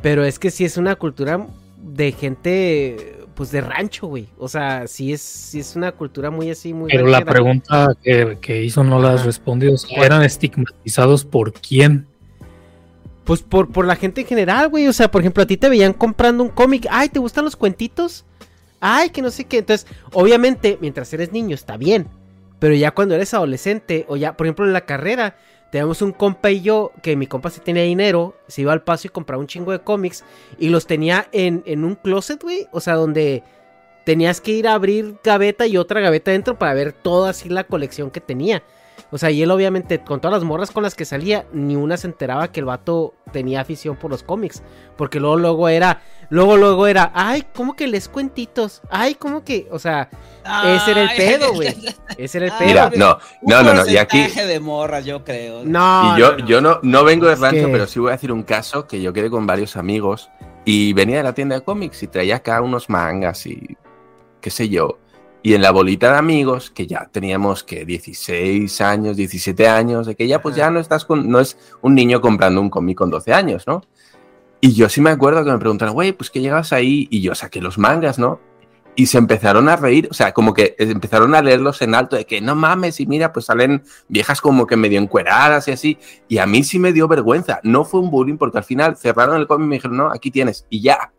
pero es que sí es una cultura de gente, pues de rancho, güey. O sea, sí es, sí es una cultura muy así, muy. Pero la pregunta que, que hizo no la has respondido. ¿Eran estigmatizados por quién? Pues por, por la gente en general, güey. O sea, por ejemplo, a ti te veían comprando un cómic. Ay, ¿te gustan los cuentitos? Ay, que no sé qué. Entonces, obviamente, mientras eres niño está bien. Pero ya cuando eres adolescente, o ya, por ejemplo, en la carrera, tenemos un compa y yo, que mi compa sí tenía dinero, se iba al paso y compraba un chingo de cómics, y los tenía en, en un closet, güey. O sea, donde tenías que ir a abrir gaveta y otra gaveta dentro para ver toda así la colección que tenía. O sea, y él obviamente, con todas las morras con las que salía, ni una se enteraba que el vato tenía afición por los cómics. Porque luego, luego era, luego, luego era, ay, ¿cómo que les cuentitos? Ay, ¿cómo que? O sea, ese era el pedo, güey. Ese era el Ah, pedo. Mira, no, no, no, no. Y aquí. de morras, yo creo. No, Y yo, no, no. yo no, no vengo de rancho, que- pero sí voy a decir un caso que yo quedé con varios amigos y venía de la tienda de cómics y traía acá unos mangas y qué sé yo. Y en la bolita de amigos, que ya teníamos que 16 años, 17 años, de que ya pues ya no estás con, no es un niño comprando un cómic con 12 años, ¿no? Y yo sí me acuerdo que me preguntaron, güey, pues que llegas ahí y yo saqué los mangas, ¿no? Y se empezaron a reír, o sea, como que empezaron a leerlos en alto, de que no mames, y mira, pues salen viejas como que medio encueradas y así. Y a mí sí me dio vergüenza. No fue un bullying porque al final cerraron el cómic y me dijeron, no, aquí tienes, y ya.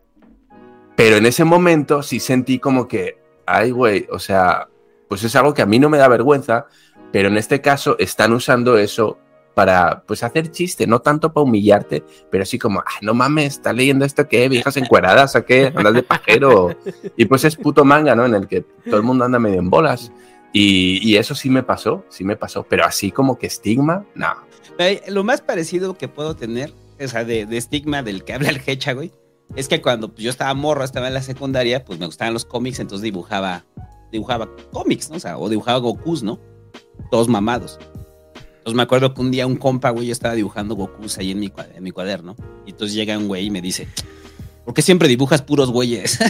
Pero en ese momento sí sentí como que, ay, güey, o sea, pues es algo que a mí no me da vergüenza, pero en este caso están usando eso para, pues, hacer chiste, no tanto para humillarte, pero así como, ah, no mames, está leyendo esto que viejas encueradas, ¿a qué? Andas de pajero. Y pues es puto manga, ¿no? En el que todo el mundo anda medio en bolas. Y, y eso sí me pasó, sí me pasó, pero así como que estigma, no. Lo más parecido que puedo tener, o sea, de, de estigma del que habla el Hecha, güey, es que cuando pues, yo estaba morro, estaba en la secundaria, pues me gustaban los cómics, entonces dibujaba, dibujaba cómics, ¿no? O sea, o dibujaba Gokus, ¿no? Todos mamados. Entonces me acuerdo que un día un compa, güey, yo estaba dibujando Gokus ahí en mi, cua- en mi cuaderno, y entonces llega un güey y me dice, ¿por qué siempre dibujas puros güeyes?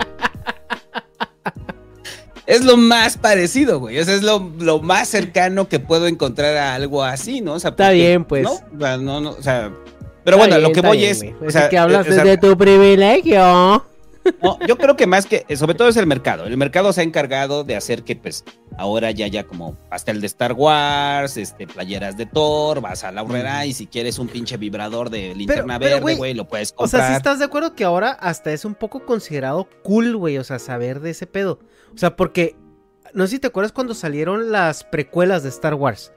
es lo más parecido, güey. O sea, es lo, lo más cercano que puedo encontrar a algo así, ¿no? O sea, Está bien, pues. No, no, no, o sea, pero Está bueno, bien, lo que voy bien, es. güey. o Es sea, que hablas o sea, desde tu privilegio. no, yo creo que más que, sobre todo es el mercado. El mercado se ha encargado de hacer que, pues, ahora ya haya como pastel de Star Wars, este, playeras de Thor, vas a la horrera y si quieres un pinche vibrador de linterna pero, verde, güey, lo puedes O comprar. sea, si estás de acuerdo que ahora hasta es un poco considerado cool, güey, o sea, saber de ese pedo. O sea, porque no sé si te acuerdas cuando salieron las precuelas de Star Wars.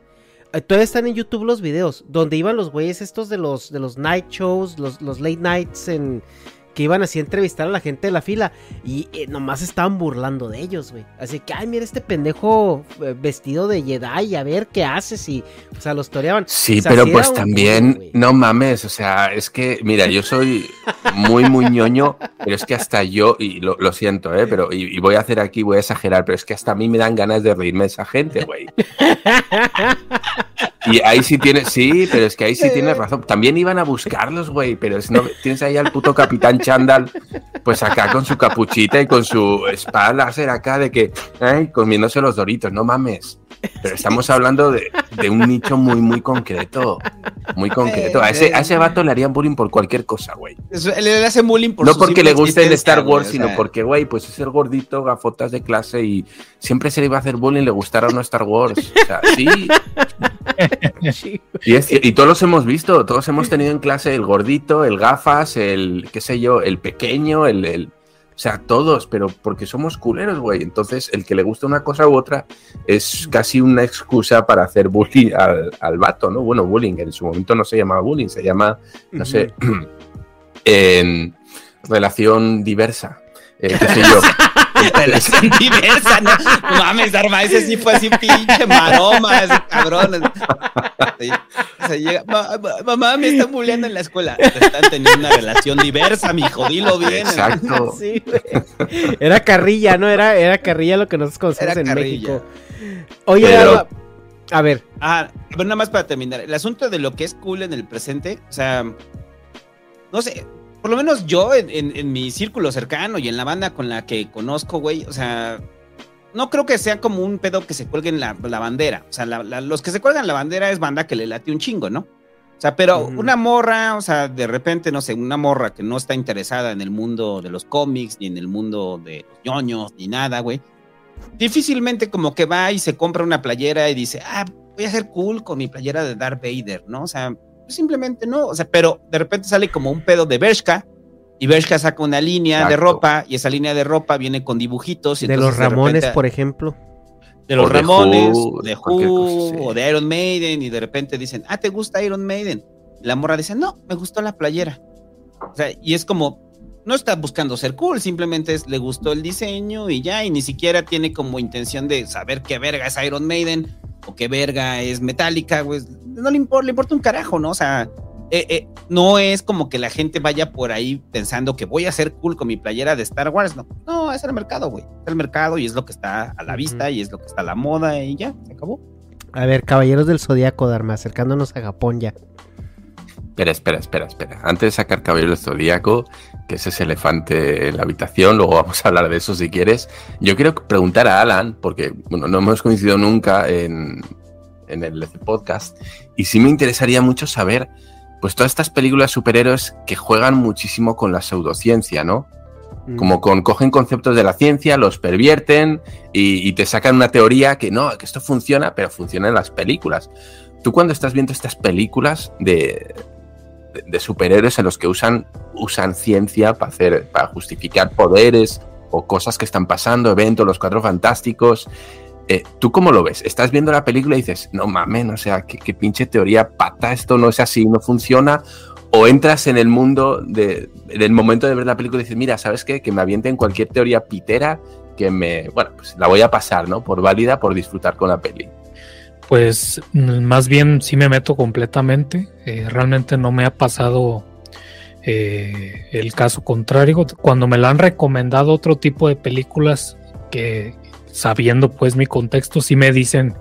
eh, todavía están en YouTube los videos donde iban los güeyes estos de los de los night shows, los, los late nights en que iban así a entrevistar a la gente de la fila y eh, nomás estaban burlando de ellos, güey. Así que, ay, mira este pendejo eh, vestido de Jedi, a ver qué haces y, o sea, los toreaban. Sí, O sea, pero pues también, no mames, o sea, es que, mira, yo soy muy, muy ñoño, pero es que hasta yo, y lo, lo siento, ¿eh? Pero, y, y voy a hacer aquí, voy a exagerar, pero es que hasta a mí me dan ganas de reírme de esa gente, güey. Y ahí sí tienes, sí, pero es que ahí sí tienes razón. También iban a buscarlos, güey, pero es no, tienes ahí al puto capitán Chandal, pues acá con su capuchita y con su espada láser acá de que, ay, comiéndose los doritos, no mames. Pero estamos hablando de, de un nicho muy, muy concreto. Muy concreto. A ese, a ese vato le harían bullying por cualquier cosa, güey. Le, le hace bullying por No porque le guste el Star Wars, sino sea. porque, güey, pues es el gordito, gafotas de clase y siempre se le iba a hacer bullying, le gustara o no Star Wars. O sea, sí. Y, es- y todos los hemos visto, todos hemos tenido en clase el gordito, el gafas, el, qué sé yo, el pequeño, el, el- o sea, todos, pero porque somos culeros, güey. Entonces, el que le gusta una cosa u otra es casi una excusa para hacer bullying al, al vato, ¿no? Bueno, bullying, en su momento no se llamaba bullying, se llama, no sé, en relación diversa. eh, qué sé yo. Relación diversa, ¿no? No mames, Arma, ese sí fue así pinche maroma, ese cabrón. O sea, llega, "Ma- ma- mamá, me están bulleando en la escuela. Están teniendo una relación diversa, mijo, dilo bien. Exacto. Sí, güey. Era carrilla, ¿no? Era, era carrilla lo que nosotros conocemos en carrilla. México. Oye, Pero- a ver, Ah, pero nada más para terminar. El asunto de lo que es cool en el presente, o sea, no sé, por lo menos yo en, en- en mi círculo cercano y en la banda con la que conozco, güey, o sea, no creo que sea como un pedo que se cuelguen la, la bandera. O sea, la- la- los que se cuelgan la bandera es banda que le late un chingo, ¿no? O sea, pero Ujú. una morra, o sea, de repente, no sé, una morra que no está interesada en el mundo de los cómics, ni en el mundo de los ñoños, ni nada, güey. Difícilmente como que va y se compra una playera y dice, ah, voy a ser cool con mi playera de Darth Vader, ¿no? O sea, simplemente no, o sea, pero de repente sale como un pedo de Bershka y Bershka saca una línea de ropa y esa línea de ropa viene con dibujitos. Y de los Ramones, repente- por ejemplo. de los O de Ramones, Who, de Who, cosa, sí. o de Iron Maiden, y de repente dicen, ah, ¿te gusta Iron Maiden? Y la morra dice, no, me gustó la playera. O sea, y es como, no está buscando ser cool, simplemente es, le gustó el diseño y ya, y ni siquiera tiene como intención de saber qué verga es Iron Maiden o qué verga es Metallica, güey. No le importa, le importa un carajo, ¿no? O sea, eh, eh, no es como que la gente vaya por ahí pensando que voy a ser cool con mi playera de Star Wars, no. No, es el mercado, güey. Es el mercado y es lo que está a la vista y es lo que está a la moda y ya, se acabó. A ver, Caballeros del Zodíaco, Dharma, acercándonos a Japón ya. Espera, espera, espera, espera. Antes de sacar Caballero del Zodíaco, que es ese elefante en la habitación, luego vamos a hablar de eso si quieres. Yo quiero preguntar a Alan, porque bueno, no hemos coincidido nunca en, en el podcast, y sí me interesaría mucho saber, pues todas estas películas superhéroes que juegan muchísimo con la pseudociencia, ¿no? Como con cogen conceptos de la ciencia, los pervierten y, y te sacan una teoría que no, que esto funciona, pero funciona en las películas. Tú cuando estás viendo estas películas de, de, superhéroes en los que usan, usan ciencia para hacer, para justificar poderes o cosas que están pasando, eventos, los cuatro fantásticos. eh, ¿Tú cómo lo ves? Estás viendo la película y dices, no mames, o sea, qué, qué pinche teoría pata, esto no es así, no funciona. O entras en el mundo de, en el momento de ver la película y dices, mira, ¿sabes qué? Que me avienten cualquier teoría pitera que me, bueno, pues la voy a pasar, ¿no? Por válida, por disfrutar con la peli. Pues más bien sí me meto completamente. Eh, realmente no me ha pasado eh, el caso contrario. Cuando me la han recomendado otro tipo de películas que sabiendo pues mi contexto, sí me dicen,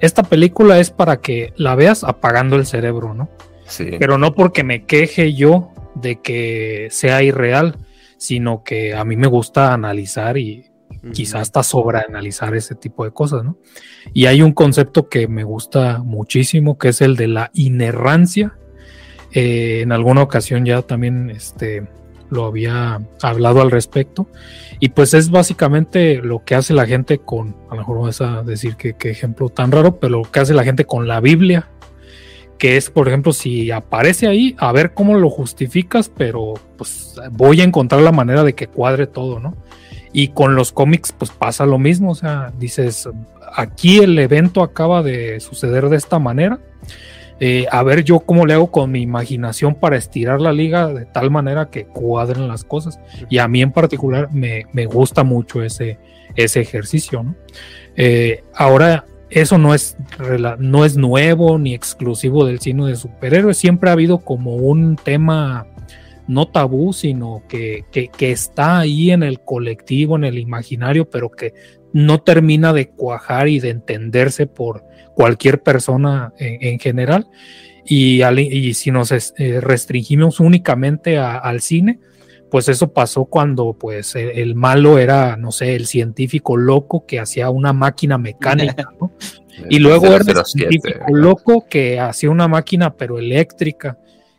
esta película es para que la veas apagando el cerebro, ¿no? Sí. Pero no porque me queje yo de que sea irreal, sino que a mí me gusta analizar y quizás hasta sobreanalizar ese tipo de cosas, ¿no? Y hay un concepto que me gusta muchísimo, que es el de la inerrancia. Eh, en alguna ocasión ya también este, lo había hablado al respecto. Y pues es básicamente lo que hace la gente con, a lo mejor vas a decir que qué ejemplo tan raro, pero lo que hace la gente con la Biblia, que es, por ejemplo, si aparece ahí, a ver cómo lo justificas, pero pues voy a encontrar la manera de que cuadre todo, ¿no? Y con los cómics, pues pasa lo mismo. O sea, dices, aquí el evento acaba de suceder de esta manera. Eh, a ver yo cómo le hago con mi imaginación para estirar la liga de tal manera que cuadren las cosas. Y a mí en particular me, me gusta mucho ese, ese ejercicio. Eh, ahora, eso no es, no es nuevo ni exclusivo del cine de superhéroes. Siempre ha habido como un tema no tabú, sino que, que, que, está ahí en el colectivo, en el imaginario, pero que no termina de cuajar y de entenderse por cualquier persona en, en general. Y, al, y, si nos eh, restringimos únicamente a, al cine, pues eso pasó cuando pues el, el, malo era, no sé, el científico loco que hacía una máquina mecánica, ¿no? y luego era el científico loco que hacía una máquina pero eléctrica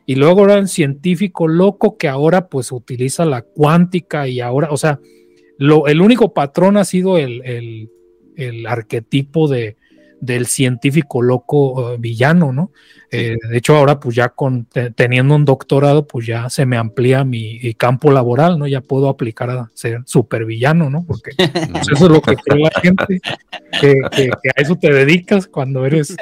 y luego era el científico loco que ahora pues utiliza la cuántica y ahora, o sea, lo, el único patrón ha sido el, el, el arquetipo de, del científico loco uh, villano, ¿no? Eh, de hecho, ahora pues ya con te, teniendo un doctorado, pues ya se me amplía mi, mi, campo laboral, ¿no? Ya puedo aplicar a ser supervillano, ¿no? Porque pues, eso es lo que cree la gente, que, que, que, a eso te dedicas cuando eres,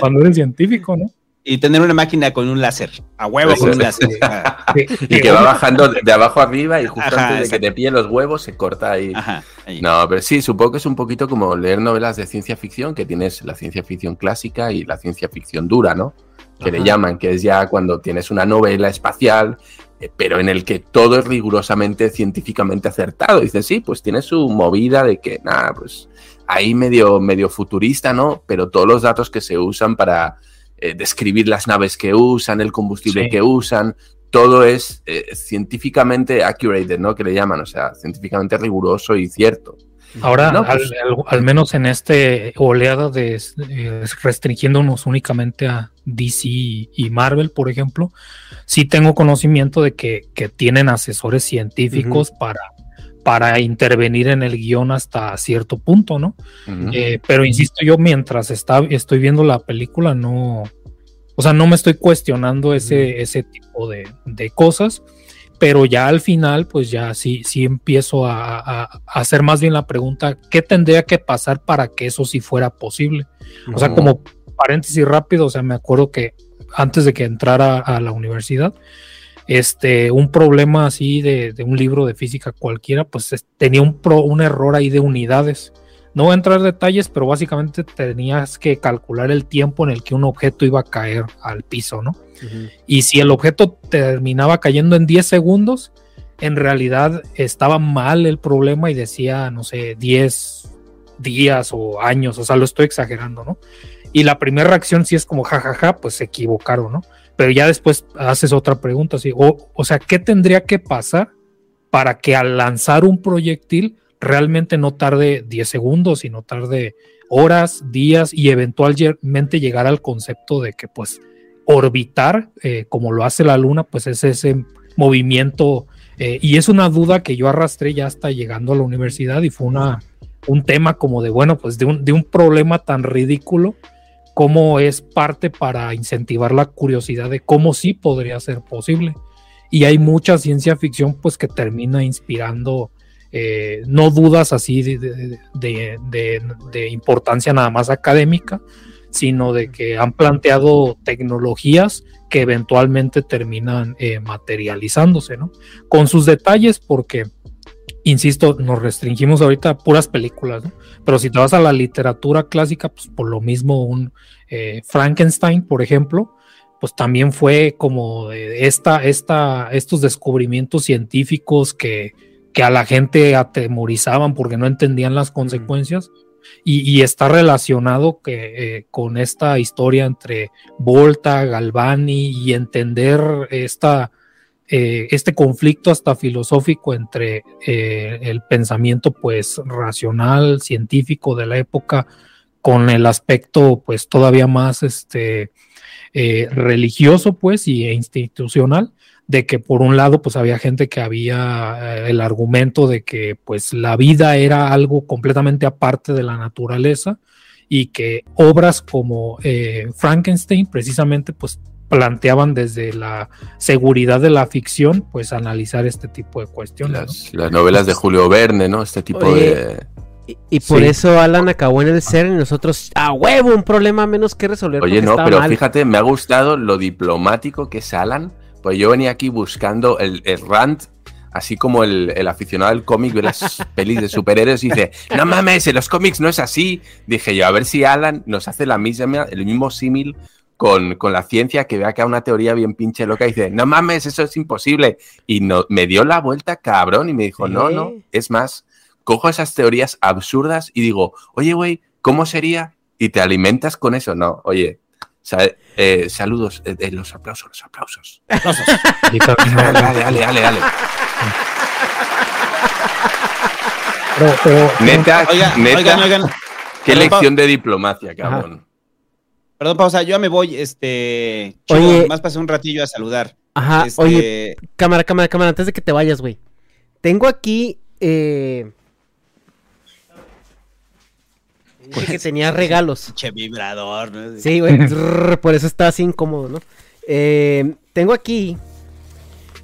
cuando eres científico, ¿no? Y tener una máquina con un láser, a huevo con un láser. y que va bajando de abajo arriba y justo Ajá, antes de que te pille los huevos se corta ahí. Ajá, ahí. No, pero sí, supongo que es un poquito como leer novelas de ciencia ficción, que tienes la ciencia ficción clásica y la ciencia ficción dura, ¿no? Que Ajá. le llaman, que es ya cuando tienes una novela espacial, eh, pero en el que todo es rigurosamente científicamente acertado. dices, sí, pues tiene su movida de que, nada, pues ahí medio, medio futurista, ¿no? Pero todos los datos que se usan para eh, describir las naves que usan, el combustible sí. que usan, todo es eh, científicamente accurate, ¿no? Que le llaman, o sea, científicamente riguroso y cierto. Ahora, no, pues, al, al, al, menos en este oleada de eh, restringiéndonos únicamente a DC y Marvel, por ejemplo, sí tengo conocimiento de que, que tienen asesores científicos uh -huh. para para intervenir en el guion hasta cierto punto, ¿no? Uh -huh. eh, pero insisto yo, mientras está, estoy viendo la película, no, o sea, no me estoy cuestionando ese, uh -huh. ese tipo de, de, cosas, pero ya al final, pues ya sí, sí empiezo a, a, a, hacer más bien la pregunta, ¿qué tendría que pasar para que eso sí fuera posible? Uh -huh. O sea, como paréntesis rápido, o sea, me acuerdo que antes de que entrara a la universidad, este, un problema así de, de, un libro de física cualquiera, pues tenía un, pro, un error ahí de unidades. No voy a entrar en detalles, pero básicamente tenías que calcular el tiempo en el que un objeto iba a caer al piso, ¿no? Uh -huh. Y si el objeto terminaba cayendo en 10 segundos, en realidad estaba mal el problema y decía, no sé, 10 días o años, o sea, lo estoy exagerando, ¿no? Y la primera reacción sí es como, jajaja, ja, ja, pues se equivocaron, ¿no? Pero ya después haces otra pregunta, ¿sí? o, o sea, ¿qué tendría que pasar para que al lanzar un proyectil realmente no tarde 10 segundos, sino tarde horas, días y eventualmente llegar al concepto de que pues orbitar, eh, como lo hace la luna, pues es ese movimiento eh, y es una duda que yo arrastré ya hasta llegando a la universidad y fue una, un tema como de, bueno, pues de un, de un problema tan ridículo cómo es parte para incentivar la curiosidad de cómo sí podría ser posible. Y hay mucha ciencia ficción pues que termina inspirando eh, no dudas así de, de, de, importancia nada más académica, sino de que han planteado tecnologías que eventualmente terminan eh, materializándose, ¿no? Con sus detalles porque insisto, nos restringimos ahorita a puras películas, ¿no? Pero si te vas a la literatura clásica, pues por lo mismo un eh, Frankenstein, por ejemplo, pues también fue como esta, esta, estos descubrimientos científicos que, que a la gente atemorizaban porque no entendían las consecuencias. Y, y, está relacionado que, eh, con esta historia entre Volta, Galvani y entender esta, eh, este conflicto hasta filosófico entre eh, el pensamiento pues racional, científico de la época con el aspecto pues todavía más este eh, religioso pues y institucional de que por un lado pues había gente que había el argumento de que pues la vida era algo completamente aparte de la naturaleza y que obras como Frankenstein precisamente pues planteaban desde la seguridad de la ficción, pues analizar este tipo de cuestiones. ¿no? Las, las novelas de Julio Verne, ¿no? Este tipo Oye, de. Y, y por Sí. eso Alan acabó en el ser y nosotros, a huevo, un problema menos que resolver. Oye, no, pero mal. fíjate, me ha gustado lo diplomático que es Alan. Pues yo venía aquí buscando el, el rant, así como el, el aficionado al cómic de las pelis de superhéroes, y dice: No mames, en los cómics no es así. Dije yo, a ver si Alan nos hace la misma, el mismo símil con, con la ciencia, que vea que hay una teoría bien pinche loca y dice: No mames, eso es imposible. Y no, me dio la vuelta cabrón y me dijo: No, no, es más, cojo esas teorías absurdas y digo: Oye, güey, ¿cómo sería? Y te alimentas con eso. No, oye. eh, saludos, eh, eh, los aplausos, los aplausos. Dale, dale, dale, dale, dale. pero- pero- Neta, Oiga, neta, oigan, oigan. qué lección de diplomacia, cabrón. Perdón, pausa, yo ya me voy, este... Oye. más pasé un ratillo a saludar. Ajá, Este, oye, cámara, cámara, cámara, antes de que te vayas, güey. Tengo aquí. Eh... dije que tenía regalos. Pinche vibrador, ¿no? Sí, güey. por eso está así incómodo, ¿no? Eh, tengo aquí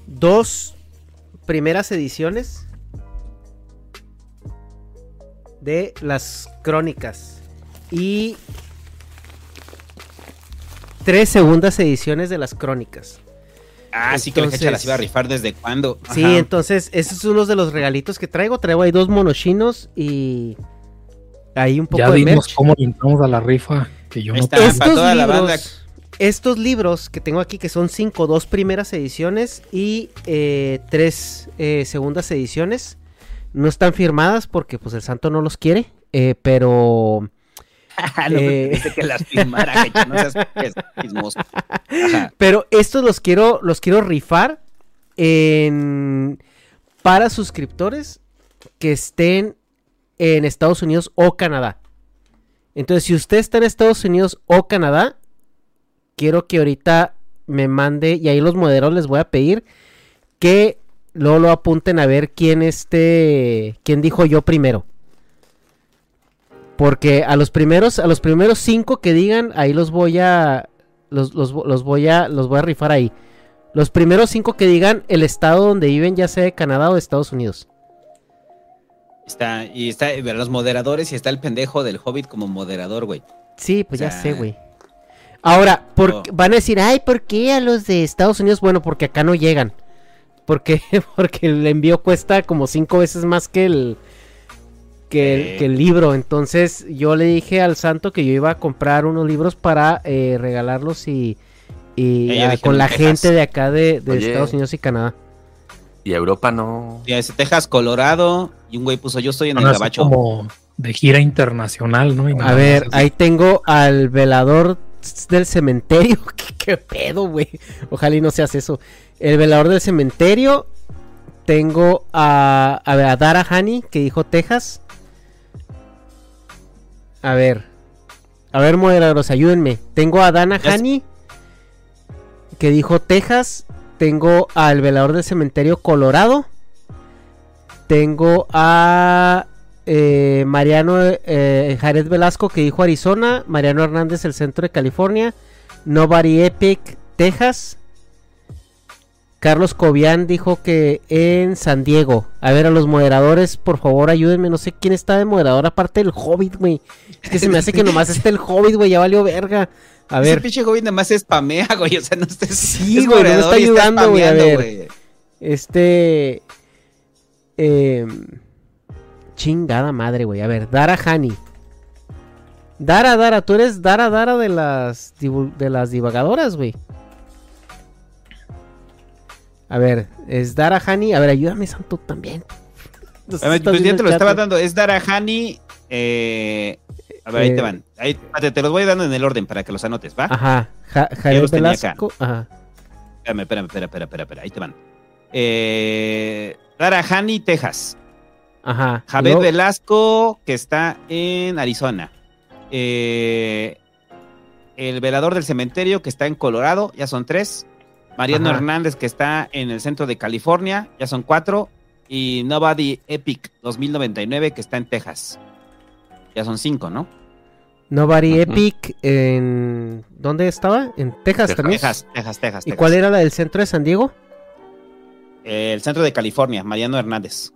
dos primeras ediciones de las crónicas y tres segundas ediciones de las crónicas. Ah, sí que la fecha las iba a rifar desde cuándo. Sí, Ajá. entonces, ese es uno de los regalitos que traigo. Traigo ahí dos monochinos y ahí un poco ya de vimos merch. cómo le entramos a la rifa, que yo no Estos toda la libros, banda. estos libros que tengo aquí, que son cinco, dos primeras ediciones y eh, tres eh, segundas ediciones, no están firmadas porque pues el santo no los quiere, eh, pero... no eh, me que las firmara, que no seas pues. Pero estos los quiero, los quiero rifar en para suscriptores que estén en Estados Unidos o Canadá. Entonces, si usted está en Estados Unidos o Canadá, quiero que ahorita me mande, y ahí los moderadores les voy a pedir que luego lo apunten a ver quién este, quién dijo yo primero. Porque a los primeros, a los primeros cinco que digan, ahí los voy a, los, los, los voy a, los voy a rifar ahí. Los primeros cinco que digan el estado donde viven, ya sea de Canadá o de Estados Unidos. Está, y está los moderadores y está el pendejo del Hobbit como moderador, güey. Sí, pues O ya sé, güey. Ahora, por- van a decir, ay, ¿por qué a los de Estados Unidos? Bueno, porque acá no llegan. Porque, porque el envío cuesta como cinco veces más que el, que el, Eh. que el libro. Entonces yo le dije al santo que yo iba a comprar unos libros para eh, regalarlos y, con la Texas. gente de acá de. Estados Unidos y Canadá. Y a Europa no. Y ese Texas, Colorado, y un güey puso, yo estoy en el gabacho. como de gira internacional, ¿no? Y A ver, ahí tengo al velador del cementerio. ¿Qué, qué pedo, güey? Ojalá y no seas eso. El velador del cementerio. Tengo a, a, a Dara Hani, que dijo Texas. A ver. A ver, moderadores, ayúdenme. Tengo a Dana. Hani, que dijo Texas. Tengo al velador del cementerio Colorado. Tengo a eh, Mariano eh, Jared Velasco que dijo Arizona, Mariano Hernández el centro de California, Nobody Epic Texas, Carlos Cobian dijo que en San Diego. A ver, a los moderadores, por favor, ayúdenme. No sé quién está de moderador aparte del Hobbit, güey. Es que se me hace que nomás está el Hobbit, güey. Ya valió verga. A Ese ver. pinche Hobbit nada más spamea, güey. O sea, no estés. Sí, güey, no me está ayudando, güey. A ver. Este. em, chingada madre, güey. A ver, Dara Hani. Dara, Dara, tú eres Dara, Dara de las, de las divagadoras, güey. A ver, es Dara Hani. A ver, ayúdame, Santo, también. A ver, pues ya te lo estaba dando. Es Darahani. Eh, a ver, ahí Eh, te van. Ahí, espérate, te los voy dando en el orden para que los anotes, ¿va? Ajá, Ja- Jared. Velasco. Ajá. Espérame, espérame, espérame, espérame, espérame, espérame, ahí te van. Eh, Darahani, Texas. Ajá. Luego- Velasco, que está en Arizona. Eh, el velador del cementerio, que está en Colorado, ya son tres. Mariano Ajá. Hernández, que está en el centro de California, ya son cuatro. Y Nobody Epic 2099, que está en Texas. Ya son cinco, ¿no? Nobody. Epic en... ¿Dónde estaba? ¿En Texas, Texas. también? Texas, Texas, Texas. ¿Y Texas. cuál era la del centro de San Diego? El centro de California, Mariano Hernández.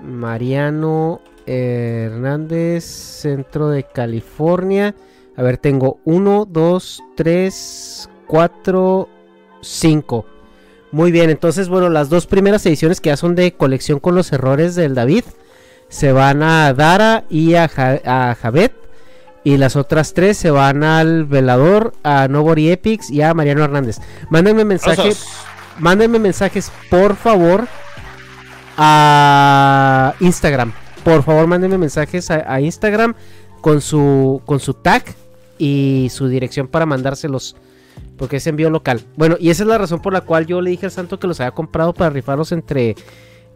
Mariano Hernández, centro de California. A ver, tengo uno, dos, tres, cuatro, cinco. Muy bien, entonces, bueno, las dos primeras ediciones que ya son de colección con los errores del David se van a Dara y a, Ja- a Javet. Y las otras tres se van al Velador, a Nobody Epics y a Mariano Hernández. Mándenme mensaje, Osos. mándenme mensajes, por favor, a Instagram. Por favor, mándenme mensajes a, a Instagram con su con su tag y su dirección para mandárselos. Porque es envío local. Bueno, y esa es la razón por la cual yo le dije al santo que los había comprado para rifarlos entre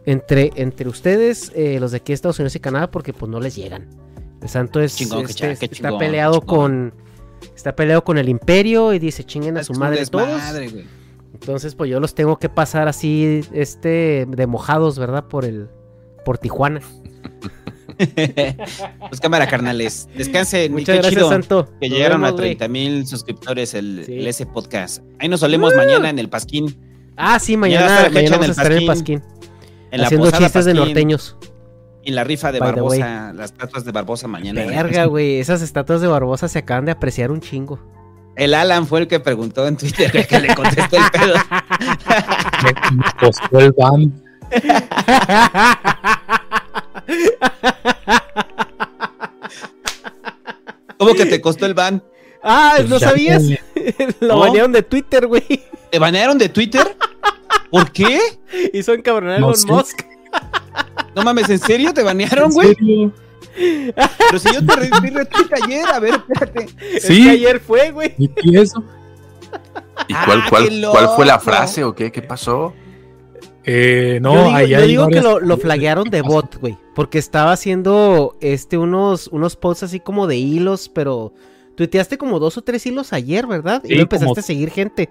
entre entre ustedes, eh, los de aquí de Estados Unidos y Canadá, porque pues no les llegan. El santo es Chingón, este, está chingón, peleado con está peleado con el imperio y dice chinguen a su madre todos. Entonces, pues yo los tengo que pasar así, este, de mojados, ¿verdad? Por el, por Tijuana. Pues cámara, carnales. Descansen. Muchas gracias, chido Santo. Que Nos llegaron vemos, a güey. 30 mil suscriptores el, Sí. el S Podcast. Ahí nos solemos mañana en el Pasquín. Ah, sí, Mañana mañana, mañana en vamos a el estar en el Pasquín. Pasquín. En la haciendo chistes de norteños. Y la rifa de By. Barbosa. Las estatuas de Barbosa mañana. Verga, güey. Esas estatuas de Barbosa se acaban de apreciar un chingo. El Alan fue el que preguntó en Twitter güey, que le contesté el pedo. Me, costó el. ¿Cómo que te costó el ban? Ah, Pues ¿no sabías? Lo ¿No? banearon de Twitter, güey. ¿Te banearon de Twitter? ¿Por qué? Hizo encabronar a No. Musk. No mames, ¿en serio te banearon, ¿En güey? Pero si yo te re- retweet ayer, a ver, espérate. Es Sí. que ayer fue, güey. ¿Y eso? ¿Y Ah, cuál, fue la frase o qué? ¿Qué pasó? Eh, no, yo digo, ahí yo hay digo que lo, lo flaguearon de bot, güey. Porque estaba haciendo este unos, unos posts así como de hilos, pero tuiteaste como dos o tres hilos ayer, ¿verdad? y empezaste como- a seguir gente.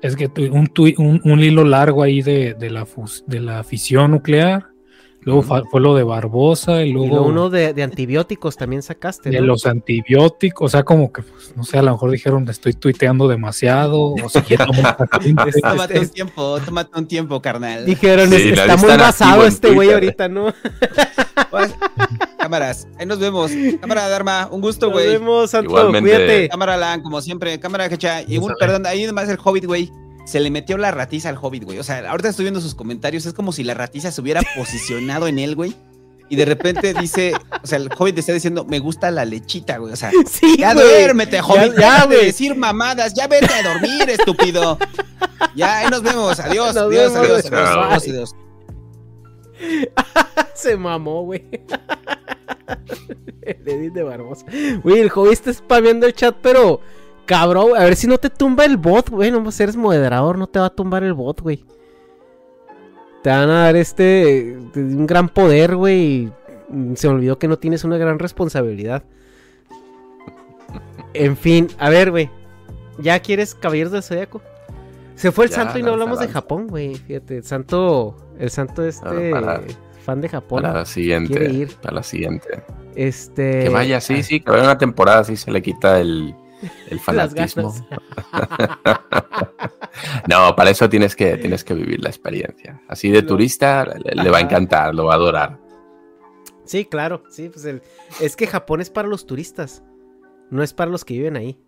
Es que un, un, un hilo largo ahí de, de, la de la fisión nuclear. Luego fue lo de Barbosa y Y luego luego uno de, de antibióticos también sacaste, de ¿no? los antibióticos. O sea, como que, pues, no sé, a lo mejor dijeron estoy tuiteando demasiado o mucha gente. Tómate un tiempo, tómate un tiempo, carnal. Dijeron, Sí, es- nadie está muy basado este güey ahorita, ¿no? Pues, cámaras, ahí nos vemos. Cámara Dharma, un gusto, Nos güey. vemos, Santo, Igualmente. cuídate. Cámara Alan, como siempre. Cámara Hecha. Y un, perdón, ahí nomás el Hobbit, güey. Se le metió la ratiza al Hobbit, güey. O sea, ahorita estoy viendo sus comentarios. Es como si la ratiza se hubiera posicionado en él, güey. Y de repente dice, o sea, el Hobbit está diciendo, me gusta la lechita, güey. O sea, Sí, ya güey. duérmete, Hobbit. Ya, Ya, ya, de güey. decir mamadas. Ya vete a dormir, estúpido. Ya, ahí nos vemos. Adiós, Nos adiós, vemos, adiós, güey. adiós, adiós, adiós. Se mamó, güey. el edit de Barbosa. Güey, el Joey está spameando el chat, pero cabrón, a ver si no te tumba el bot, güey. No pues eres moderador, no te va a tumbar el bot, güey. Te van a dar este un gran poder, güey. Se me olvidó que no tienes una gran responsabilidad. En fin, a ver, güey. ¿Ya quieres Caballeros del Zodiaco? Se fue el Ya, santo y no hablamos de. Japón, güey. Fíjate, el santo, el santo este para- fan de Japón. Para la siguiente. Ir. Para la siguiente. Este. Que vaya, sí, sí, que vaya una temporada así se le quita el, el fanatismo. no, para eso tienes que, tienes que vivir la experiencia. Así de turista le, le va a encantar, lo va a adorar. Sí, claro. Sí, pues el... es que Japón es para los turistas. No es para los que viven ahí.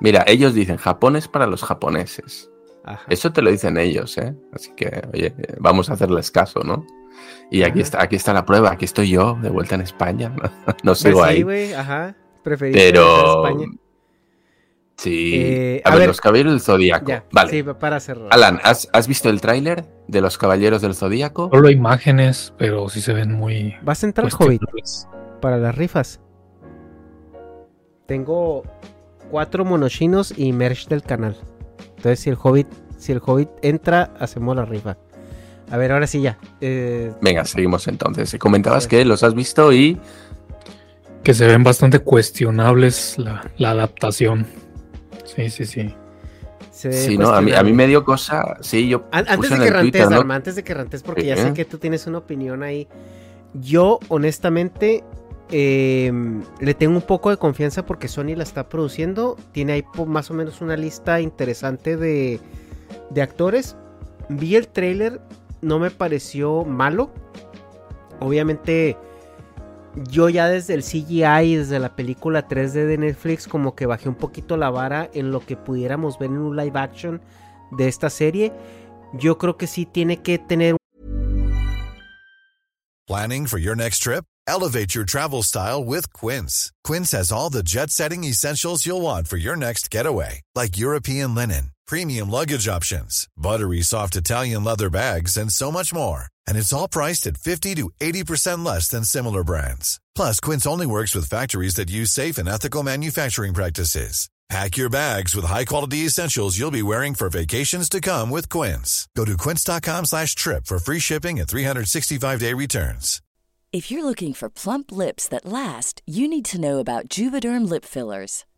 Mira, ellos dicen Japón es para los japoneses. Ajá. Eso te lo dicen ellos, ¿eh? Así que, oye, vamos a hacerles caso, ¿no? Y aquí Ajá. está, aquí está la prueba, aquí estoy yo, de vuelta en España. No, no Pues sigo sí, ahí. güey, ajá. Regresar Pero. España. Sí. Eh, a, a ver, ver, los caballeros del zodíaco. Ya, vale. sí, para cerrar. Alan, ¿has, has visto el tráiler de los caballeros del zodíaco? Solo imágenes, pero sí se ven muy. ¿Vas a entrar, Hobbit, para las rifas? Tengo cuatro monoshinos y merch del canal. Entonces, si el Hobbit, si el Hobbit entra, hacemos la rifa. A ver, ahora sí ya. Eh, Venga, seguimos entonces. Comentabas que los has visto y Que se ven bastante cuestionables la, la adaptación. Sí, sí, sí. se sí, no, a mí, a mí me dio cosa. Sí, yo An- Antes puse de en que el rantes, Twitter, antes de que rantes, porque ya sé que tú tienes una opinión ahí. Yo, honestamente, eh, le tengo un poco de confianza porque Sony la está produciendo. Tiene ahí más o menos una lista interesante de, de actores. Vi el trailer, no me pareció malo. Obviamente, yo ya desde el CGI, desde la película 3D de Netflix, como que bajé un poquito la vara en lo que pudiéramos ver en un live action de esta serie. Yo creo que sí tiene que tener Planning for your next trip? Elevate your travel style with Quince. Quince has all the jet setting essentials you'll want for your next getaway, like European linen, premium luggage options, buttery soft Italian leather bags, and so much more. And it's all priced at 50 to 80% less than similar brands. Plus, Quince only works with factories that use safe and ethical manufacturing practices. Pack your bags with high-quality essentials you'll be wearing for vacations to come with Quince. Go to quince.com slash trip for free shipping and 365-day returns. If you're looking for plump lips that last, you need to know about Juvederm lip fillers.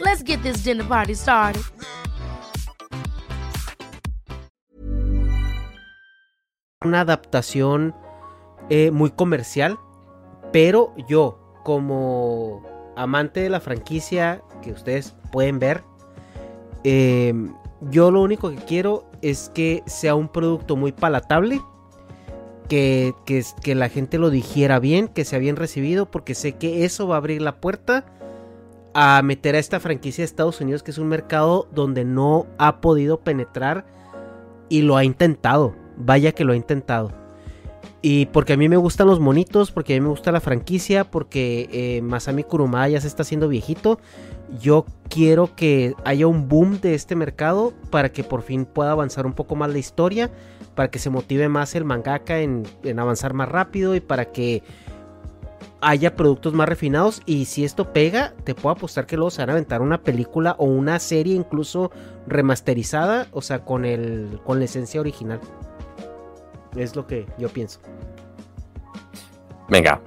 Let's get this dinner party started. una adaptación eh, muy comercial, pero yo, como amante de la franquicia que ustedes pueden ver, eh, yo lo único que quiero es que sea un producto muy palatable, que, que, que la gente lo digiera bien, que sea bien recibido, porque sé que eso va a abrir la puerta a meter a esta franquicia de Estados Unidos, que es un mercado donde no ha podido penetrar y lo ha intentado. Vaya que lo ha intentado. Y porque a mí me gustan los monitos, porque a mí me gusta la franquicia, porque eh, Masami Kurumada ya se está haciendo viejito. Yo quiero que haya un boom de este mercado para que por fin pueda avanzar un poco más la historia, para que se motive más el mangaka en, en avanzar más rápido y para que haya productos más refinados. Y si esto pega, te puedo apostar que luego se van a aventar una película o una serie incluso remasterizada, o sea, con, el, con la esencia original. Es lo que yo pienso. Venga.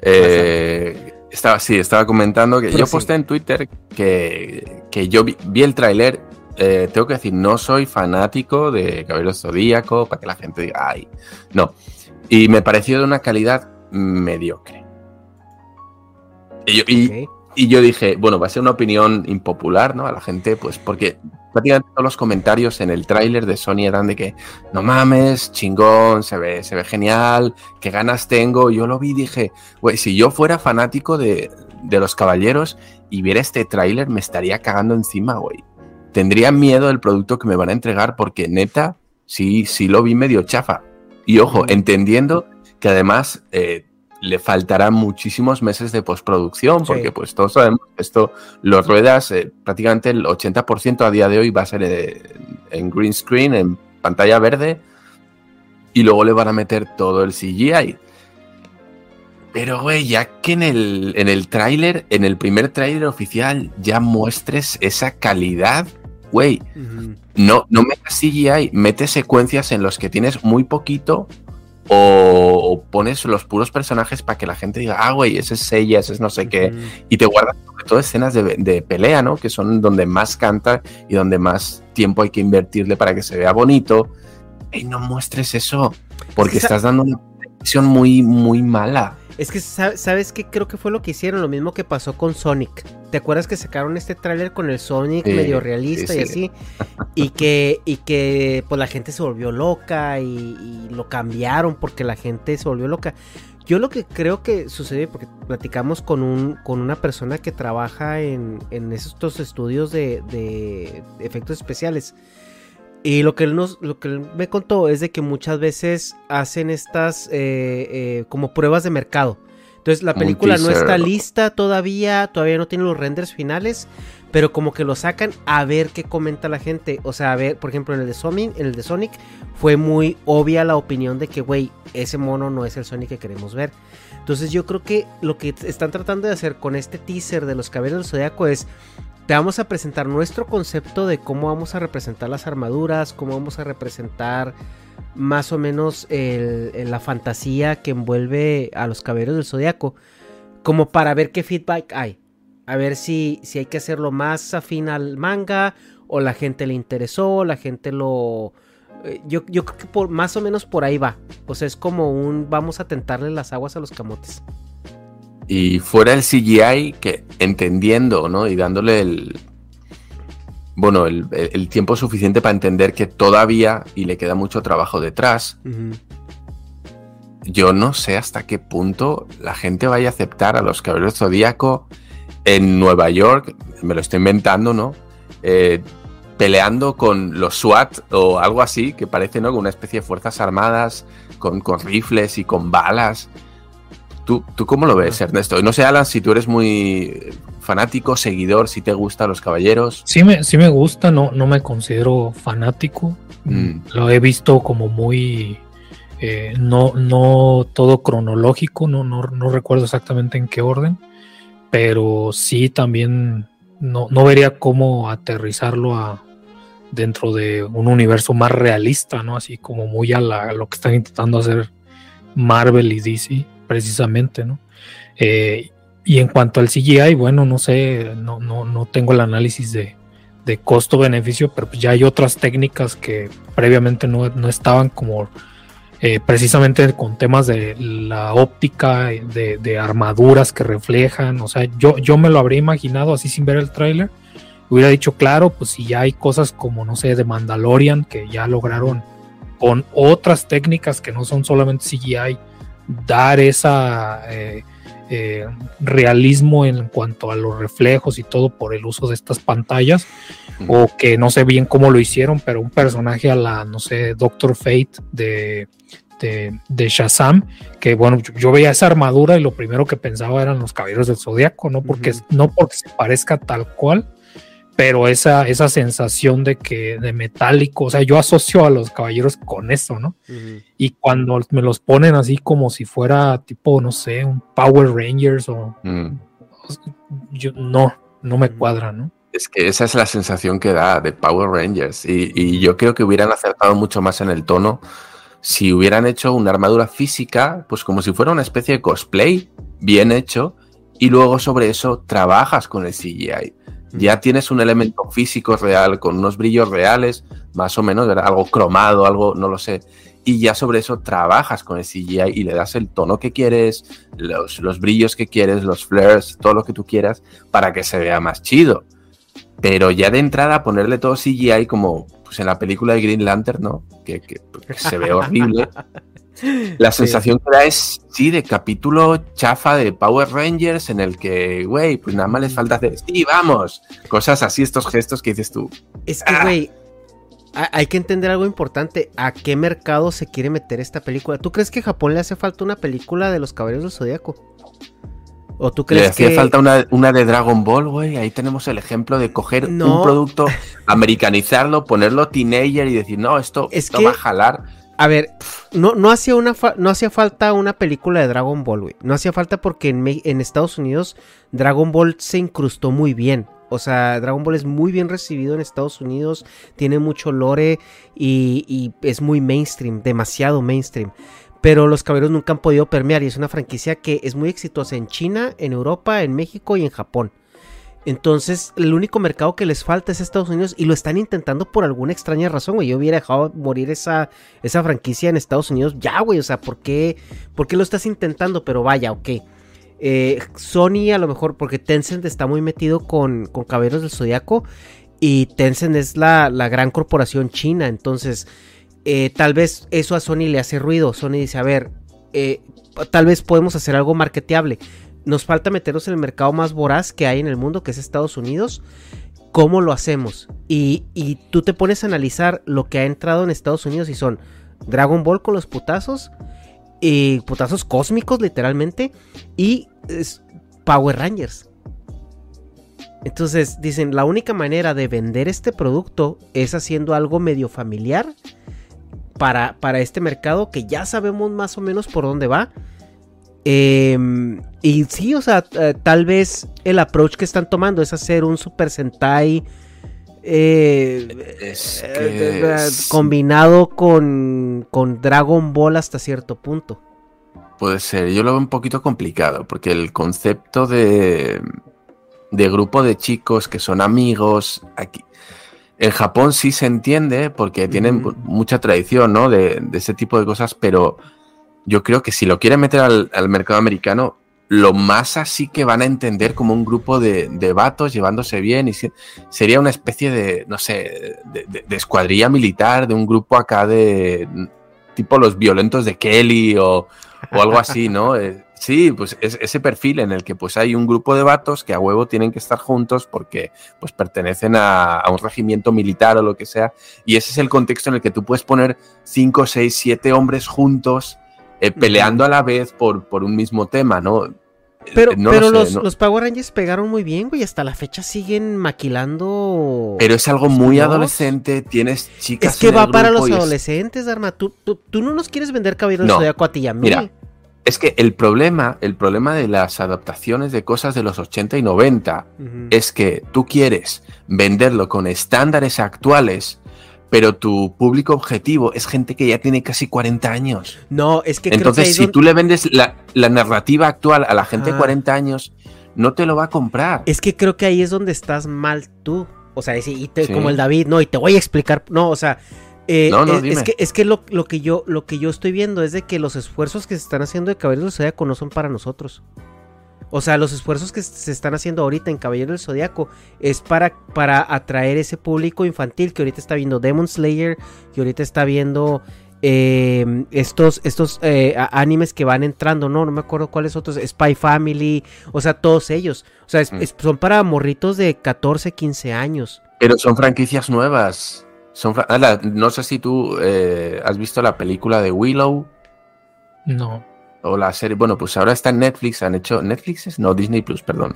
Eh, estaba, sí, estaba comentando que Pero yo sí. posté en Twitter que, que yo vi, vi el tráiler. eh, tengo que decir, no soy fanático de Cabello Zodíaco para que la gente diga, ay, no. Y me pareció de una calidad mediocre. Y yo, y- y yo dije, bueno, va a ser una opinión impopular, ¿no? A la gente, pues porque prácticamente todos los comentarios en el tráiler de Sony eran de que, no mames, chingón, se ve, se ve genial, qué ganas tengo. Yo lo vi y dije, güey, si yo fuera fanático de, de los caballeros y viera este tráiler, me estaría cagando encima, güey. Tendría miedo del producto que me van a entregar porque neta, sí, sí lo vi medio chafa. Y ojo, entendiendo que además eh, le faltarán muchísimos meses de postproducción, porque pues todos sabemos que esto, los ruedas, eh, prácticamente el 80% a día de hoy va a ser eh, en green screen, en pantalla verde, y luego le van a meter todo el CGI. Pero, güey, ya que en el, en el tráiler, en el primer tráiler oficial, ya muestres esa calidad, güey, no, no metas CGI, mete secuencias en los que tienes muy poquito o, o pones los puros personajes para que la gente diga, ah, güey, ese es Seiya, ese es no sé qué, y te guardas sobre todo escenas de, de pelea, ¿no? Que son donde más canta y donde más tiempo hay que invertirle para que se vea bonito. Y no muestres eso, porque Esa- estás dando una visión muy, muy mala. Es que, sa- ¿sabes qué? Creo que fue lo que hicieron, lo mismo que pasó con Sonic. ¿Te acuerdas que sacaron este tráiler con el Sonic Sí, medio realista sí, y sí. así? Y que, y que pues la gente se volvió loca y, y lo cambiaron porque la gente se volvió loca. Yo lo que creo que sucede, porque platicamos con, un, con una persona que trabaja en, en estos estudios de, de efectos especiales. Y lo que él nos, lo que él me contó es de que muchas veces hacen estas eh, eh, como pruebas de mercado. Entonces la película no está lista todavía, todavía no tiene los renders finales, pero como que lo sacan a ver qué comenta la gente. O sea, a ver, por ejemplo, en el de Sonic, en el de Sonic fue muy obvia la opinión de que, güey, ese mono no es el Sonic que queremos ver. Entonces yo creo que lo que están tratando de hacer con este teaser de los caballeros del Zodiaco es te vamos a presentar nuestro concepto de cómo vamos a representar las armaduras, cómo vamos a representar más o menos la fantasía que envuelve a los caballeros del zodiaco, como para ver qué feedback hay. A ver si, si hay que hacerlo más afín al manga, o la gente le interesó, la gente lo. eh, Yo, yo creo que por, más o menos por ahí va. O sea, es como un vamos a tentarle las aguas a los camotes. Y fuera el CGI, que entendiendo, ¿no? Y dándole el. Bueno, el, el tiempo suficiente para entender que todavía, y le queda mucho trabajo detrás, yo no sé hasta qué punto la gente vaya a aceptar a los caballeros zodíaco en Nueva York, me lo estoy inventando, ¿no? Eh, peleando con los SWAT o algo así, que parece, ¿no? Una especie de fuerzas armadas, con, con rifles y con balas. ¿Tú, ¿Tú cómo lo ves, Ernesto? No sé, Alan, si tú eres muy fanático, seguidor, si te gustan los caballeros. Sí me, sí me gusta, no, no me considero fanático. Mm. Lo he visto como muy eh, no, no todo cronológico, no, no, no recuerdo exactamente en qué orden, pero sí también no, no vería cómo aterrizarlo a dentro de un universo más realista, ¿no? Así como muy a, la- a lo que están intentando hacer Marvel y DC, precisamente, ¿no? Eh, y en cuanto al CGI, bueno, no sé, no, no, no tengo el análisis de, de costo-beneficio, pero pues ya hay otras técnicas que previamente no, no estaban como eh, precisamente con temas de la óptica, de, de armaduras que reflejan, o sea, yo, yo me lo habría imaginado así sin ver el tráiler, hubiera dicho, claro, pues si ya hay cosas como, no sé, de Mandalorian, que ya lograron con otras técnicas que no son solamente CGI, dar esa... eh, eh, realismo en cuanto a los reflejos y todo por el uso de estas pantallas o que no sé bien cómo lo hicieron pero un personaje a la no sé Doctor Fate de, de, de Shazam que bueno yo, yo veía esa armadura y lo primero que pensaba eran los caballeros del zodiaco no porque no porque se parezca tal cual pero esa, esa sensación de que de metálico, o sea, yo asocio a los caballeros con eso, ¿no? Y cuando me los ponen así como si fuera tipo, no sé, un Power Rangers o Mm. yo no, no me cuadra, ¿no? Es que esa es la sensación que da de Power Rangers. Y, y yo creo que hubieran acertado mucho más en el tono si hubieran hecho una armadura física, pues como si fuera una especie de cosplay bien hecho, y luego sobre eso trabajas con el CGI. Ya tienes un elemento físico real, con unos brillos reales, más o menos, algo cromado, algo, no lo sé. Y ya sobre eso trabajas con el CGI y le das el tono que quieres, los, los brillos que quieres, los flares, todo lo que tú quieras, para que se vea más chido. Pero ya de entrada ponerle todo CGI como pues en la película de Green Lantern, ¿no? Que, que- que se ve horrible. La Sí. sensación que da es, sí, de capítulo chafa de Power Rangers en el que, güey, pues nada más les falta hacer, sí, vamos. Cosas así, estos gestos que dices tú. Es que, güey, ha- hay que entender algo importante. ¿A qué mercado se quiere meter esta película? ¿Tú crees que a Japón le hace falta una película de los Caballeros del Zodíaco? ¿O tú Le crees hacía que falta una, una de Dragon Ball, güey. Ahí tenemos el ejemplo de coger No. un producto, americanizarlo, ponerlo teenager y decir, no, esto, Es esto que- va a jalar. A ver, no, no, hacía una no hacía falta una película de Dragon Ball, güey. No hacía falta porque en, en Estados Unidos Dragon Ball se incrustó muy bien. O sea, Dragon Ball es muy bien recibido en Estados Unidos, tiene mucho lore y, y es muy mainstream, demasiado mainstream. pero los caballeros nunca han podido permear y es una franquicia que es muy exitosa en China, en Europa, en México y en Japón. Entonces, el único mercado que les falta es Estados Unidos y lo están intentando por alguna extraña razón, güey. Yo hubiera dejado morir esa, esa franquicia en Estados Unidos ya, güey. O sea, ¿por qué, ¿por qué lo estás intentando? Pero vaya, ok. Eh, Sony a lo mejor, porque Tencent está muy metido con, con Caballeros del Zodiaco y Tencent es la, la gran corporación china. Entonces, eh, tal vez eso a Sony le hace ruido. Sony dice, a ver, eh, tal vez podemos hacer algo marketeable. Nos falta meternos en el mercado más voraz que hay en el mundo, que es Estados Unidos. ¿Cómo lo hacemos? Y, tú te pones a analizar lo que ha entrado en Estados Unidos y son Dragon Ball con los putazos, y putazos cósmicos literalmente, y Power Rangers. Entonces dicen, la única manera de vender este producto es haciendo algo medio familiar para, para este mercado que ya sabemos más o menos por dónde va. Em, y sí, o sea, eh, tal vez el approach que están tomando es hacer un Super Sentai eh, Es eh, que es- combinado con, con Dragon Ball hasta cierto punto. Puede ser, yo lo veo un poquito complicado, porque el concepto de, de grupo de chicos que son amigos, aquí, en Japón sí se entiende, porque tienen mucha tradición, ¿no? De, de ese tipo de cosas, pero yo creo que si lo quieren meter al, al mercado americano, lo más así que van a entender como un grupo de, de vatos llevándose bien, y si- sería una especie de, no sé, de, de- de escuadrilla militar, de un grupo acá de tipo los violentos de Kelly o, o algo así, ¿no? Eh, sí, pues es, ese perfil en el que pues hay un grupo de vatos que a huevo tienen que estar juntos porque pues pertenecen a, a un regimiento militar o lo que sea. Y ese es el contexto en el que tú puedes poner 5, 6, 7 hombres juntos eh, peleando a la vez por, por un mismo tema, ¿no? Pero, Eh, lo pero sé, los, no- los Power Rangers pegaron muy bien, güey. Hasta la fecha siguen maquilando. Pero es algo muy adolescente, tienes chicas Es que en va el para los es- adolescentes, Dharma. Tú, tú, tú no nos quieres vender Caballeros No, del Zodiaco a ti y a mí. Mira, es que el problema, el problema de las adaptaciones de cosas de los 80 y 90 Ujú. es que tú quieres venderlo con estándares actuales, pero tu público objetivo es gente que ya tiene casi 40 años. No, es que creo que Entonces, si tú le vendes la, la narrativa actual a la gente de Ah. 40 años, no te lo va a comprar. Es que creo que ahí es donde estás mal tú. O sea, es- y te- Sí. como el David, no, y te voy a explicar. No, o sea. eh, No, no, es, dime. es que, es que lo, lo que yo, lo que yo estoy viendo es de que los esfuerzos que se están haciendo de Caballeros del Zodiaco no son para nosotros. O sea, los esfuerzos que se están haciendo ahorita en Caballero del Zodiaco es para, para atraer ese público infantil que ahorita está viendo Demon Slayer, que ahorita está viendo eh, estos, estos eh, animes que van entrando, no, no me acuerdo cuáles otros, Spy Family, o sea, todos ellos. O sea, es- Mm. es- son para morritos de 14, 15 años. Pero son franquicias nuevas. Son fra- Ah, la- no sé si tú eh, has visto la película de Willow. No. O la serie, bueno, pues ahora está en Netflix, han hecho, ¿Netflix es? No, Disney Plus, perdón.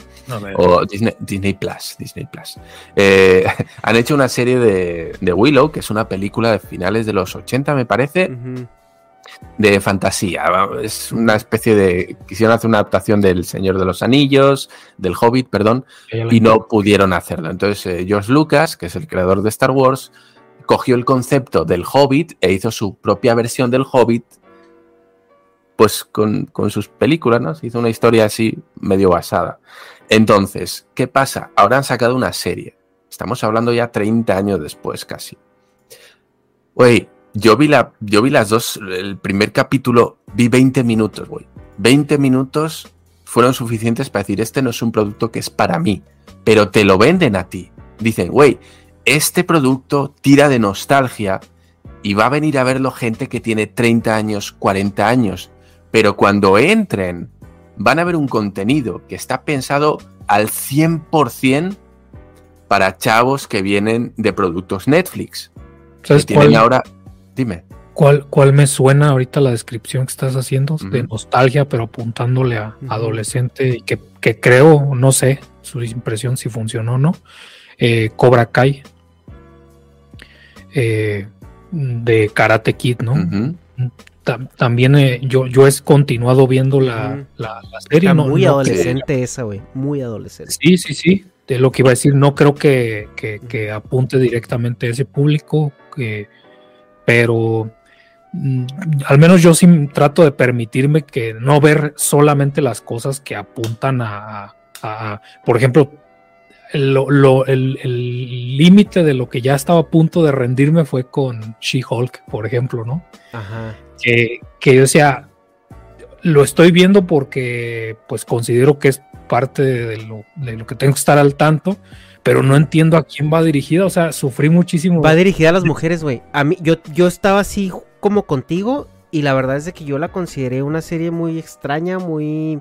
O Disney, Disney Plus, Disney Plus. Eh, han hecho una serie de, de Willow, que es una película de finales de los 80, me parece, de fantasía. Es una especie de, quisieron hacer una adaptación del Señor de los Anillos, del Hobbit, perdón, y no pudieron hacerlo. Entonces, eh, George Lucas, que es el creador de Star Wars, cogió el concepto del Hobbit e hizo su propia versión del Hobbit, pues con, con sus películas, ¿no? Se hizo una historia así medio basada. Entonces, ¿qué pasa? Ahora han sacado una serie. Estamos hablando ya 30 años después, casi. Güey, yo vi, la, yo vi las dos, el primer capítulo, vi 20 minutos, güey. 20 minutos fueron suficientes para decir, este no es un producto que es para mí, pero te lo venden a ti. Dicen, güey, este producto tira de nostalgia y va a venir a verlo gente que tiene 30 años, 40 años, pero cuando entren van a ver un contenido que está pensado al 100% para chavos que vienen de productos Netflix. Que ¿Sabes tienen cuál, ahora... Dime. cuál, cuál me suena ahorita la descripción que estás haciendo? De nostalgia, pero apuntándole a adolescente y que, que creo, no sé, su impresión si funcionó o no. Eh, Cobra Kai. Eh, de Karate Kid, ¿no? Ujú. Tam- También eh, yo, yo he continuado viendo la, la, la serie. Está no- muy no adolescente esa, güey. Muy adolescente. Sí, sí, sí. De lo que iba a decir, no creo que, que- que apunte directamente a ese público, que- pero mm, al menos yo sí trato de permitirme que no ver solamente las cosas que apuntan a, a- a- por ejemplo, lo- lo- el el límite de lo que ya estaba a punto de rendirme fue con She-Hulk, por ejemplo, ¿no? Ajá. Que, que yo decía, lo estoy viendo porque pues considero que es parte de lo, de lo que tengo que estar al tanto, pero no entiendo a quién va dirigida, o sea, sufrí muchísimo. Va dirigida a las mujeres, güey. A mí, yo, yo estaba así como contigo y la verdad es de que yo la consideré una serie muy extraña, muy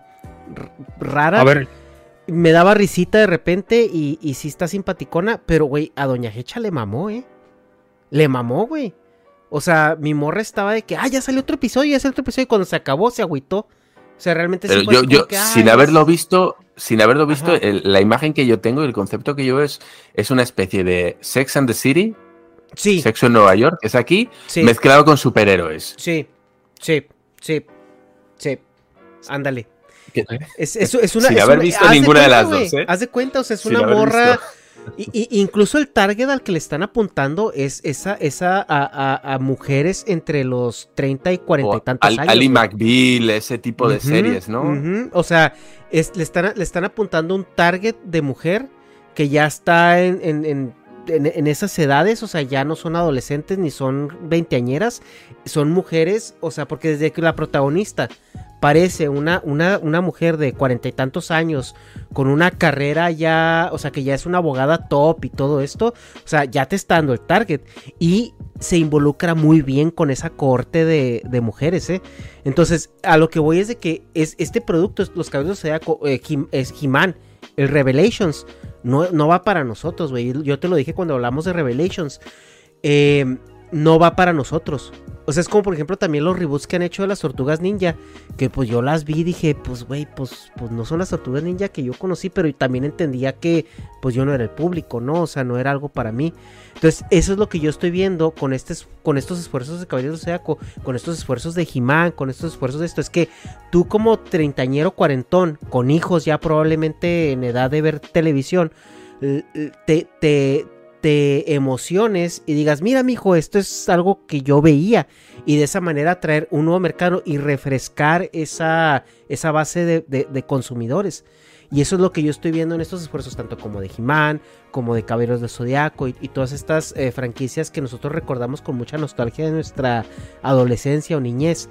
rara. A ver, Me daba risita de repente y, y sí está simpaticona, pero güey, a Doña Hecha le mamó, ¿eh? Le mamó, güey. O sea, mi morra estaba de que, ah, ya salió otro episodio, ya salió otro episodio y cuando se acabó se agüitó. O sea, realmente Pero yo, yo que, sin "Ay, haberlo visto, sin haberlo visto, el- la imagen que yo tengo y el concepto que yo veo es, es una especie de Sex and the City, Sí, Sexo en Nueva York, es aquí, Sí. mezclado con superhéroes. sí, sí, sí, sí. Ándale. Es, es, es una, Sin es haber una- visto ninguna de las dos, ¿eh? Haz de cuenta, o sea, es Sin una morra. visto. Y, y- incluso el target al que le están apuntando es esa, esa a, a- a mujeres entre los 30 y 40 y tantos Al- años. Ali. McBeal, ese tipo de series, ¿no? O sea, es- le, están, le están apuntando un target de mujer que ya está en, en- en- en- en esas edades, o sea, ya no son adolescentes ni son veinteañeras, son mujeres, o sea, porque desde que la protagonista parece una, una, una mujer de cuarenta y tantos años con una carrera ya, o sea, que ya es una abogada top y todo esto, o sea, ya te está dando el target y se involucra muy bien con esa cohorte de, mujeres, ¿eh? Entonces, a lo que voy es de que es este producto, Los Caballeros de eh, es He-Man, el Revelations, no, no va para nosotros. Yo te lo dije cuando hablamos de Revelations. Eh, no va para nosotros. O sea, es como por ejemplo también los reboots que han hecho de las tortugas ninja. Que pues yo las vi y dije, pues güey, pues, pues no son las tortugas ninja que yo conocí, pero también entendía que pues yo no era el público, ¿no? O sea, no era algo para mí. Entonces, eso es lo que yo estoy viendo con, este, con estos esfuerzos de Caballeros del Zodiaco, con estos esfuerzos de He-Man, con estos esfuerzos de esto. Es que tú como treintañero cuarentón, con hijos ya probablemente en edad de ver televisión, te, te, te emociones y digas, mira, mijo, esto es algo que yo veía. Y de esa manera traer un nuevo mercado y refrescar esa, esa base de, consumidores. Y eso es lo que yo estoy viendo en estos esfuerzos, tanto como de He-Man, como de Caballeros del Zodiaco y, y todas estas eh, franquicias que nosotros recordamos con mucha nostalgia de nuestra adolescencia o niñez,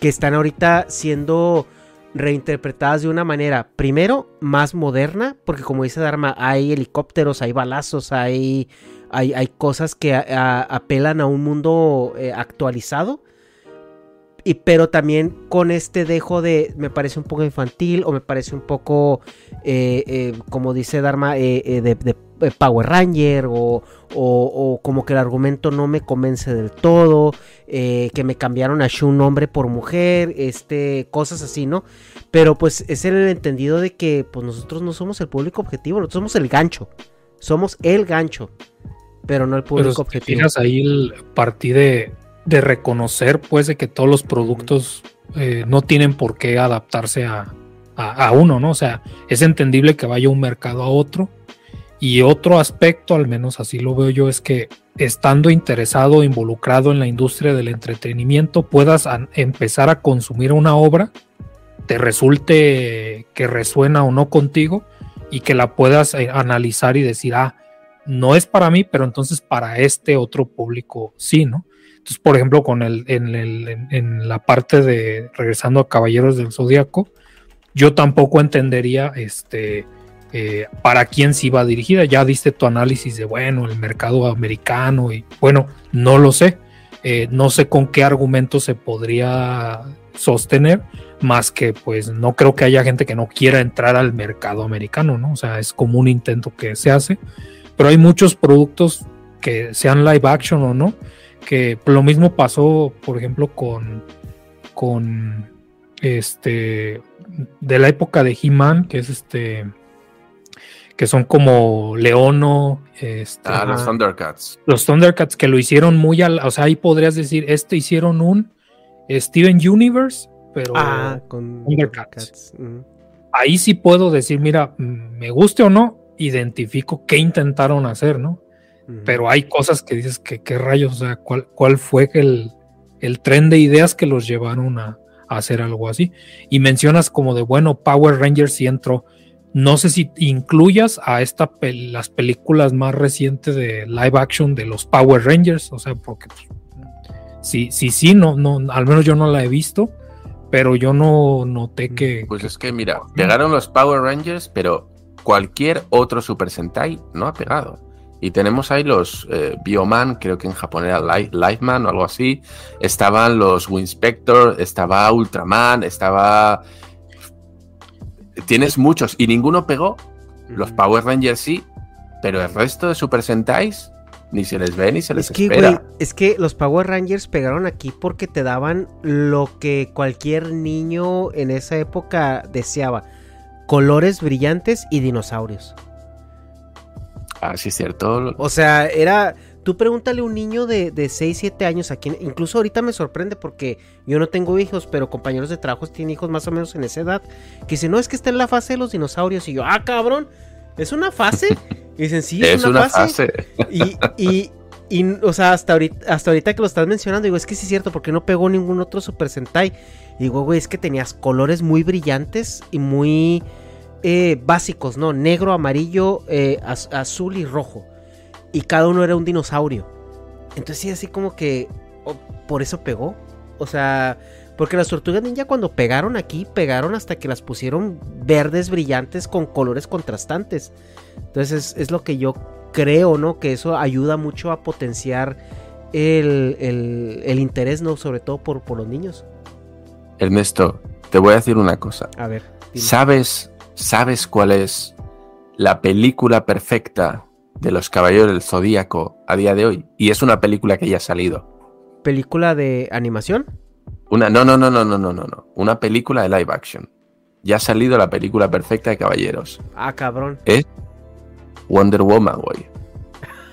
que están ahorita siendo reinterpretadas de una manera, primero, más moderna, porque como dice Dharma, hay helicópteros, hay balazos, hay, hay, hay cosas que apelan a un mundo eh, actualizado. Y, pero también con este dejo de me parece un poco infantil o me parece un poco eh, eh, como dice Dharma de, Power Ranger o, o- o como que el argumento no me convence del todo eh, que me cambiaron a Shun hombre por mujer este cosas así no pero pues es el entendido de que pues nosotros no somos el público objetivo nosotros somos el gancho somos el gancho pero no el pero público te objetivo fijas ahí el partí de, de reconocer pues de que todos los productos eh, no tienen por qué adaptarse a, a- a uno, ¿no? O sea, es entendible que vaya un mercado a otro. Y otro aspecto, al menos así lo veo yo, es que estando interesado, involucrado en la industria del entretenimiento, puedas empezar a consumir una obra, te resulte que resuena o no contigo y que la puedas eh, analizar y decir, ah, no es para mí, pero entonces para este otro público sí, ¿no? Entonces, por ejemplo, con el, en, el- en la parte de regresando a Caballeros del Zodíaco, yo tampoco entendería este eh, para quién se iba dirigida. Ya diste tu análisis de bueno, el mercado americano y bueno, no lo sé. Eh, no sé con qué argumento se podría sostener, más que pues no creo que haya gente que no quiera entrar al mercado americano, ¿no? O sea, es como un intento que se hace, pero hay muchos productos que sean live action o no, que lo mismo pasó, por ejemplo, con, con este, de la época de He-Man, que es este, que son como Leono, este, Ah, los Thundercats. los Thundercats que lo hicieron muy al, o sea, ahí podrías decir, este hicieron un Steven Universe, pero ah con Thundercats. Mm. Ahí sí puedo decir, mira, mm, me guste o no, identifico qué intentaron hacer, ¿no? Pero hay cosas que dices que qué rayos, o sea, cuál, cuál fue el, el tren de ideas que los llevaron a, a hacer algo así. Y mencionas como de, bueno, Power Rangers sí entró. No sé si incluyas a esta pel- las películas más recientes de live action de los Power Rangers, o sea, porque pues, sí, sí, sí, no, no, al menos yo no la he visto, pero yo no noté que. Pues es que mira, pegaron los Power Rangers, pero cualquier otro Super Sentai no ha pegado. Y tenemos ahí los eh, Bioman, creo que en japonés era Li- Lifeman o algo así. Estaban los Winspector, estaba Ultraman, estaba. Tienes muchos y ninguno pegó. Los Power Rangers sí, pero el resto de Super Sentais ni se les ve ni se les Es que, espera. es que los Power Rangers pegaron aquí porque te daban lo que cualquier niño en esa época deseaba. Colores brillantes y dinosaurios. Ah, sí, es cierto. O sea, era... Tú pregúntale a un niño de, de 6, 7 años aquí. Incluso ahorita me sorprende porque yo no tengo hijos, pero compañeros de trabajo tienen hijos más o menos en esa edad. Que dicen, no, es que está en la fase de los dinosaurios. Y yo, ah, cabrón, ¿es una fase? Y dicen, sí, es, una, una fase. fase. Y, y, y, o sea, hasta ahorita, hasta ahorita que lo estás mencionando, digo, es que sí es cierto, porque no pegó ningún otro Super Sentai. Y digo, güey, es que tenías colores muy brillantes y muy eh, básicos, ¿no? Negro, amarillo, eh, az- azul y rojo. Y cada uno era un dinosaurio. Entonces sí, así como que oh, por eso pegó. O sea, porque las tortugas ninja cuando pegaron aquí, pegaron hasta que las pusieron verdes brillantes con colores contrastantes. Entonces es, es lo que yo creo, ¿no? Que eso ayuda mucho a potenciar el, el- el interés, ¿no? Sobre todo por, por los niños. Ernesto, te voy a decir una cosa. A ver. dime. ¿Sabes, ¿Sabes cuál es la película perfecta de los Caballeros del Zodíaco a día de hoy. Y es una película que ya ha salido. ¿Película de animación? Una, no, no, no, no, no, no, no. Una película de live action. Ya ha salido la película perfecta de Caballeros. Ah, cabrón. Es Wonder Woman, güey.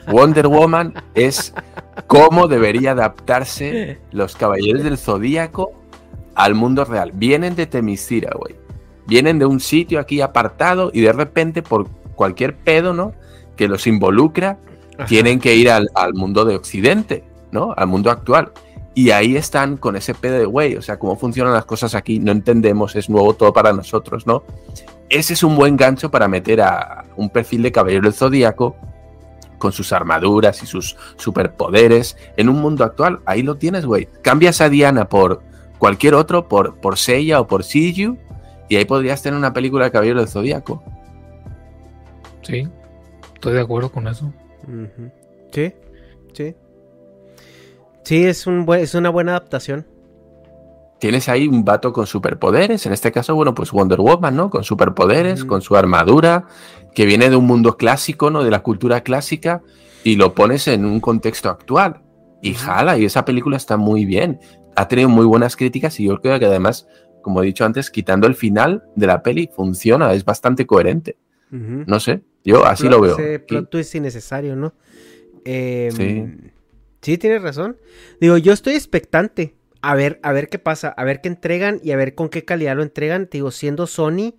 Wonder Woman es cómo debería adaptarse los Caballeros del Zodíaco al mundo real. Vienen de Temisira, güey. Vienen de un sitio aquí apartado y de repente por cualquier pedo, ¿no? Que los involucra, Ajá. tienen que ir al, al mundo de Occidente, ¿no? Al mundo actual. Y ahí están con ese pedo de, güey, o sea, cómo funcionan las cosas aquí, no entendemos, es nuevo todo para nosotros, ¿no? Ese es un buen gancho para meter a un perfil de caballero del zodíaco con sus armaduras y sus superpoderes en un mundo actual. Ahí lo tienes, güey. Cambias a Diana por cualquier otro, por, por Seiya o por Siyu, y ahí podrías tener una película de caballero del zodíaco. Sí, estoy de acuerdo con eso. Sí, sí. Sí, es, un buen- es una buena adaptación. Tienes ahí un vato con superpoderes, en este caso, bueno, pues Wonder Woman, ¿no? Con superpoderes, con su armadura, que viene de un mundo clásico, ¿no? De la cultura clásica, y lo pones en un contexto actual. Y jala, y esa película está muy bien. Ha tenido muy buenas críticas y yo creo que además, como he dicho antes, quitando el final de la peli, funciona, es bastante coherente. No sé, yo así Plot- lo veo. Ese plot twist innecesario, ¿no? Em, Sí. sí, tienes razón. Digo, yo estoy expectante. A ver, a ver qué pasa, a ver qué entregan y a ver con qué calidad lo entregan. Te Digo, siendo Sony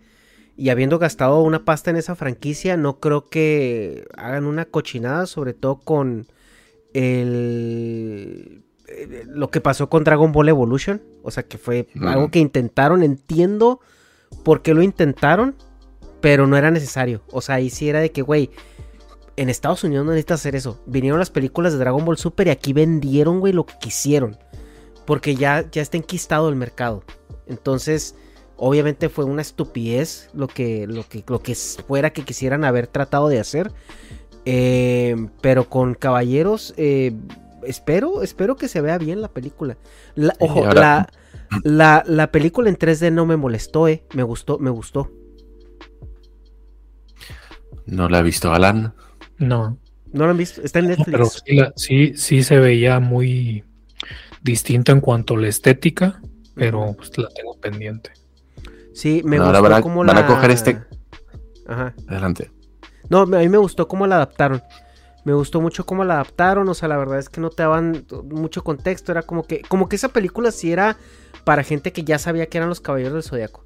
y habiendo gastado una pasta en esa franquicia, no creo que hagan una cochinada, sobre todo con el lo que pasó con Dragon Ball Evolution. O sea, que fue algo que intentaron. Entiendo por qué lo intentaron, pero no era necesario. O sea, ahí sí era de que, güey, en Estados Unidos no necesitas hacer eso. Vinieron las películas de Dragon Ball Super y aquí vendieron, güey, lo que quisieron. Porque ya, ya está enquistado el mercado. Entonces, obviamente fue una estupidez lo que, lo que, lo que fuera que quisieran haber tratado de hacer. Eh, pero con Caballeros, eh, espero, espero que se vea bien la película. La- ojo, la, la, la película en 3D no me molestó, eh. Me gustó, me gustó. No la he visto, Alan. No. ¿No lo han visto? Está en Netflix. Pero sí, la- sí, sí se veía muy distinto en cuanto a la estética, pero pues, la tengo pendiente. Sí, me gustó van a- cómo van la... a coger este- Ajá. Adelante. No, a mí me gustó cómo la adaptaron. Me gustó mucho cómo la adaptaron. O sea, la verdad es que no te daban mucho contexto. Era como que, como que esa película sí era para gente que ya sabía que eran los Caballeros del Zodiaco.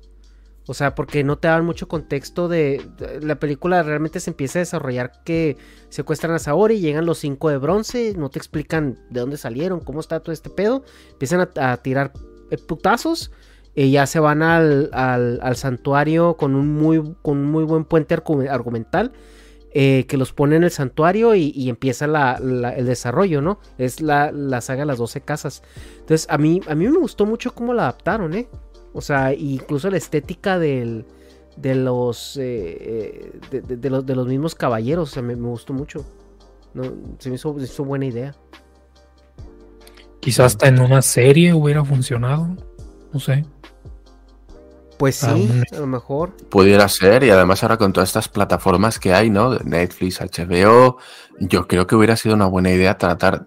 O sea, porque no te dan mucho contexto de, La película realmente se empieza a desarrollar que secuestran a Saori, llegan los cinco de bronce, no te explican de dónde salieron, cómo está todo este pedo. Empiezan a, tirar eh, putazos. Y ya se van al, al- santuario con un muy, con un muy buen puente argu- argumental. eh, que los pone en el santuario y, empieza la- el desarrollo, ¿no? Es la, la saga las 12 casas. Entonces, a mí, a mí me gustó mucho cómo la adaptaron, ¿eh? O sea, incluso la estética del, de los eh, eh, de, de- de los de los mismos caballeros, o sea, me, me gustó mucho. No, se me hizo, se hizo buena idea. Quizás hasta en una serie hubiera funcionado. No sé. Pues sí, a lo mejor. Pudiera ser, y además ahora con todas estas plataformas que hay, ¿no? De Netflix, HBO, yo creo que hubiera sido una buena idea tratar,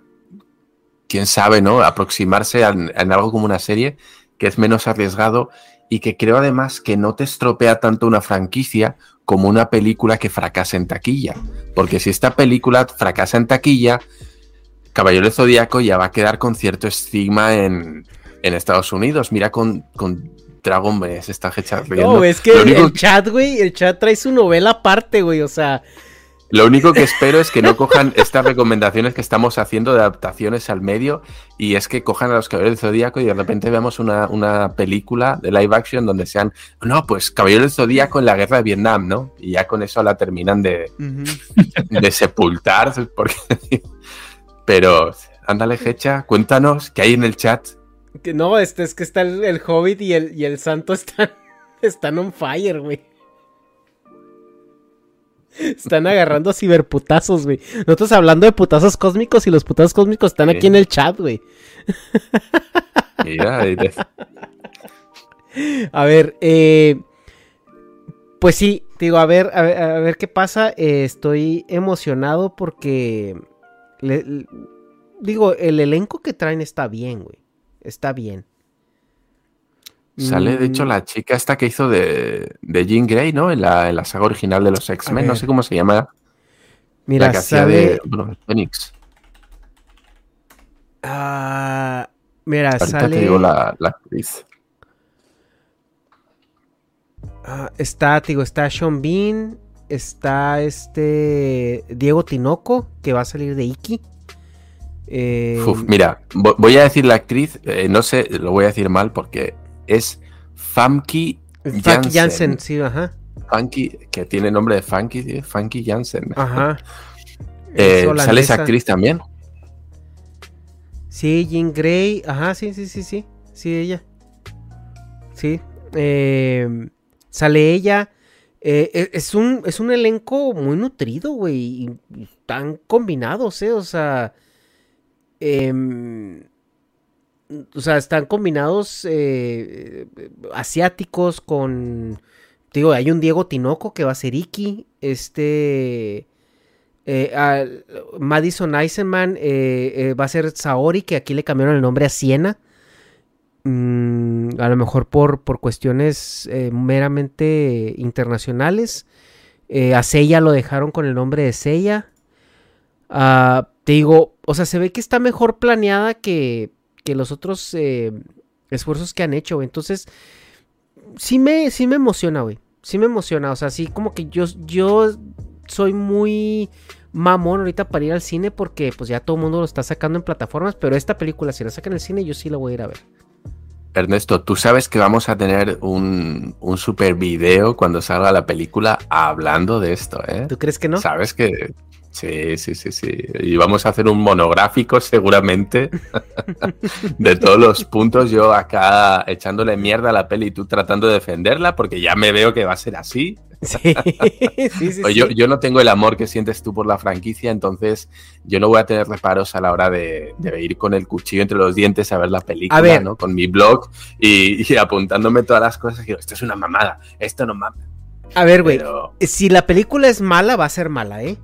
quién sabe, ¿no? Aproximarse a- en algo como una serie que es menos arriesgado y que creo además que no te estropea tanto una franquicia como una película que fracasa en taquilla. Porque si esta película fracasa en taquilla, Caballero del Zodíaco ya va a quedar con cierto estigma en, en Estados Unidos. Mira con, con Dragon Ball, se está riendo. No, es que el, único el chat, güey, el chat trae su novela aparte, güey, o sea, Lo único que espero es que no cojan estas recomendaciones que estamos haciendo de adaptaciones al medio y es que cojan a los Caballeros del Zodíaco y de repente veamos una, una película de live action donde sean, no, pues Caballeros del Zodíaco en la guerra de Vietnam, ¿no? Y ya con eso la terminan de, de sepultar. Porque... Pero, ándale, Hecha, cuéntanos qué hay en el chat. que no, este es que está el, el Hobbit y el, y el Santo están, están on fire, güey. Están agarrando ciberputazos, güey. Nosotros hablando de putazos cósmicos y los putazos cósmicos están Sí. aquí en el chat, güey. Mira, y de- A ver, eh, pues sí, digo, a ver, a ver, a ver qué pasa. Eh, estoy emocionado porque, le- le- digo, el elenco que traen está bien, güey. Está bien. Sale, de hecho, Mm, la chica esta que hizo de, de Jean Grey, ¿no? En la, en la saga original de los X-Men, no sé cómo se llama. Mira, la que hacía sale- de bueno, Phoenix. Ah, mira, Ahorita sale. te digo la, la actriz. Ah, está, digo, está Sean Bean. Está este. Diego Tinoco, que va a salir de Iki. Eh, Uf, mira, vo- voy a decir la actriz, eh, no sé, lo voy a decir mal porque es Famke Funky Janssen. Jansen, sí, ajá. Funky, que tiene nombre de Funky, ¿sí? Funky Janssen. Ajá. Eh, Es ¿Sale esa actriz también? Sí, Jean Grey. Ajá, sí, sí, sí, sí. Sí, ella. Sí. eh, sale ella. Eh, e- es, un, es un elenco muy nutrido, güey. Y, están combinados, ¿eh? O sea. em, o sea, están combinados eh, eh, asiáticos con. Digo, hay un Diego Tinoco que va a ser Iki. Este. eh, Madison Eisenman va a ser Saori, que aquí le cambiaron el nombre a Siena. Mm, a lo mejor por, por cuestiones meramente internacionales. A Seiya lo dejaron con el nombre de Seiya. Ah, te digo, o sea, se ve que está mejor planeada que, que los otros eh, esfuerzos que han hecho, güey. Entonces, sí me, sí me emociona, güey. Sí me emociona. O sea, sí como que yo, yo soy muy mamón ahorita para ir al cine porque pues ya todo el mundo lo está sacando en plataformas, pero esta película si la sacan en el cine yo sí la voy a ir a ver. Ernesto, tú sabes que vamos a tener un, un super video cuando salga la película hablando de esto, ¿eh? ¿Tú crees que no? Sabes que sí, sí, sí, sí. Y vamos a hacer un monográfico seguramente de todos los puntos. Yo acá echándole mierda a la peli y tú tratando de defenderla porque ya me veo que va a ser así. Sí, sí, sí. Pues yo, yo no tengo el amor que sientes tú por la franquicia, entonces yo no voy a tener reparos a la hora de, de ir con el cuchillo entre los dientes a ver la película, ver. ¿no? Con mi blog y, y apuntándome todas las cosas. Y digo, esto es una mamada, esto no mames. A ver, güey. Pero- Si la película es mala, va a ser mala, ¿eh?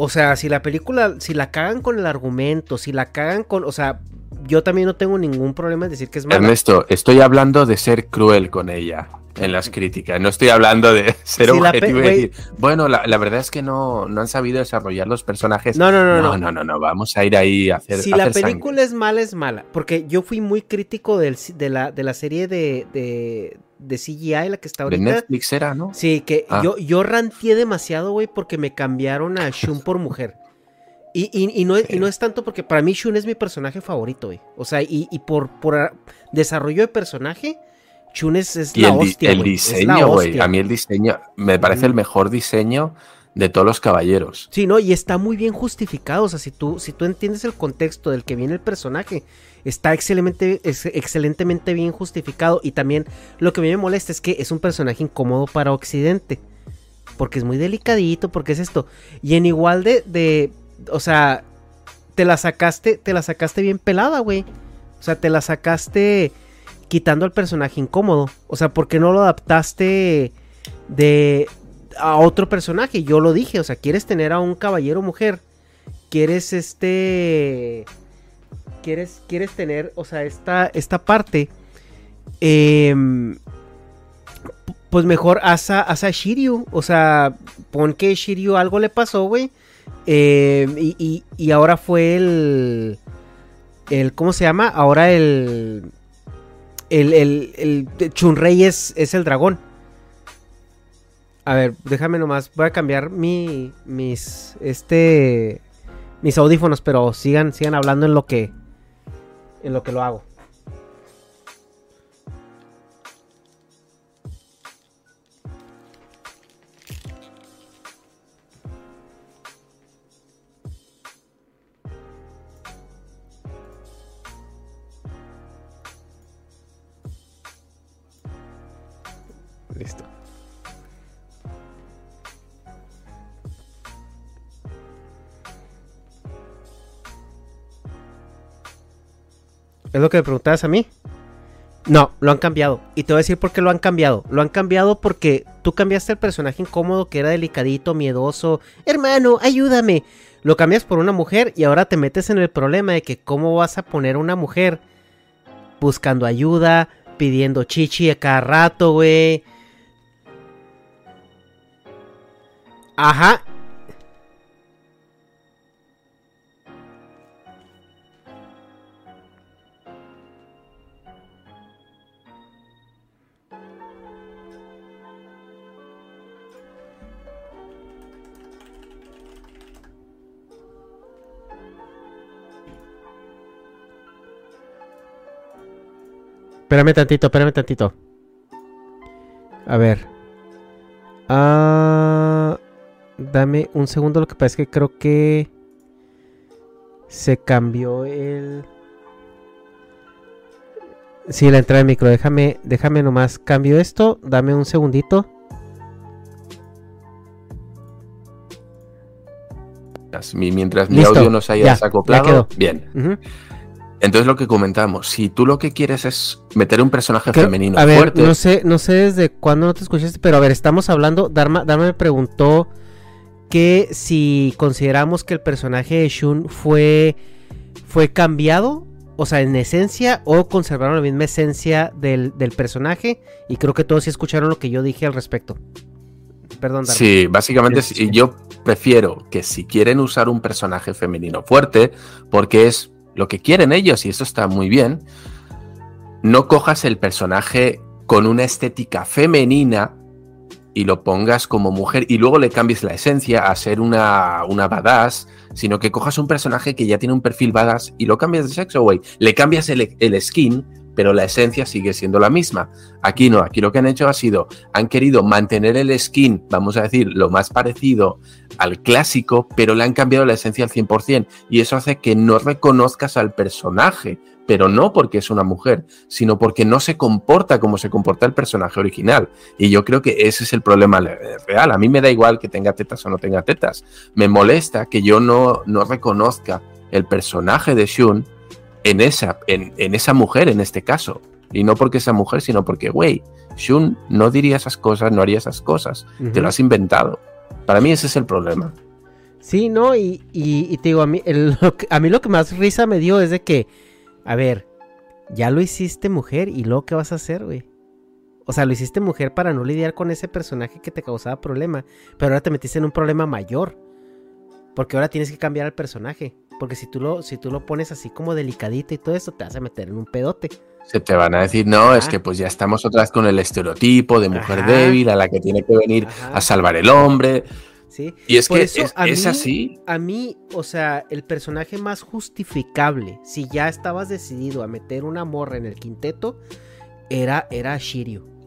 O sea, si la película, si la cagan con el argumento, si la cagan con, o sea, yo también no tengo ningún problema en decir que es mala. Ernesto, estoy hablando de ser cruel con ella en las críticas. No estoy hablando de ser objetivo y decir, bueno, la, la verdad es que no, no han sabido desarrollar los personajes. No, no, no, no, no. no, no, no, vamos a ir ahí a hacer. si a la película es mala, es mala. Porque yo fui muy crítico del, de, la, de la serie de, de, de CGI, la que está De ahorita. Netflix era, ¿no? Sí, que Ah. yo, yo ranteé demasiado, güey, porque me cambiaron a Shun por mujer. Y, y- y no, es- y no es tanto porque para mí Shun es mi personaje favorito, güey. O sea, y, y por, por desarrollo de personaje, Shun es, es la el, hostia, el diseño, güey. A mí el diseño me parece el mejor diseño de todos los caballeros. Sí, no, y está muy bien justificado. O sea, si tú, si tú entiendes el contexto del que viene el personaje, está excelentemente, es- excelentemente bien justificado. Y también lo que a mí me molesta es que es un personaje incómodo para Occidente. Porque es muy delicadito, porque es esto. Y en igual de, de o sea, te la sacaste, te la sacaste bien pelada, güey. O sea, te la sacaste quitando al personaje incómodo. O sea, ¿por qué no lo adaptaste de a otro personaje? Yo lo dije, o sea, quieres tener a un caballero mujer. Quieres este quieres quieres tener, o sea, esta esta parte em, pues mejor haz a, haz a Shiryu, o sea, pon que Shiryu algo le pasó, güey. em, y, y- ahora fue el el ¿cómo se llama? Ahora el el, el, el Chunrei es, es el dragón. A ver, déjame nomás. Voy a cambiar mi, mis, este, mis audífonos, pero sigan, sigan hablando en lo que, en lo que lo hago. ¿Es lo que me preguntabas a mí? No, lo han cambiado. Y te voy a decir por qué lo han cambiado. Lo han cambiado porque tú cambiaste el personaje incómodo que era delicadito, miedoso. Hermano, ayúdame. Lo cambias por una mujer y ahora te metes en el problema de que cómo vas a poner a una mujer buscando ayuda, pidiendo chichi a cada rato, güey. Ajá. Espérame tantito, espérame tantito. A ver. Ah, dame un segundo, lo que pasa es que creo que se cambió el... Sí, la entrada de micro. Déjame, déjame nomás cambio esto. Dame un segundito. Mi- Mientras mi Listo, audio no se haya ya, ya desacoplado, quedó. bien. Entonces lo que comentamos, si tú lo que quieres es meter un personaje Creo- femenino a ver, fuerte, no sé, no sé desde cuándo no te escuchaste, pero a ver, estamos hablando. Dharma, Dharma me preguntó que si consideramos que el personaje de Shun fue, fue cambiado, o sea, en esencia, o conservaron la misma esencia del, del personaje. Y creo que todos sí escucharon lo que yo dije al respecto. Perdón, Dharma. Sí, básicamente sí, yo prefiero que si quieren usar un personaje femenino fuerte, porque es lo que quieren ellos y eso está muy bien, no cojas el personaje con una estética femenina y lo pongas como mujer y luego le cambies la esencia a ser una, una badass, sino que cojas un personaje que ya tiene un perfil badass y lo cambias de sexo, güey. Le cambias el, el skin, pero la esencia sigue siendo la misma. Aquí no, aquí lo que han hecho ha sido, han querido mantener el skin, vamos a decir, lo más parecido al clásico, pero le han cambiado la esencia al 100%. Y eso hace que no reconozcas al personaje, pero no porque es una mujer, sino porque no se comporta como se comporta el personaje original. Y yo creo que ese es el problema le- real. A mí me da igual que tenga tetas o no tenga tetas. Me molesta que yo no, no reconozca el personaje de Shun en esa, en, en esa mujer en este caso. Y no porque sea mujer, sino porque, güey, Shun no diría esas cosas, no haría esas cosas. Te lo has inventado. Para mí ese es el problema. Sí, no, y, y- y te digo, a mí, el- lo que- a mí lo que más risa me dio es de que, a ver, ya lo hiciste mujer y luego qué vas a hacer, güey. O sea, lo hiciste mujer para no lidiar con ese personaje que te causaba problema, pero ahora te metiste en un problema mayor. Porque ahora tienes que cambiar al personaje. Porque si tú lo, si tú lo pones así como delicadito y todo eso, te vas a meter en un pedote. Se te van a decir, no, es que pues ya estamos otra vez con el estereotipo de mujer Ajá. débil a la que tiene que venir Ajá. a salvar el hombre. ¿sí? Y es Por que eso, es, a es así. A mí, o sea, el personaje más justificable, si ya estabas decidido a meter una morra en el quinteto, era, era Shiryu.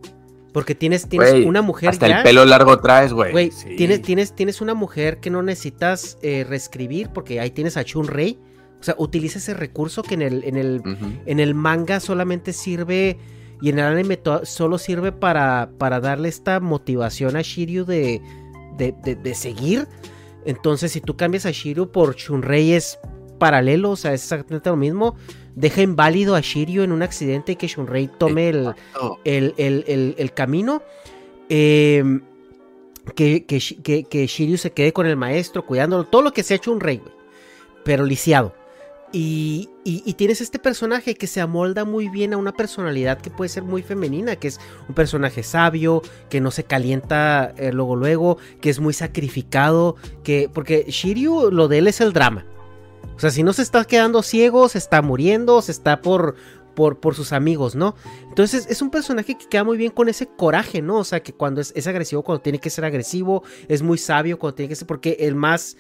Porque tienes, tienes una mujer hasta ya- el pelo largo traes, güey. Güey, Sí. tienes, tienes, tienes una mujer que no necesitas eh, reescribir porque ahí tienes a Chun Rei. O sea, utiliza ese recurso que en el, en el, en el manga solamente sirve y en el anime to- solo sirve para, para darle esta motivación a Shiryu de, de, de- de seguir. Entonces, si tú cambias a Shiryu por Shunrei es paralelo, o sea, es exactamente lo mismo. Deja inválido a Shiryu en un accidente y que Shunrei tome el, el, el- el- camino. Eh, que, que, que- que Shiryu se quede con el maestro, cuidándolo, todo lo que se ha hecho un rey, güey, pero lisiado. Y, y- y tienes este personaje que se amolda muy bien a una personalidad que puede ser muy femenina, que es un personaje sabio, que no se calienta eh, luego luego, que es muy sacrificado, que porque Shiryu lo de él es el drama. O sea, si no se está quedando ciego, se está muriendo, se está por, por, por sus amigos, ¿no? Entonces es un personaje que queda muy bien con ese coraje, ¿no? O sea, que cuando es, es agresivo, cuando tiene que ser agresivo, es muy sabio cuando tiene que ser, porque el más...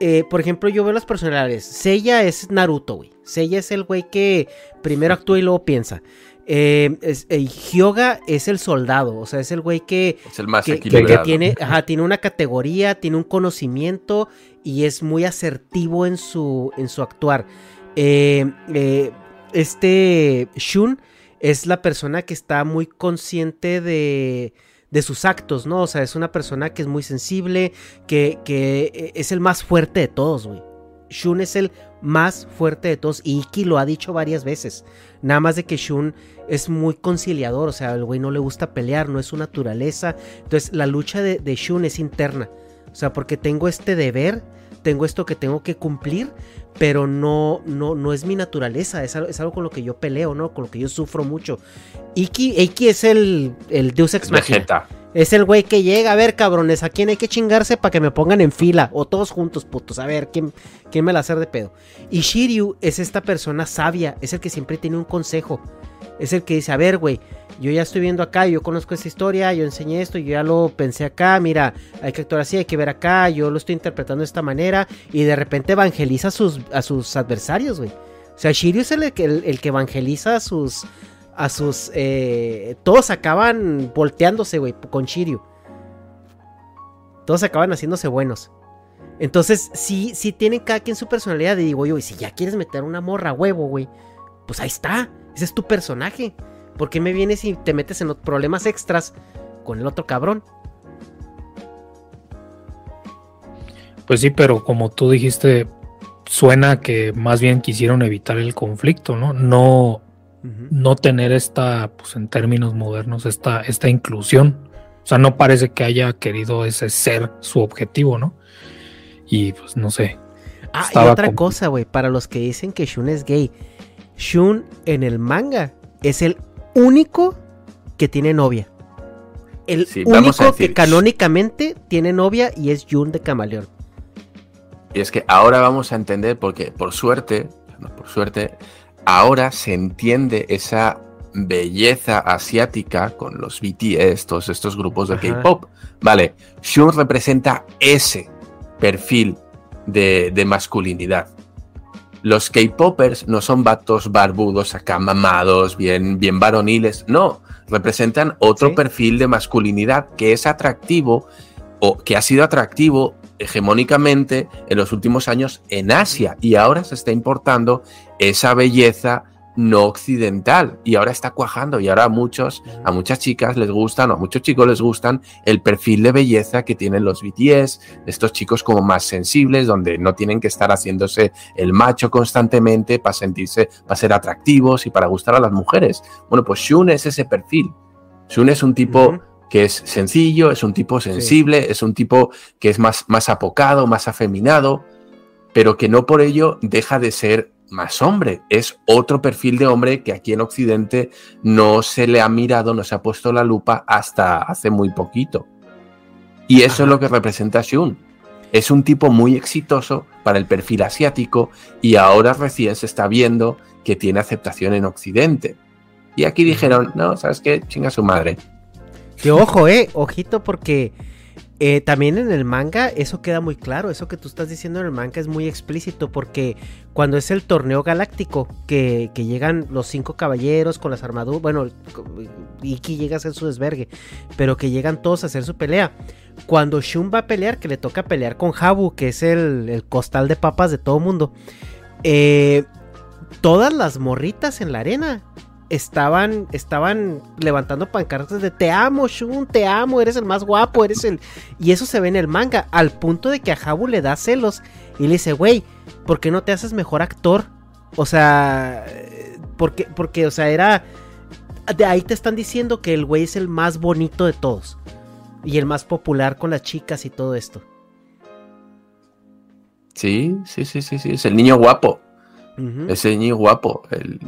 eh, por ejemplo, yo veo las personalidades. Seiya es Naruto, güey. Seiya es el güey que primero actúa y luego piensa. Eh, es- eh, Hyoga es el soldado, o sea, es el güey que, Es el más que, que- que equilibrado. tiene, ajá, tiene una categoría, tiene un conocimiento y es muy asertivo en su, en su actuar. Eh, eh, este Shun es la persona que está muy consciente de, de sus actos, ¿no? O sea, es una persona que es muy sensible, que, que eh, es el más fuerte de todos, güey. Shun es el más fuerte de todos y Iki lo ha dicho varias veces. Nada más de que Shun es muy conciliador, o sea, al güey no le gusta pelear, no es su naturaleza. Entonces, la lucha de, de Shun es interna. O sea, porque tengo este deber, tengo esto que tengo que cumplir, pero no, no, no es mi naturaleza, es algo, es algo con lo que yo peleo, ¿no? Con lo que yo sufro mucho. Iki, Iki es el, el Deus Ex Machina. Es el güey que llega, a ver, cabrones, ¿a quién hay que chingarse para que me pongan en fila? O todos juntos, putos, a ver, ¿quién, quién me la hacer de pedo? Y Shiryu es esta persona sabia, es el que siempre tiene un consejo. Es el que dice, a ver, güey, yo ya estoy viendo acá, yo conozco esta historia, yo enseñé esto, yo ya lo pensé acá, mira, hay que actuar así, hay que ver acá, yo lo estoy interpretando de esta manera, y de repente evangeliza a sus, a sus adversarios, güey. O sea, Shiryu es el, el- que evangeliza a sus, a sus, eh, todos acaban volteándose, güey, con Shiryu. Todos acaban haciéndose buenos. Entonces, sí, sí tienen cada quien su personalidad. Y digo, yo, si ya quieres meter una morra a huevo, güey, pues ahí está. Ese es tu personaje. ¿Por qué me vienes y te metes en los problemas extras con el otro cabrón? Pues sí, pero como tú dijiste, suena que más bien quisieron evitar el conflicto, ¿no? No, no tener esta, pues en términos modernos, esta, esta inclusión. O sea, no parece que haya querido ese ser su objetivo, ¿no? Y pues no sé. Ah, y otra cosa, güey, para los que dicen que Shun es gay. Shun en el manga es el único que tiene novia. El Sí, único que canónicamente tiene novia y es Jun de Camaleón. Y es que ahora vamos a entender, porque por suerte, no, por suerte, ahora se entiende esa belleza asiática con los BTS, todos estos grupos de. K-pop. Vale, Shun representa ese perfil de, de masculinidad. Los K-popers no son vatos barbudos, acá mamados, bien, bien varoniles. No, representan otro Sí. perfil de masculinidad que es atractivo o que ha sido atractivo hegemónicamente en los últimos años en Asia y ahora se está importando esa belleza no occidental y ahora está cuajando y ahora a muchos a muchas chicas les gustan o a muchos chicos les gustan el perfil de belleza que tienen los BTS estos chicos como más sensibles donde no tienen que estar haciéndose el macho constantemente para sentirse para ser atractivos y para gustar a las mujeres. Bueno pues Shun es ese perfil. Shun es un tipo que es sencillo, es un tipo sensible, es un tipo que es más, más apocado, más afeminado, pero que no por ello deja de ser más hombre. Es otro perfil de hombre que aquí en Occidente no se le ha mirado, no se ha puesto la lupa hasta hace muy poquito. Y eso Ajá. es lo que representa Shun. es un tipo muy exitoso para el perfil asiático y ahora recién se está viendo que tiene aceptación en Occidente. Y aquí dijeron, no, ¿sabes qué? Chinga su madre. Que ojo, eh, ojito porque eh, también en el manga eso queda muy claro, eso que tú estás diciendo en el manga es muy explícito porque cuando es el torneo galáctico que, llegan los cinco caballeros con las armaduras, bueno, Iki llega a hacer su desvergue, pero que llegan todos a hacer su pelea. Cuando Shun va a pelear, que le toca pelear con Habu, que es el, el costal de papas de todo mundo, eh, todas las morritas en la arena estaban, estaban levantando pancartas de te amo, Shun, te amo, eres el más guapo, eres el... Y eso se ve en el manga, al punto de que a Habu le da celos y le dice, güey, ¿por qué no te haces mejor actor? O sea, porque, porque, o sea, era... De ahí te están diciendo que el güey es el más bonito de todos. Y el más popular con las chicas y todo esto. Sí, sí, sí, sí, sí, es el niño guapo. Es el niño guapo. El...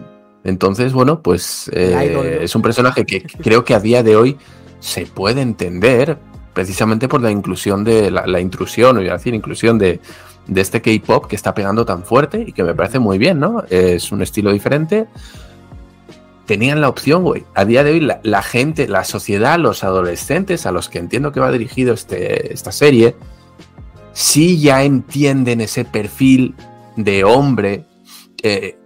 Entonces, bueno, pues eh, es un personaje que creo que a día de hoy se puede entender precisamente por la inclusión de la, intrusión, o iba a decir, inclusión de, de este K-pop que está pegando tan fuerte y que me parece muy bien, ¿no? Es un estilo diferente. Tenían la opción, güey. A día de hoy, la, la, gente, la sociedad, los adolescentes a los que entiendo que va dirigido este, esta serie, sí ya entienden ese perfil de hombre eh,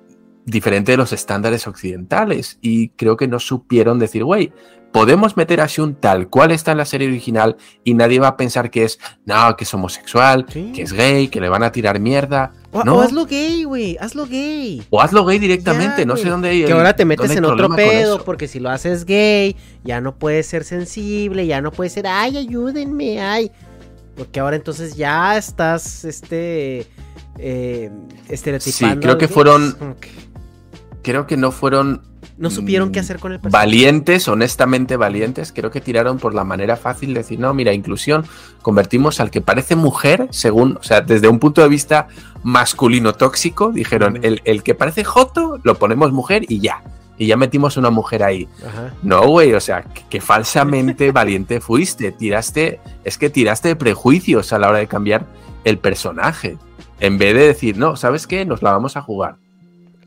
diferente de los estándares occidentales. Y creo que no supieron decir, güey, podemos meter a Shun tal cual está en la serie original y nadie va a pensar que es, no, que es homosexual, que es gay, que le van a tirar mierda. O, no. o hazlo gay, güey, hazlo gay. O hazlo gay directamente, Ya, no sé dónde. Que ahora te metes en otro pedo, porque si lo haces gay, ya no puedes ser sensible, ya no puedes ser, ay, ayúdenme, ay. Porque ahora entonces ya estás, este, eh, estereotipando. Sí, creo que fueron- Creo que no fueron No supieron mm, qué hacer con el personaje. valientes, honestamente valientes. Creo que tiraron por la manera fácil de decir, no, mira, inclusión, convertimos al que parece mujer, según, o sea, desde un punto de vista masculino tóxico, dijeron, el, el que parece joto, lo ponemos mujer y ya. Y ya metimos una mujer ahí. Ajá. No, güey, o sea, que, que falsamente valiente fuiste. Tiraste, es que tiraste de prejuicios a la hora de cambiar el personaje. En vez de decir, no, ¿sabes qué? Nos la vamos a jugar.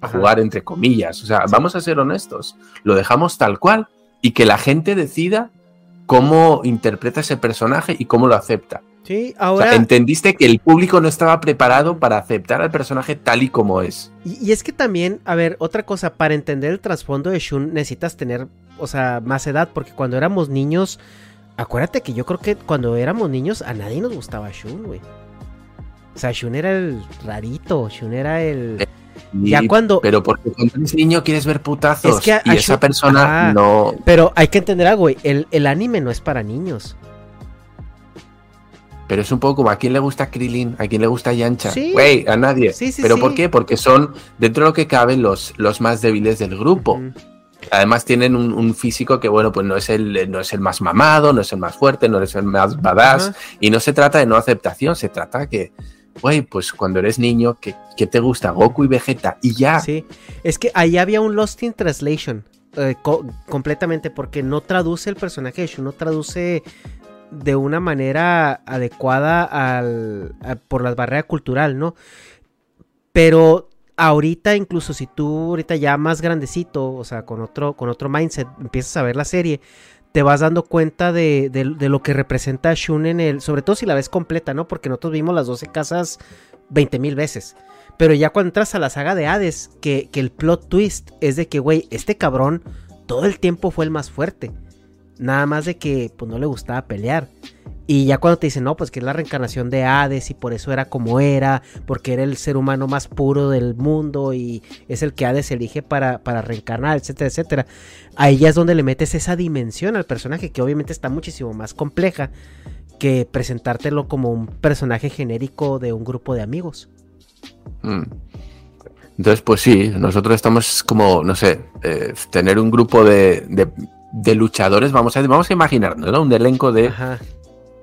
A jugar entre comillas. O sea, vamos a ser honestos. Lo dejamos tal cual y que la gente decida cómo interpreta ese personaje y cómo lo acepta. Sí, O sea, ahora. entendiste que el público no estaba preparado para aceptar al personaje tal y como es. Y, y es que también, a ver, otra cosa, para entender el trasfondo de Shun necesitas tener, o sea, más edad, porque cuando éramos niños, acuérdate que yo creo que cuando éramos niños a nadie nos gustaba Shun, güey. O sea, Shun era el rarito, Shun era el... Ya cuando- Pero porque cuando eres niño quieres ver putazos Es que a- y esa persona no... Pero hay que entender algo, güey, el, el anime no es para niños. Pero es un poco como a quién le gusta Krillin, a quién le gusta Yancha. Sí. Güey, a nadie. Sí, sí, ¿Pero por qué? Porque son, dentro de lo que cabe, los, los más débiles del grupo. Además tienen un, un físico que, bueno, pues no es, el, no es el más mamado, no es el más fuerte, no es el más badass. Y no se trata de no aceptación, se trata que, güey, pues cuando eres niño, ¿qué, qué te gusta? Goku y Vegeta. Y ya. Sí, es que ahí había un Lost in Translation. eh, co- completamente, porque no traduce el personaje de no traduce de una manera adecuada al, a- por la barrera cultural, ¿no? Pero ahorita, incluso si tú ahorita ya más grandecito, o sea, con otro, con otro mindset, empiezas a ver la serie, te vas dando cuenta de, de- lo que representa Shun en el, sobre todo si la ves completa, ¿no? Porque nosotros vimos las 12 casas 20 mil veces. Pero ya cuando entras a la saga de Hades, que, que el plot twist es de que, güey, este cabrón todo el tiempo fue el más fuerte. Nada más de que, pues, no le gustaba pelear. Y ya cuando te dicen, no, pues que es la reencarnación de Hades y por eso era como era, porque era el ser humano más puro del mundo y es el que Hades elige para, para reencarnar, etcétera, etcétera. Ahí ya es donde le metes esa dimensión al personaje, que obviamente está muchísimo más compleja que presentártelo como un personaje genérico de un grupo de amigos. Mm. Entonces, pues sí, nosotros estamos como, no sé, eh, tener un grupo de, de- de luchadores, vamos a, vamos a imaginarnos, ¿no? Un elenco de, Ajá.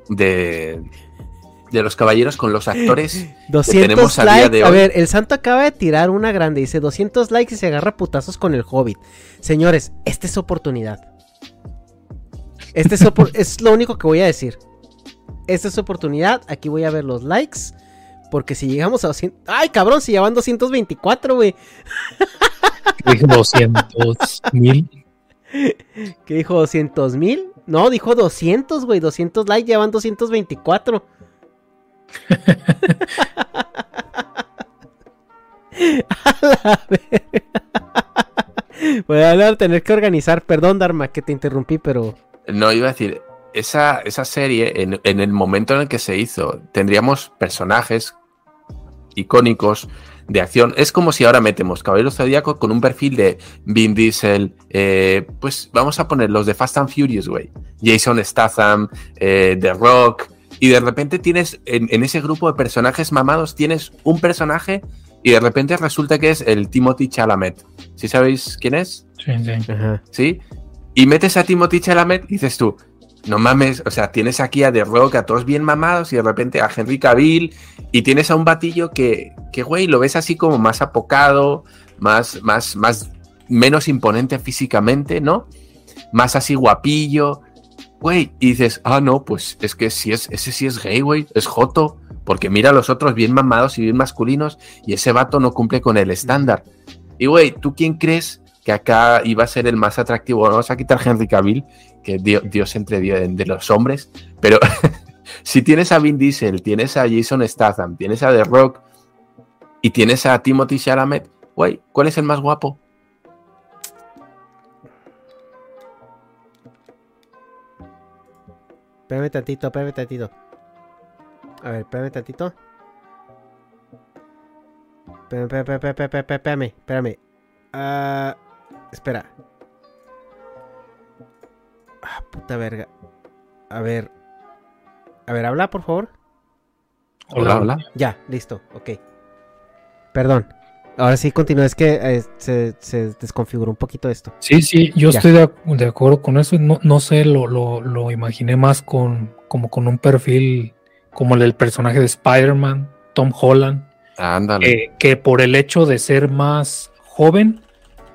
De, de los caballeros con los actores que 200 tenemos a día likes. de A hoy. ver, el santo acaba de tirar una grande. Dice 200 likes y se agarra putazos con el hobbit. Señores, esta es oportunidad. Este es, opor- es lo único que voy a decir. esta es oportunidad. Aquí voy a ver los likes. Porque si llegamos a 200... ¡Ay, cabrón! Si ya van 224, güey. Dijo 200 mil. ¿Qué dijo? ¿200 mil? No, dijo 200, güey. 200 likes, ya van 224. a la Voy a tener que organizar. Perdón, Dharma, que te interrumpí, pero. No, iba a decir, esa, esa serie, en, en, el momento en el que se hizo, tendríamos personajes icónicos de acción. Es como si ahora metemos Caballero Zodíaco con un perfil de Vin Diesel, eh, pues vamos a poner los de Fast and Furious, güey. Jason Statham, eh, The Rock, y de repente tienes en, en, ese grupo de personajes mamados, tienes un personaje y de repente resulta que es el Timothy Chalamet. ¿Sí sabéis quién es? Sí, sí. ¿Sí? Y metes a Timothy Chalamet y dices tú, no mames, o sea, tienes aquí a The Rock, a todos bien mamados y de repente a Henry Cavill y tienes a un batillo que, que güey, lo ves así como más apocado, más, más, más, menos imponente físicamente, ¿no? Más así guapillo, güey, y dices, ah, no, pues es que si es, ese sí es gay, güey, es joto, porque mira a los otros bien mamados y bien masculinos y ese vato no cumple con el estándar. Y güey, ¿tú quién crees que acá iba a ser el más atractivo? Vamos a quitar Henry Cavill, que Dios, Dios entre Dios de los hombres, pero si tienes a Vin Diesel, tienes a Jason Statham, tienes a The Rock y tienes a Timothy Chalamet, güey, ¿cuál es el más guapo? Espérame tantito, espérame tantito. A ver, espérame tantito. Espérame, espérame, espérame, espérame, espérame. Uh, espera. Ah, puta verga. A ver. A ver, habla, por favor. Hola, hola. Ya, listo, ok. Perdón. Ahora sí, continúa. Es que eh, se, se, desconfiguró un poquito esto. Sí, sí, yo ya. estoy de, de, acuerdo con eso. No, no sé, lo, lo, lo, imaginé más con como con un perfil como el del personaje de Spider-Man, Tom Holland. Ándale. Eh, que por el hecho de ser más joven,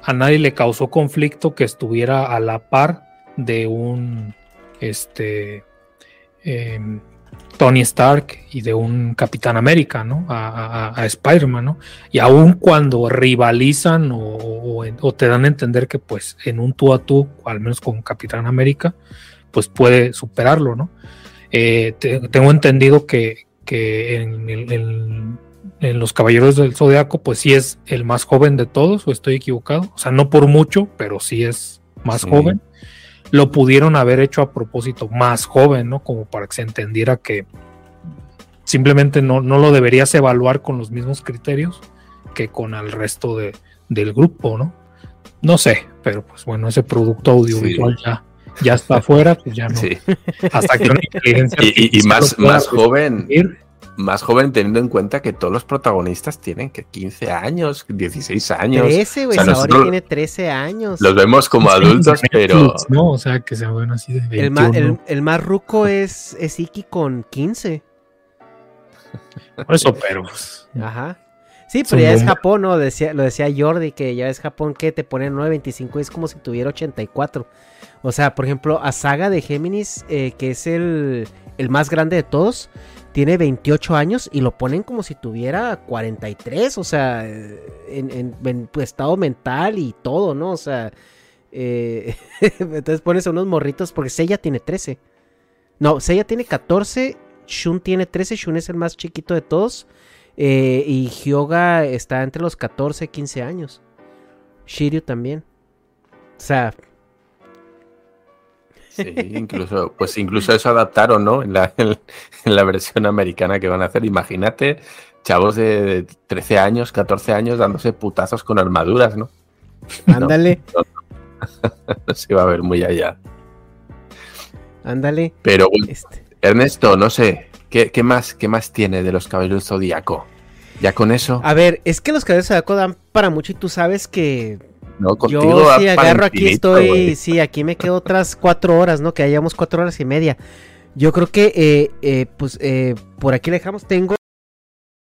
a nadie le causó conflicto que estuviera a la par de un este eh, Tony Stark y de un Capitán América, ¿no? A, Spider-Man, ¿no? Y aun cuando rivalizan o, te dan a entender que pues en un tú a tú, al menos con Capitán América, pues puede superarlo, ¿no? Eh, te, tengo entendido que, que en, en, en, los Caballeros del Zodiaco, pues sí es el más joven de todos, o estoy equivocado. O sea, no por mucho, pero sí es más sí. joven. Lo pudieron haber hecho a propósito más joven, ¿no? Como para que se entendiera que simplemente no, no lo deberías evaluar con los mismos criterios que con el resto de, del grupo, ¿no? No sé, pero pues bueno, ese producto audiovisual sí. ya ya está afuera, pues ya no. Sí. Hasta que una inteligencia y, y, y más, más joven, más joven teniendo en cuenta que todos los protagonistas tienen que 15 años, 16 años. 13, güey, o sea, Saori tiene 13 años. Los vemos como adultos, pero... No, o sea, que se ven así de 21. El más, el, el más ruco es, es Iki con 15. Por eso, pero... Ajá. Sí, pero ya es Japón, ¿no? Decía, lo decía Jordi, que ya es Japón que te ponen 9.25, es como si tuviera 84. O sea, por ejemplo, a Saga de Géminis, eh, que es el, el, más grande de todos, tiene 28 años y lo ponen como si tuviera 43, o sea, en, en, en estado mental y todo, ¿no? O sea, eh, entonces pones a unos morritos, porque Seiya tiene 13. No, Seiya tiene 14, Shun tiene 13, Shun es el más chiquito de todos. Eh, y Hyoga está entre los 14 y 15 años. Shiryu también. O sea. Sí, incluso, pues incluso eso adaptaron, ¿no? En la, en la versión americana que van a hacer. Imagínate, chavos de 13 años, 14 años dándose putazos con armaduras, ¿no? Ándale. No, no, no, se va a ver muy allá. Ándale. Pero, este. Ernesto, no sé, ¿Qué, ¿Qué, más, ¿Qué más tiene de los caballeros zodíaco? ¿Ya con eso? A ver, es que los caballeros zodíaco dan para mucho y tú sabes que. No, contigo yo si agarro aquí estoy. Wey. Sí, aquí me quedo otras cuatro horas, ¿no? Que hayamos cuatro horas y media. Yo creo que, eh, eh, pues, eh, por aquí le dejamos. Tengo